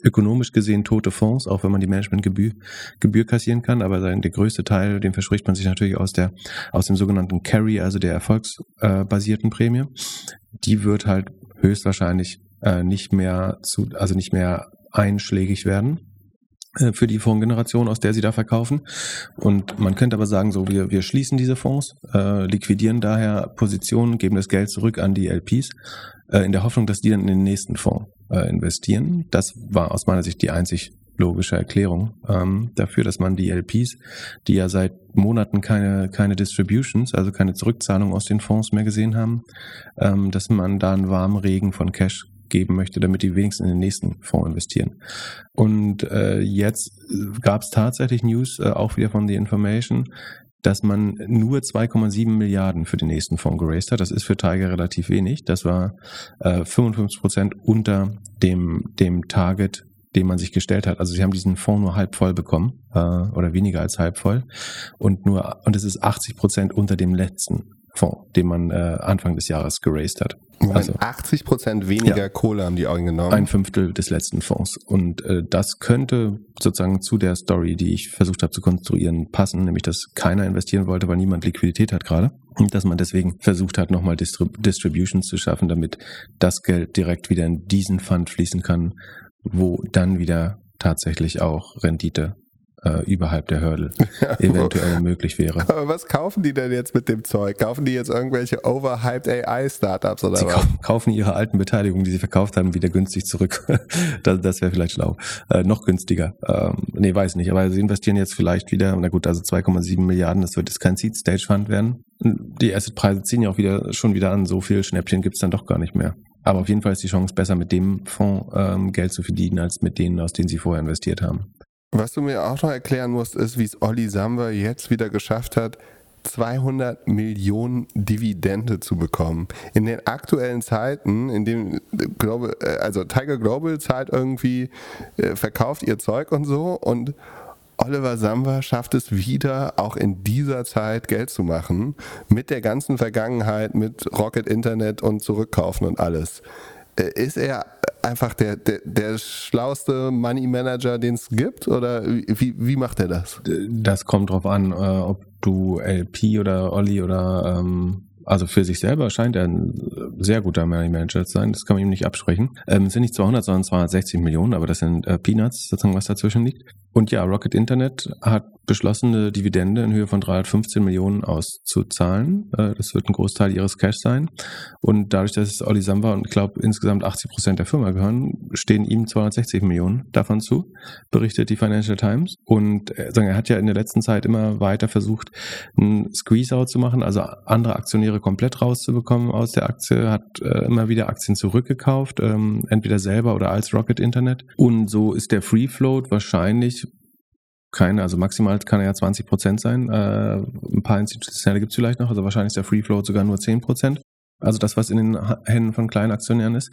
ökonomisch gesehen tote Fonds, auch wenn man die Managementgebühr Gebühr kassieren kann. Aber der größte Teil, den verspricht man sich natürlich aus der, aus dem sogenannten Carry, also der erfolgsbasierten Prämie. Die wird halt höchstwahrscheinlich äh, nicht mehr zu, also nicht mehr einschlägig werden. Äh, für die Fondsgeneration, aus der sie da verkaufen. Und man könnte aber sagen, so wir, wir schließen diese Fonds, äh, liquidieren daher Positionen, geben das Geld zurück an die LPs, äh, in der Hoffnung, dass die dann in den nächsten Fonds äh, investieren. Das war aus meiner Sicht die einzig logische Erklärung ähm, dafür, dass man die LPs, die ja seit Monaten keine, keine Distributions, also keine Zurückzahlung aus den Fonds mehr gesehen haben, ähm, dass man da einen warmen Regen von Cash geben möchte, damit die wenigstens in den nächsten Fonds investieren. Und äh, jetzt gab es tatsächlich News, äh, auch wieder von The Information, dass man nur 2,7 Milliarden für den nächsten Fonds geraced hat. Das ist für Tiger relativ wenig. Das war äh, 55 Prozent unter dem, dem Target, den man sich gestellt hat. Also sie haben diesen Fonds nur halb voll bekommen äh, oder weniger als halb voll und nur und es ist 80 Prozent unter dem letzten Fonds, den man äh, Anfang des Jahres geraced hat. Also 80 Prozent weniger ja, Kohle haben die Augen genommen. Ein Fünftel des letzten Fonds. Und äh, das könnte sozusagen zu der Story, die ich versucht habe zu konstruieren, passen, nämlich dass keiner investieren wollte, weil niemand Liquidität hat gerade. Und dass man deswegen versucht hat, nochmal Distrib Distributions zu schaffen, damit das Geld direkt wieder in diesen Fund fließen kann, wo dann wieder tatsächlich auch Rendite äh, überhalb der Hurdle eventuell möglich wäre. Aber was kaufen die denn jetzt mit dem Zeug? Kaufen die jetzt irgendwelche overhyped AI-Startups oder sie was? kaufen ihre alten Beteiligungen, die sie verkauft haben, wieder günstig zurück. das das wäre vielleicht schlau. Äh, noch günstiger. Ähm, nee, weiß nicht. Aber sie investieren jetzt vielleicht wieder, na gut, also 2,7 Milliarden, das wird jetzt kein Seed Stage Fund werden. die Assetpreise ziehen ja auch wieder schon wieder an. So viel Schnäppchen gibt's dann doch gar nicht mehr. Aber auf jeden Fall ist die Chance besser, mit dem Fonds ähm, Geld zu verdienen, als mit denen, aus denen sie vorher investiert haben. Was du mir auch noch erklären musst, ist, wie es Olli Samba jetzt wieder geschafft hat, 200 Millionen Dividende zu bekommen. In den aktuellen Zeiten, in dem Global, äh, also Tiger Global zahlt irgendwie, äh, verkauft ihr Zeug und so und Oliver Samba schafft es wieder, auch in dieser Zeit Geld zu machen, mit der ganzen Vergangenheit, mit Rocket Internet und Zurückkaufen und alles. Äh, ist er einfach der, der, der schlauste Money Manager, den es gibt? Oder wie, wie macht er das? Das kommt drauf an, äh, ob du LP oder Olli oder ähm, also für sich selber scheint er ein sehr guter Money Manager zu sein, das kann man ihm nicht absprechen. Ähm, es sind nicht 200, sondern 260 Millionen, aber das sind äh, Peanuts, sozusagen, was dazwischen liegt. Und ja, Rocket Internet hat beschlossene Dividende in Höhe von 315 Millionen auszuzahlen. Äh, das wird ein Großteil ihres Cash sein. Und dadurch, dass Olli Samba und ich glaube insgesamt 80 Prozent der Firma gehören, stehen ihm 260 Millionen davon zu, berichtet die Financial Times. Und äh, er hat ja in der letzten Zeit immer weiter versucht, einen Squeeze-Out zu machen, also andere Aktionäre komplett rauszubekommen aus der Aktie, hat äh, immer wieder Aktien zurückgekauft, ähm, entweder selber oder als Rocket Internet. Und so ist der Free Float wahrscheinlich keine, also maximal kann er ja 20 Prozent sein. Äh, ein paar institutionelle gibt es vielleicht noch, also wahrscheinlich ist der Free Float sogar nur 10 Prozent. Also das, was in den Händen von kleinen Aktionären ist.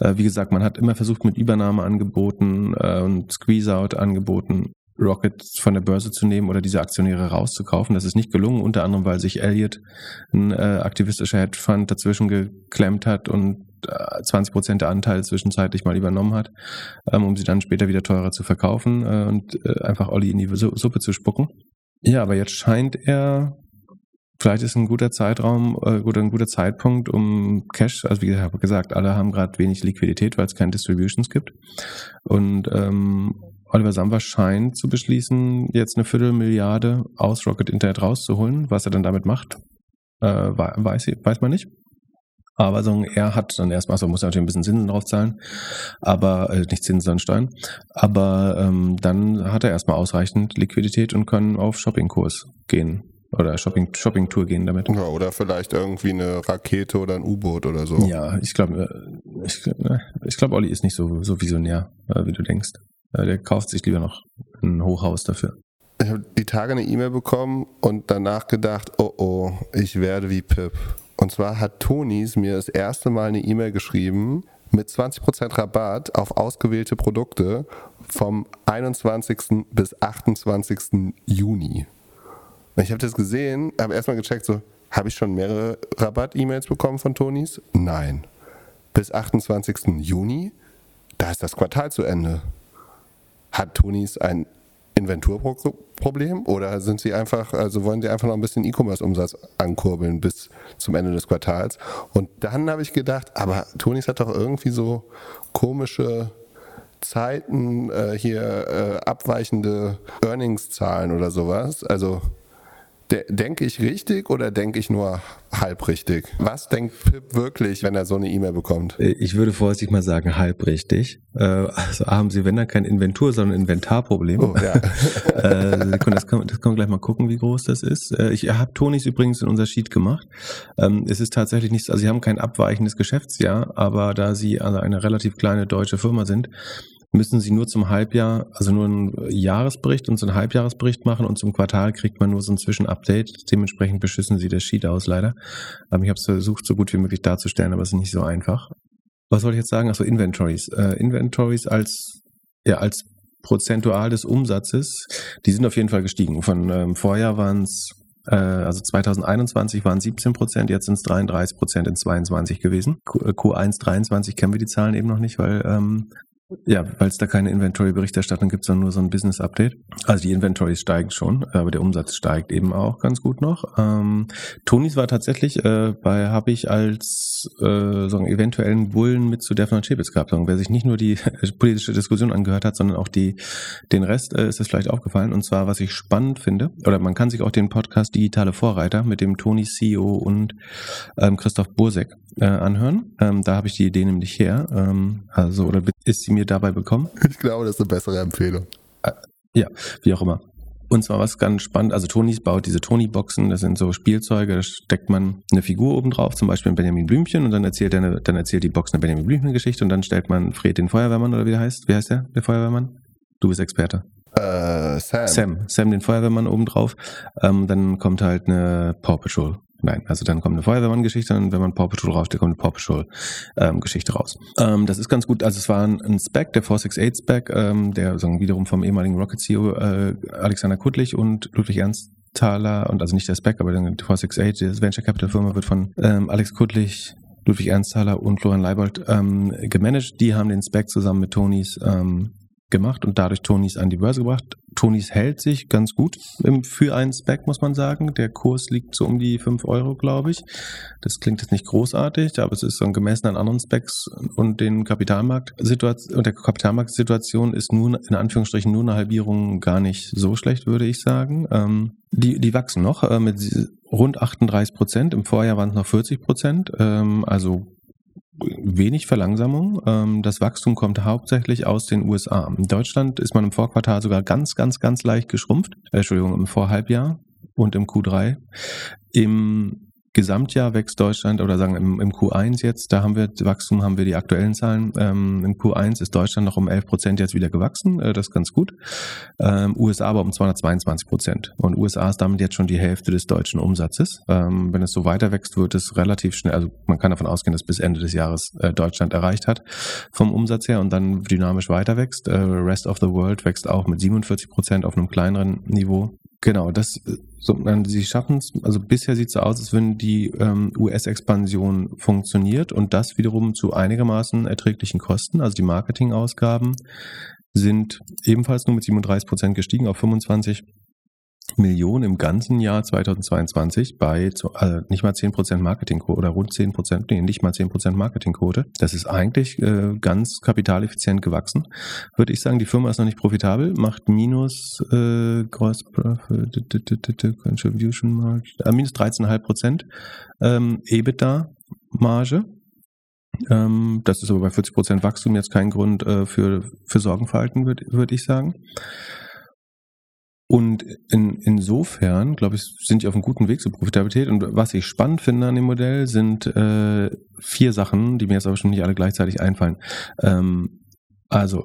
Äh, wie gesagt, man hat immer versucht, mit Übernahmeangeboten äh, und Squeeze-Out-Angeboten Rocket von der Börse zu nehmen oder diese Aktionäre rauszukaufen. Das ist nicht gelungen, unter anderem, weil sich Elliott, ein äh, aktivistischer Hedgefonds, dazwischen geklemmt hat und 20 Prozent der Anteile zwischenzeitlich mal übernommen hat, ähm, um sie dann später wieder teurer zu verkaufen äh, und äh, einfach Olli in die Suppe zu spucken. Ja, aber jetzt scheint er, vielleicht ist ein guter Zeitraum äh, oder ein guter Zeitpunkt, um Cash, also wie gesagt, alle haben gerade wenig Liquidität, weil es keine Distributions gibt. Und ähm, Oliver Samba scheint zu beschließen, jetzt eine Viertelmilliarde aus Rocket Internet rauszuholen. Was er dann damit macht, äh, weiß, weiß man nicht. Aber so, er hat dann erstmal, so muss er natürlich ein bisschen Zinsen drauf zahlen, aber äh, nicht Zinsen, sondern Steuern. Aber ähm, dann hat er erstmal ausreichend Liquidität und kann auf Shoppingkurs gehen oder Shopping Shopping Tour gehen damit. Ja, oder vielleicht irgendwie eine Rakete oder ein U-Boot oder so. Ja, ich glaube, äh, ich, äh, ich glaube, Olli ist nicht so so visionär, äh, wie du denkst. Der kauft sich lieber noch ein Hochhaus dafür. Ich habe die Tage eine E-Mail bekommen und danach gedacht, oh oh, ich werde wie Pip. Und zwar hat Tonis mir das erste Mal eine E-Mail geschrieben mit 20% Rabatt auf ausgewählte Produkte vom 21. bis 28. Juni. Und ich habe das gesehen, habe erstmal gecheckt, so, habe ich schon mehrere Rabatt-E-Mails bekommen von Tonis? Nein. Bis 28. Juni? Da ist das Quartal zu Ende. Hat Tonis ein Inventurproblem oder sind Sie einfach, also wollen Sie einfach noch ein bisschen E-Commerce-Umsatz ankurbeln bis zum Ende des Quartals? Und dann habe ich gedacht, aber Tonis hat doch irgendwie so komische Zeiten, äh, hier äh, abweichende Earnings-Zahlen oder sowas. Also De denke ich richtig oder denke ich nur halb richtig? Was denkt Pip wirklich, wenn er so eine E-Mail bekommt? Äh, ich würde vorsichtig mal sagen, halb richtig. Äh, also haben Sie, wenn dann kein Inventur, sondern Inventarproblem. Oh, ja. Äh, das, können, das können wir gleich mal gucken, wie groß das ist. Ich habe Tonis übrigens in unser Sheet gemacht. Ähm, es ist tatsächlich nichts, also Sie haben kein abweichendes Geschäftsjahr, aber da Sie also eine relativ kleine deutsche Firma sind, müssen Sie nur zum Halbjahr, also nur einen Jahresbericht und so einen Halbjahresbericht machen und zum Quartal kriegt man nur so ein Zwischenupdate. Dementsprechend beschissen Sie das Sheet aus, leider. Aber ich habe es versucht, so gut wie möglich darzustellen, aber es ist nicht so einfach. Was wollte ich jetzt sagen? Also Inventories. Äh, Inventories als, ja, als prozentual des Umsatzes, die sind auf jeden Fall gestiegen. Von ähm, Vorjahr waren es äh, also 2021 waren 17 Prozent, jetzt sind es 33 Prozent in 22 gewesen. Q1 23 kennen wir die Zahlen eben noch nicht, weil ähm, ja, weil es da keine Inventory-Berichterstattung gibt, sondern nur so ein Business-Update. Also die Inventories steigen schon, aber der Umsatz steigt eben auch ganz gut noch. Ähm, Tonis war tatsächlich äh, bei, habe ich als äh, so einen eventuellen Bullen mit zu Defner Chebitz gehabt. Wer sich nicht nur die politische Diskussion angehört hat, sondern auch die den Rest, äh, ist es vielleicht aufgefallen. Und zwar, was ich spannend finde, oder man kann sich auch den Podcast Digitale Vorreiter mit dem Toni CEO und ähm, Christoph Bursek äh, anhören. Ähm, da habe ich die Idee nämlich her. Ähm, also, oder ist sie mir dabei bekommen? Ich glaube, das ist eine bessere Empfehlung. Ja, wie auch immer. Und zwar was ganz spannend, also Tonys baut diese Tony-Boxen, das sind so Spielzeuge, da steckt man eine Figur oben drauf, zum Beispiel ein Benjamin Blümchen und dann erzählt, eine, dann erzählt die Box eine Benjamin Blümchen-Geschichte und dann stellt man Fred den Feuerwehrmann oder wie der heißt, wie heißt der, der Feuerwehrmann? Du bist Experte. Äh, Sam. Sam, Sam den Feuerwehrmann oben drauf. Ähm, dann kommt halt eine Paw Patrol Nein, also dann kommt eine Feuerwehrmann-Geschichte und wenn man Paw Patrol draufsteht, kommt eine Paw Patrol-Geschichte ähm, raus. Ähm, das ist ganz gut. Also es war ein, ein Spec, der 468-Spec, ähm, der sagen, wiederum vom ehemaligen Rocket-CEO äh, Alexander Kuttlich und Ludwig Ernst Thaler, und also nicht der Spec, aber der 468, das Venture Capital Firma wird von ähm, Alex Kuttlich, Ludwig Ernsthaler und Florian Leibold ähm, gemanagt. Die haben den Spec zusammen mit Tonys ähm, gemacht und dadurch Tonys an die Börse gebracht. Tonys hält sich ganz gut für einen Spec, muss man sagen. Der Kurs liegt so um die 5 Euro, glaube ich. Das klingt jetzt nicht großartig, aber es ist so gemessen an anderen Specs und den Kapitalmarktsituation und der Kapitalmarktsituation ist nun in Anführungsstrichen nur eine Halbierung gar nicht so schlecht, würde ich sagen. Ähm, die, die wachsen noch äh, mit rund 38 Prozent. Im Vorjahr waren es noch 40 Prozent. Ähm, also wenig Verlangsamung. Ähm, das Wachstum kommt hauptsächlich aus den USA. In Deutschland ist man im Vorquartal sogar ganz, ganz, ganz leicht geschrumpft. Äh, Entschuldigung, im Vorhalbjahr und im Q3. Im Gesamtjahr wächst Deutschland oder sagen im, im Q1 jetzt, da haben wir Wachstum, haben wir die aktuellen Zahlen. Ähm, Im Q1 ist Deutschland noch um 11 Prozent jetzt wieder gewachsen, äh, das ist ganz gut. Ähm, USA aber um 222 Prozent. Und USA ist damit jetzt schon die Hälfte des deutschen Umsatzes. Ähm, wenn es so weiter wächst, wird es relativ schnell, also man kann davon ausgehen, dass bis Ende des Jahres äh, Deutschland erreicht hat vom Umsatz her und dann dynamisch weiter wächst. Äh, Rest of the World wächst auch mit 47 Prozent auf einem kleineren Niveau. Genau, das so, sie schaffen es, also bisher sieht es so aus, als wenn die ähm, US-Expansion funktioniert und das wiederum zu einigermaßen erträglichen Kosten. Also die Marketingausgaben sind ebenfalls nur mit 37 Prozent gestiegen auf 25 Millionen im ganzen Jahr 2022 bei also nicht mal 10% Marketingquote oder rund 10%, nee, nicht mal 10% Marketingquote. Das ist eigentlich äh, ganz kapitaleffizient gewachsen. Würde ich sagen, die Firma ist noch nicht profitabel, macht minus äh, Gross Profit, Contribution Margin, äh, minus 13,5% ähm, EBITDA Marge. Ähm, das ist aber bei 40% Wachstum jetzt kein Grund äh, für, für Sorgenverhalten, würde würd ich sagen. Und in, insofern, glaube ich, sind die auf einem guten Weg zur Profitabilität. Und was ich spannend finde an dem Modell, sind äh, vier Sachen, die mir jetzt aber schon nicht alle gleichzeitig einfallen. Ähm, also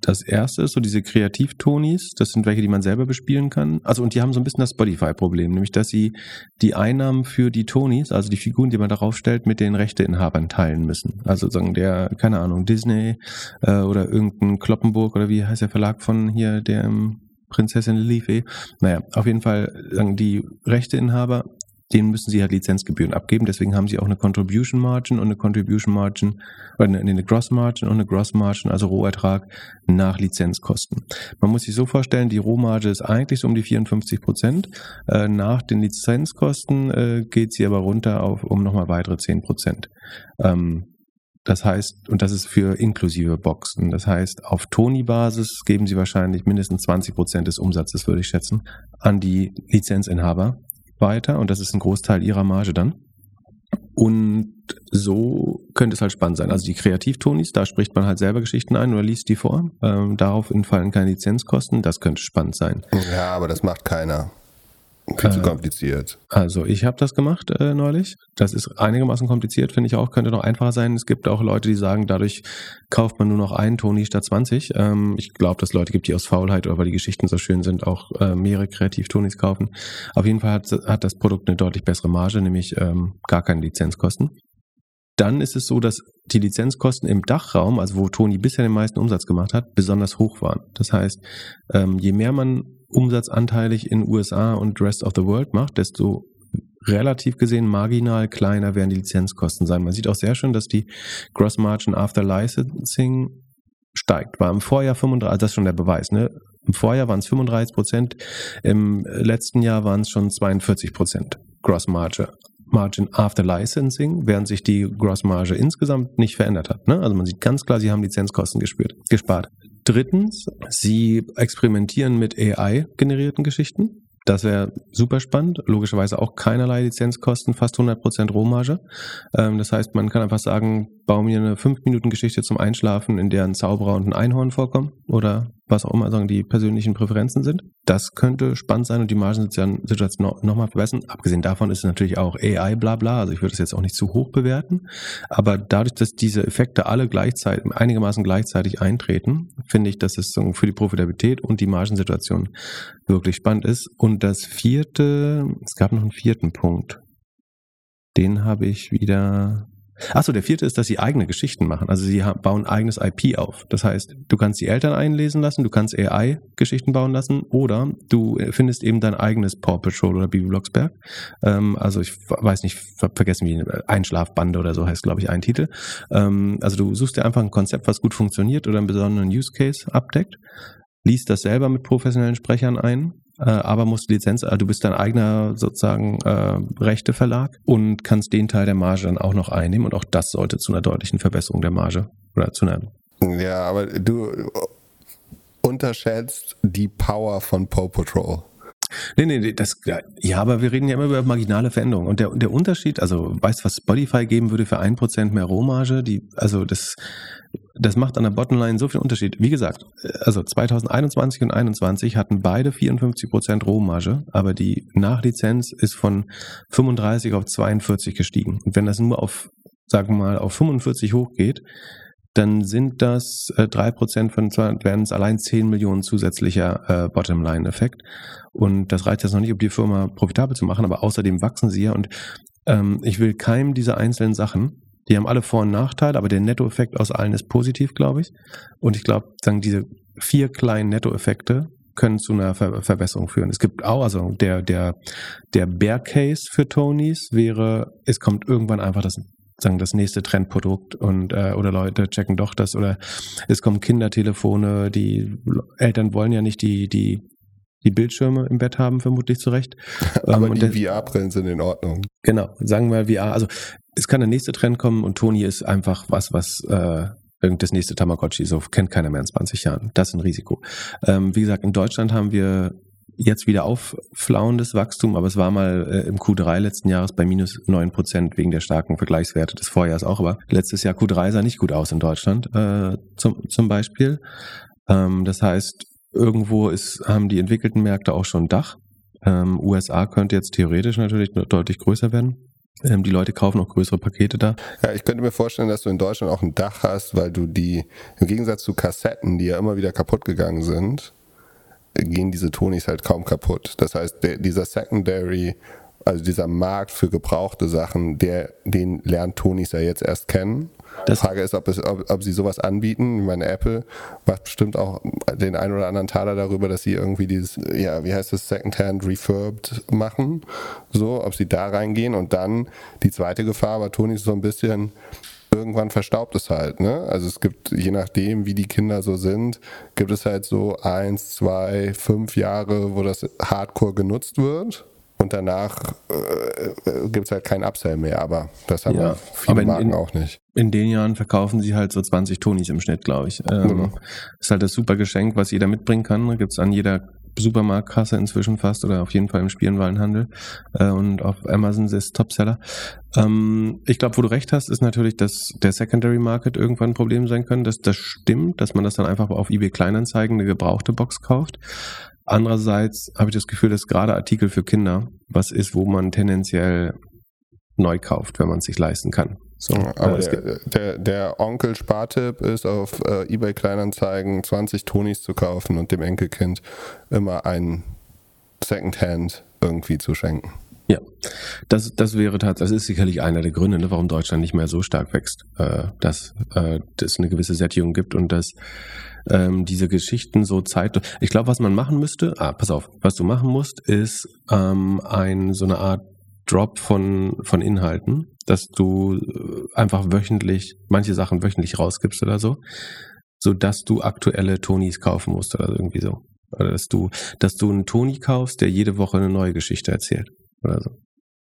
das erste ist so diese Kreativtonis, das sind welche, die man selber bespielen kann. Also und die haben so ein bisschen das Spotify-Problem, nämlich dass sie die Einnahmen für die Tonis, also die Figuren, die man darauf stellt, mit den Rechteinhabern teilen müssen. Also sagen der, keine Ahnung, Disney äh, oder irgendein Kloppenburg oder wie heißt der Verlag von hier, der im Prinzessin Lilife. Naja, auf jeden Fall sagen die Rechteinhaber, denen müssen sie halt Lizenzgebühren abgeben. Deswegen haben sie auch eine Contribution Margin und eine Contribution Margin, oder eine, eine Gross Margin und eine Gross Margin, also Rohertrag nach Lizenzkosten. Man muss sich so vorstellen, die Rohmarge ist eigentlich so um die 54 Prozent. Äh, nach den Lizenzkosten äh, geht sie aber runter auf um nochmal weitere 10 Prozent. Ähm, das heißt, und das ist für inklusive Boxen. Das heißt, auf Toni-Basis geben sie wahrscheinlich mindestens 20 Prozent des Umsatzes, würde ich schätzen, an die Lizenzinhaber weiter. Und das ist ein Großteil ihrer Marge dann. Und so könnte es halt spannend sein. Also die Kreativtonis, da spricht man halt selber Geschichten ein oder liest die vor. Ähm, darauf entfallen keine Lizenzkosten. Das könnte spannend sein. Ja, aber das macht keiner. Viel zu äh, kompliziert. Also ich habe das gemacht äh, neulich. Das ist einigermaßen kompliziert, finde ich auch. Könnte noch einfacher sein. Es gibt auch Leute, die sagen, dadurch kauft man nur noch einen Toni statt 20. Ähm, ich glaube, dass es Leute gibt, die aus Faulheit oder weil die Geschichten so schön sind, auch äh, mehrere Kreativ-Tonis kaufen. Auf jeden Fall hat, hat, das Produkt eine deutlich bessere Marge, nämlich ähm, gar keine Lizenzkosten. Dann ist es so, dass die Lizenzkosten im Dachraum, also wo Toni bisher den meisten Umsatz gemacht hat, besonders hoch waren. Das heißt, ähm, je mehr man umsatzanteilig in USA und Rest of the World macht, desto relativ gesehen marginal kleiner werden die Lizenzkosten sein. Man sieht auch sehr schön, dass die Gross Margin After Licensing steigt. War im Vorjahr 35, also das ist schon der Beweis, ne? Im Vorjahr waren es 35 Prozent, im letzten Jahr waren es schon 42 Prozent Gross Margin. Margin after Licensing, während sich die Gross Marge insgesamt nicht verändert hat. Ne? Also man sieht ganz klar, sie haben Lizenzkosten gespürt, gespart. Drittens, sie experimentieren mit AI-generierten Geschichten. Das wäre super spannend. Logischerweise auch keinerlei Lizenzkosten, fast 100% Rohmarge. Ähm, das heißt, man kann einfach sagen, baue mir eine 5-Minuten-Geschichte zum Einschlafen, in der ein Zauberer und ein Einhorn vorkommen oder was auch immer sagen die persönlichen Präferenzen sind. Das könnte spannend sein und die Margensituation nochmal verbessern. Abgesehen davon ist es natürlich auch AI bla bla, also ich würde es jetzt auch nicht zu hoch bewerten. Aber dadurch, dass diese Effekte alle gleichzeitig, einigermaßen gleichzeitig eintreten, finde ich, dass es für die Profitabilität und die Margensituation wirklich spannend ist. Und das vierte, es gab noch einen vierten Punkt. Den habe ich wieder Achso, der vierte ist, dass sie eigene Geschichten machen. Also sie bauen eigenes IP auf. Das heißt, du kannst die Eltern einlesen lassen, du kannst AI-Geschichten bauen lassen oder du findest eben dein eigenes Paw Patrol oder Bibi Blocksberg. Ähm, also ich weiß nicht, vergessen wie Einschlafbande oder so heißt, glaube ich, ein Titel. Ähm, also du suchst dir einfach ein Konzept, was gut funktioniert oder einen besonderen Use Case abdeckt, liest das selber mit professionellen Sprechern ein äh, aber musst Lizenz, also du bist dein eigener sozusagen äh, Rechteverlag und kannst den Teil der Marge dann auch noch einnehmen und auch das sollte zu einer deutlichen Verbesserung der Marge oder zu einer. Ja, aber du unterschätzt die Power von Paw Patrol. Nee, nee, das, ja, aber wir reden ja immer über marginale Veränderungen. Und der, der Unterschied, also weißt du, was Spotify geben würde für ein Prozent mehr Rohmarge? Die, also das, das macht an der Bottomline so viel Unterschied. Wie gesagt, also 2021 und 2021 hatten beide 54 Prozent Rohmarge, aber die Nachlizenz ist von 35 auf 42 gestiegen. Und wenn das nur auf, sagen wir mal, auf 45 hochgeht, dann sind das äh, 3% von, werden es allein 10 Millionen zusätzlicher äh, Bottomline-Effekt. Und das reicht jetzt noch nicht, um die Firma profitabel zu machen, aber außerdem wachsen sie ja. Und ähm, ich will keinem dieser einzelnen Sachen, die haben alle Vor- und Nachteile, aber der Nettoeffekt aus allen ist positiv, glaube ich. Und ich glaube, sagen diese vier kleinen Nettoeffekte können zu einer Ver Verbesserung führen. Es gibt auch, also der, der, der Bear Case für Tonys wäre, es kommt irgendwann einfach das sagen das nächste Trendprodukt und äh, oder Leute checken doch das oder es kommen Kindertelefone, die Eltern wollen ja nicht die die die Bildschirme im Bett haben, vermutlich zu Recht. Aber ähm, die VR-Brillen sind in Ordnung. Genau, sagen wir VR. Also es kann der nächste Trend kommen und Toni ist einfach was, was äh, das nächste Tamagotchi, so kennt keiner mehr in 20 Jahren. Das ist ein Risiko. Ähm, wie gesagt, in Deutschland haben wir jetzt wieder aufflauendes Wachstum, aber es war mal äh, im Q3 letzten Jahres bei minus 9 Prozent wegen der starken Vergleichswerte des Vorjahres auch. Aber letztes Jahr Q3 sah nicht gut aus in Deutschland äh, zum, zum Beispiel. Ähm, das heißt, Irgendwo ist, haben die entwickelten Märkte auch schon Dach. Ähm, USA könnte jetzt theoretisch natürlich deutlich größer werden. Ähm, die Leute kaufen auch größere Pakete da. Ja, ich könnte mir vorstellen, dass du in Deutschland auch ein Dach hast, weil du die, im Gegensatz zu Kassetten, die ja immer wieder kaputt gegangen sind, gehen diese Tonis halt kaum kaputt. Das heißt, der, dieser Secondary, also dieser Markt für gebrauchte Sachen, der, den lernt Tonis ja jetzt erst kennen. Die Frage ist, ob, es, ob, ob, sie sowas anbieten. Ich meine, Apple macht bestimmt auch den einen oder anderen Taler darüber, dass sie irgendwie dieses, ja, wie heißt das, Secondhand Refurbed machen. So, ob sie da reingehen und dann die zweite Gefahr, aber Toni ist so ein bisschen, irgendwann verstaubt es halt. Ne? Also es gibt, je nachdem, wie die Kinder so sind, gibt es halt so eins, zwei, fünf Jahre, wo das Hardcore genutzt wird und danach äh, äh gibt es halt kein Upsell mehr, aber das haben ja, viele in, Marken in, auch nicht. In den Jahren verkaufen sie halt so 20 Tonis im Schnitt, glaube ich. Ähm, genau. Ist halt das super Geschenk, was jeder mitbringen kann. Da gibt es an jeder Supermarktkasse inzwischen fast oder auf jeden Fall im Spielenwarenhandel äh, und auf Amazon ist Topseller. Ähm, ich glaube, wo du recht hast, ist natürlich, dass der Secondary Market irgendwann ein Problem sein kann. Dass das stimmt, dass man das dann einfach auf eBay Kleinanzeigen eine gebrauchte Box kauft. Andererseits habe ich das Gefühl, dass gerade Artikel für Kinder was ist, wo man tendenziell neu kauft, wenn man es sich leisten kann. So, aber der, der, der, Onkel Spartipp ist auf äh, eBay Kleinanzeigen 20 Tonis zu kaufen und dem Enkelkind immer ein Secondhand irgendwie zu schenken. Ja, das, das wäre tatsächlich, das ist sicherlich einer der Gründe, ne, warum Deutschland nicht mehr so stark wächst, äh, dass äh, es eine gewisse Sättigung gibt und dass ähm, diese Geschichten so Zeit. Ich glaube, was man machen müsste, ah, pass auf, was du machen musst, ist ähm, ein so eine Art Drop von, von Inhalten, dass du äh, einfach wöchentlich, manche Sachen wöchentlich rausgibst oder so, sodass du aktuelle Tonis kaufen musst oder irgendwie so. Oder dass du, dass du einen Toni kaufst, der jede Woche eine neue Geschichte erzählt oder so.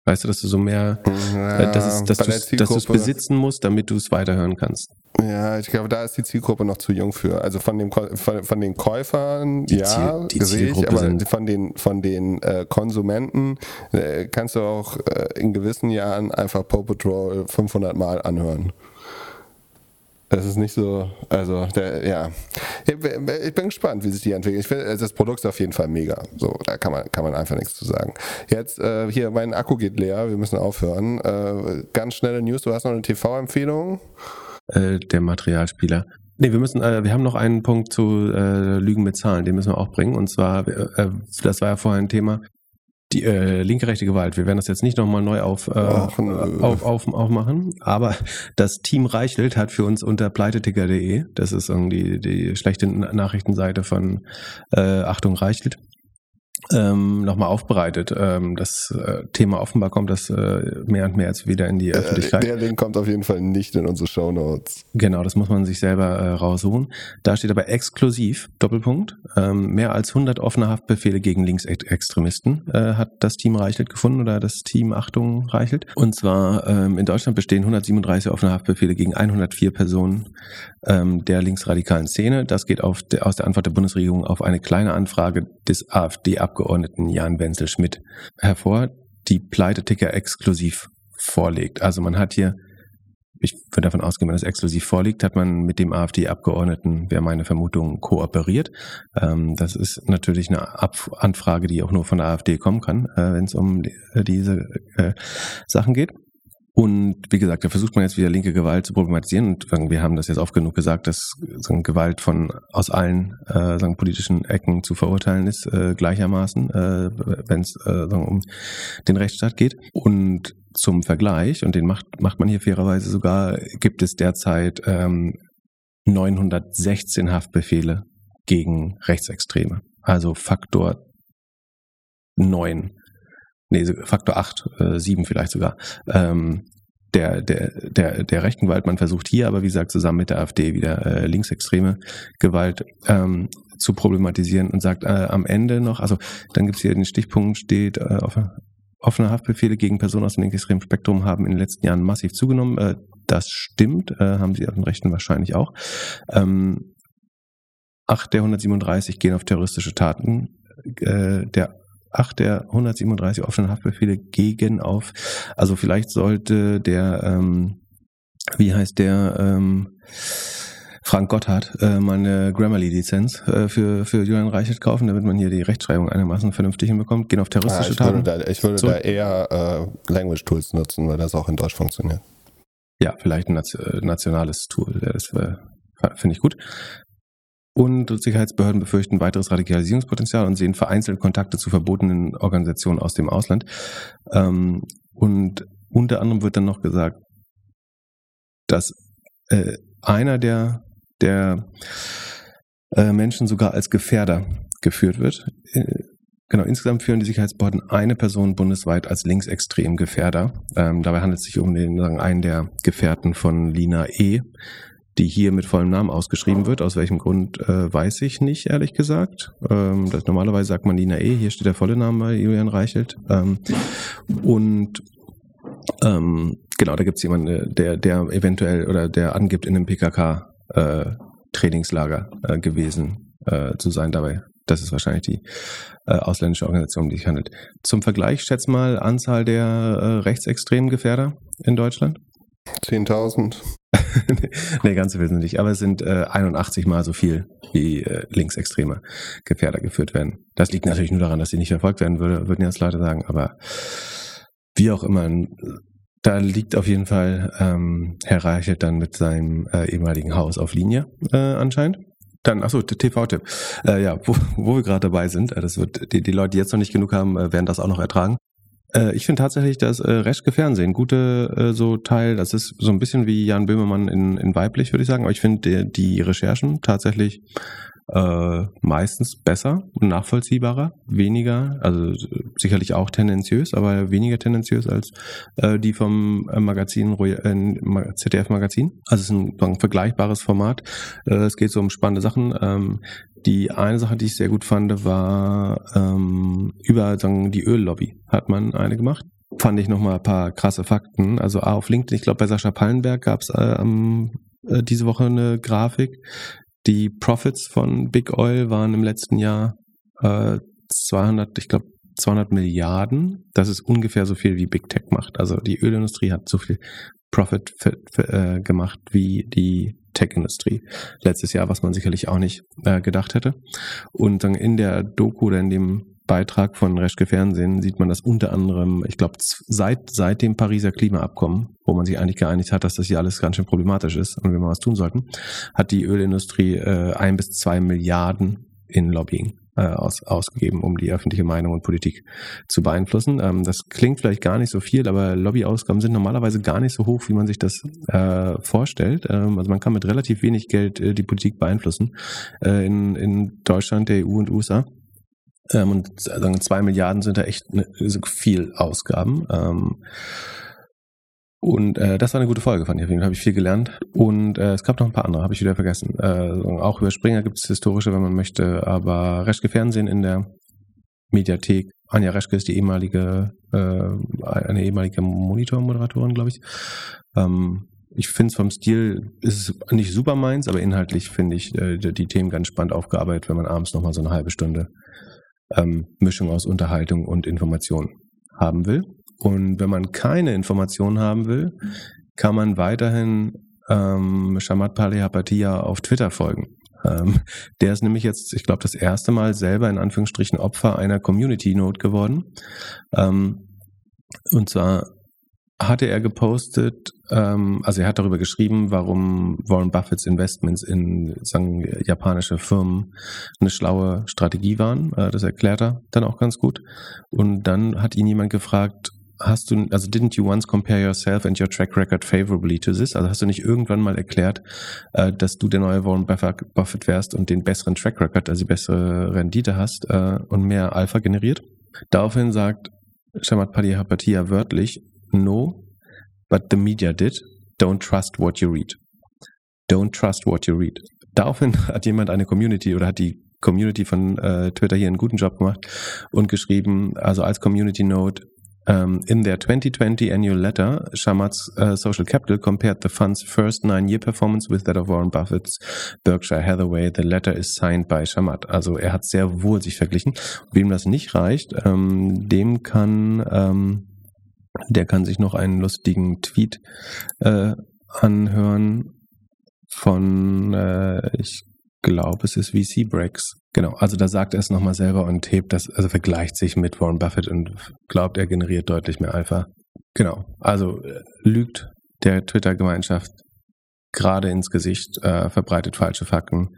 Weißt du, dass du so mehr, ja, äh, dass, es, dass du es besitzen musst, damit du es weiterhören kannst. Ja, ich glaube, da ist die Zielgruppe noch zu jung für. Also von, dem, von, von den Käufern, die ja, Ziel, sehe ich, aber sind. von den, von den äh, Konsumenten äh, kannst du auch äh, in gewissen Jahren einfach Paw Patrol 500 Mal anhören. Das ist nicht so, also der, ja. Ich bin gespannt, wie sich die entwickeln. Ich finde, das Produkt ist auf jeden Fall mega. So, da kann man, kann man einfach nichts zu sagen. Jetzt, äh, hier, mein Akku geht leer, wir müssen aufhören. Äh, ganz schnelle News, du hast noch eine TV-Empfehlung? Äh, der Materialspieler. Nee, wir müssen, äh, wir haben noch einen Punkt zu äh, Lügen mit Zahlen, den müssen wir auch bringen. Und zwar, äh, das war ja vorher ein Thema, die äh, linke rechte Gewalt. Wir werden das jetzt nicht nochmal neu auf, äh, Ach, auf, auf, aufmachen, aber das Team Reichelt hat für uns unter pleiteticker.de, das ist irgendwie die schlechte Nachrichtenseite von äh, Achtung Reichelt, ähm, nochmal aufbereitet. Ähm, das äh, Thema offenbar kommt das äh, mehr und mehr jetzt wieder in die äh, Öffentlichkeit. Der Link kommt auf jeden Fall nicht in unsere Show Notes. Genau, das muss man sich selber äh, raussuchen. Da steht aber exklusiv, Doppelpunkt, ähm, mehr als 100 offene Haftbefehle gegen Linksextremisten äh, hat das Team Reichelt gefunden oder das Team Achtung Reichelt. Und zwar ähm, in Deutschland bestehen 137 offene Haftbefehle gegen 104 Personen ähm, der linksradikalen Szene. Das geht auf de, aus der Antwort der Bundesregierung auf eine kleine Anfrage des AfD-Abgeordneten Jan Wenzel Schmidt hervor, die Pleiteticker exklusiv vorlegt. Also man hat hier, ich würde davon ausgehen, wenn das exklusiv vorliegt, hat man mit dem AfD-Abgeordneten, wäre meine Vermutung, kooperiert. Ähm, das ist natürlich eine Anfrage, die auch nur von der AfD kommen kann, äh, wenn es um die, diese äh, Sachen geht. Und wie gesagt, da versucht man jetzt wieder linke Gewalt zu problematisieren. Und wir haben das jetzt oft genug gesagt, dass Gewalt von aus allen äh, sagen, politischen Ecken zu verurteilen ist, äh, gleichermaßen, äh, wenn es äh, um den Rechtsstaat geht. Und zum Vergleich, und den macht, macht man hier fairerweise sogar, gibt es derzeit ähm, 916 Haftbefehle gegen Rechtsextreme. Also Faktor 9 nee, Faktor 8, äh, 7 vielleicht sogar, ähm, der, der, der, der rechten Gewalt. Man versucht hier aber, wie gesagt, zusammen mit der AfD wieder äh, linksextreme Gewalt ähm, zu problematisieren und sagt äh, am Ende noch, also dann gibt es hier den Stichpunkt, steht äh, auf, offene Haftbefehle gegen Personen aus dem linksextremen Spektrum haben in den letzten Jahren massiv zugenommen. Äh, das stimmt, äh, haben sie auf den Rechten wahrscheinlich auch. Ähm, acht der 137 gehen auf terroristische Taten. Äh, der acht der 137 offenen Haftbefehle gegen auf. Also vielleicht sollte der, ähm, wie heißt der, ähm, Frank Gotthard äh, mal eine Grammarly-Lizenz äh, für, für Julian Reichert kaufen, damit man hier die Rechtschreibung einigermaßen vernünftig hinbekommt. Gehen auf terroristische ah, ich Taten. Würde da, ich würde da eher äh, Language Tools nutzen, weil das auch in Deutsch funktioniert. Ja, vielleicht ein nationales Tool, das finde ich gut. Und Sicherheitsbehörden befürchten weiteres Radikalisierungspotenzial und sehen vereinzelt Kontakte zu verbotenen Organisationen aus dem Ausland. Ähm, und unter anderem wird dann noch gesagt, dass äh, einer der, der äh, Menschen sogar als Gefährder geführt wird. Äh, genau, insgesamt führen die Sicherheitsbehörden eine Person bundesweit als linksextrem Gefährder. Ähm, dabei handelt es sich um den, sagen, einen der Gefährten von Lina E., die hier mit vollem Namen ausgeschrieben wird. Aus welchem Grund äh, weiß ich nicht, ehrlich gesagt. Ähm, das, normalerweise sagt man Lina E, hier steht der volle Name bei Julian Reichelt. Ähm, und ähm, genau, da gibt es jemanden, äh, der, der eventuell oder der angibt, in einem PKK-Trainingslager äh, äh, gewesen äh, zu sein dabei. Das ist wahrscheinlich die äh, ausländische Organisation, um die sich handelt. Zum Vergleich, schätz mal Anzahl der äh, rechtsextremen Gefährder in Deutschland. 10.000. nee, ganz nicht. Aber es sind äh, 81 mal so viel, wie äh, linksextreme Gefährder geführt werden. Das liegt natürlich nur daran, dass sie nicht verfolgt werden würde, würden jetzt Leute sagen. Aber wie auch immer, da liegt auf jeden Fall ähm, Herr Reichelt dann mit seinem äh, ehemaligen Haus auf Linie äh, anscheinend. Dann, achso, TV-Tipp. Äh, ja, wo, wo wir gerade dabei sind, äh, das wird die, die Leute, die jetzt noch nicht genug haben, äh, werden das auch noch ertragen. Äh, ich finde tatsächlich das äh, Reschke Fernsehen gute äh, so Teil, das ist so ein bisschen wie Jan Böhmermann in, in weiblich, würde ich sagen, aber ich finde die, Recherchen tatsächlich äh, meistens besser und nachvollziehbarer, weniger, also sicherlich auch tendenziös, aber weniger tendenziös als äh, die vom äh, Magazin äh, ZDF Magazin. Also es ist ein, ein vergleichbares Format. Äh, es geht so um spannende Sachen. Ähm, die eine Sache, die ich sehr gut fand, war ähm, über sagen, die Öllobby hat man eine gemacht. Fand ich nochmal ein paar krasse Fakten. Also auf LinkedIn, ich glaube bei Sascha Pallenberg gab es äh, äh, diese Woche eine Grafik. Die Profits von Big Oil waren im letzten Jahr äh, 200, ich glaube 200 Milliarden. Das ist ungefähr so viel wie Big Tech macht. Also die Ölindustrie hat so viel Profit für, für, äh, gemacht wie die Tech-Industrie letztes Jahr, was man sicherlich auch nicht äh, gedacht hätte. Und dann in der Doku oder in dem Beitrag von Reschke Fernsehen sieht man das unter anderem, ich glaube, seit, seit dem Pariser Klimaabkommen, wo man sich eigentlich geeinigt hat, dass das hier alles ganz schön problematisch ist und wir mal was tun sollten, hat die Ölindustrie äh, ein bis zwei Milliarden in Lobbying äh, aus, ausgegeben, um die öffentliche Meinung und Politik zu beeinflussen. Ähm, das klingt vielleicht gar nicht so viel, aber Lobbyausgaben sind normalerweise gar nicht so hoch, wie man sich das äh, vorstellt. Ähm, also man kann mit relativ wenig Geld äh, die Politik beeinflussen äh, in, in Deutschland, der EU und USA. Ähm, und sagen zwei Milliarden sind da echt ne, viel Ausgaben. Ähm, und äh, das war eine gute Folge, fand ich. Auf jeden Fall habe ich viel gelernt. Und äh, es gab noch ein paar andere, habe ich wieder vergessen. Äh, auch über Springer gibt es historische, wenn man möchte. Aber Reschke Fernsehen in der Mediathek. Anja Reschke ist die ehemalige, äh, eine ehemalige Monitor-Moderatorin, glaube ich. Ähm, ich finde es vom Stil, ist es nicht super meins, aber inhaltlich finde ich äh, die Themen ganz spannend aufgearbeitet, wenn man abends nochmal so eine halbe Stunde ähm, Mischung aus Unterhaltung und Information haben will. Und wenn man keine Informationen haben will, kann man weiterhin ähm, Shamat Palehapatia auf Twitter folgen. Ähm, der ist nämlich jetzt, ich glaube, das erste Mal selber in Anführungsstrichen Opfer einer Community Note geworden. Ähm, und zwar hatte er gepostet, ähm, also er hat darüber geschrieben, warum Warren Buffetts Investments in sagen, japanische Firmen eine schlaue Strategie waren. Äh, das erklärt er dann auch ganz gut. Und dann hat ihn jemand gefragt, hast du, also didn't you once compare yourself and your track record favorably to this? Also hast du nicht irgendwann mal erklärt, äh, dass du der neue Warren Buffett wärst und den besseren Track Record, also die bessere Rendite hast äh, und mehr Alpha generiert? Daraufhin sagt Shamat Padihapatiya wörtlich, no, but the media did. Don't trust what you read. Don't trust what you read. Daraufhin hat jemand eine Community oder hat die Community von äh, Twitter hier einen guten Job gemacht und geschrieben, also als Community Note, in their 2020 annual letter, Shamat's uh, Social Capital compared the fund's first nine-year performance with that of Warren Buffett's Berkshire Hathaway. The letter is signed by Shamat. Also er hat sehr wohl sich verglichen. Wem das nicht reicht, ähm, dem kann, ähm, der kann sich noch einen lustigen Tweet äh, anhören von, äh, ich glaube, es ist VC Breaks. Genau, also da sagt er es nochmal selber und hebt das, also vergleicht sich mit Warren Buffett und glaubt, er generiert deutlich mehr Alpha. Genau, also äh, lügt der Twitter-Gemeinschaft gerade ins Gesicht, äh, verbreitet falsche Fakten,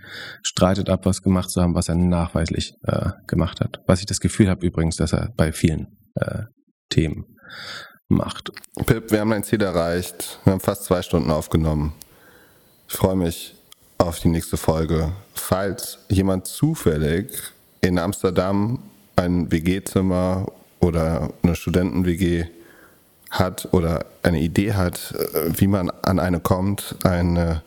streitet ab, was gemacht zu haben, was er nachweislich äh, gemacht hat. Was ich das Gefühl habe übrigens, dass er bei vielen äh, Themen macht. Pip, wir haben ein Ziel erreicht. Wir haben fast zwei Stunden aufgenommen. Ich freue mich auf die nächste Folge. Falls jemand zufällig in Amsterdam ein WG-Zimmer oder eine Studenten-WG hat oder eine Idee hat, wie man an eine kommt, eine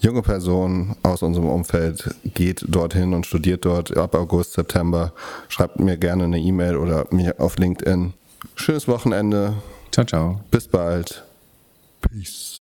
junge Person aus unserem Umfeld geht dorthin und studiert dort ab August, September, schreibt mir gerne eine E-Mail oder mir auf LinkedIn. Schönes Wochenende. Ciao, ciao. Bis bald. Peace.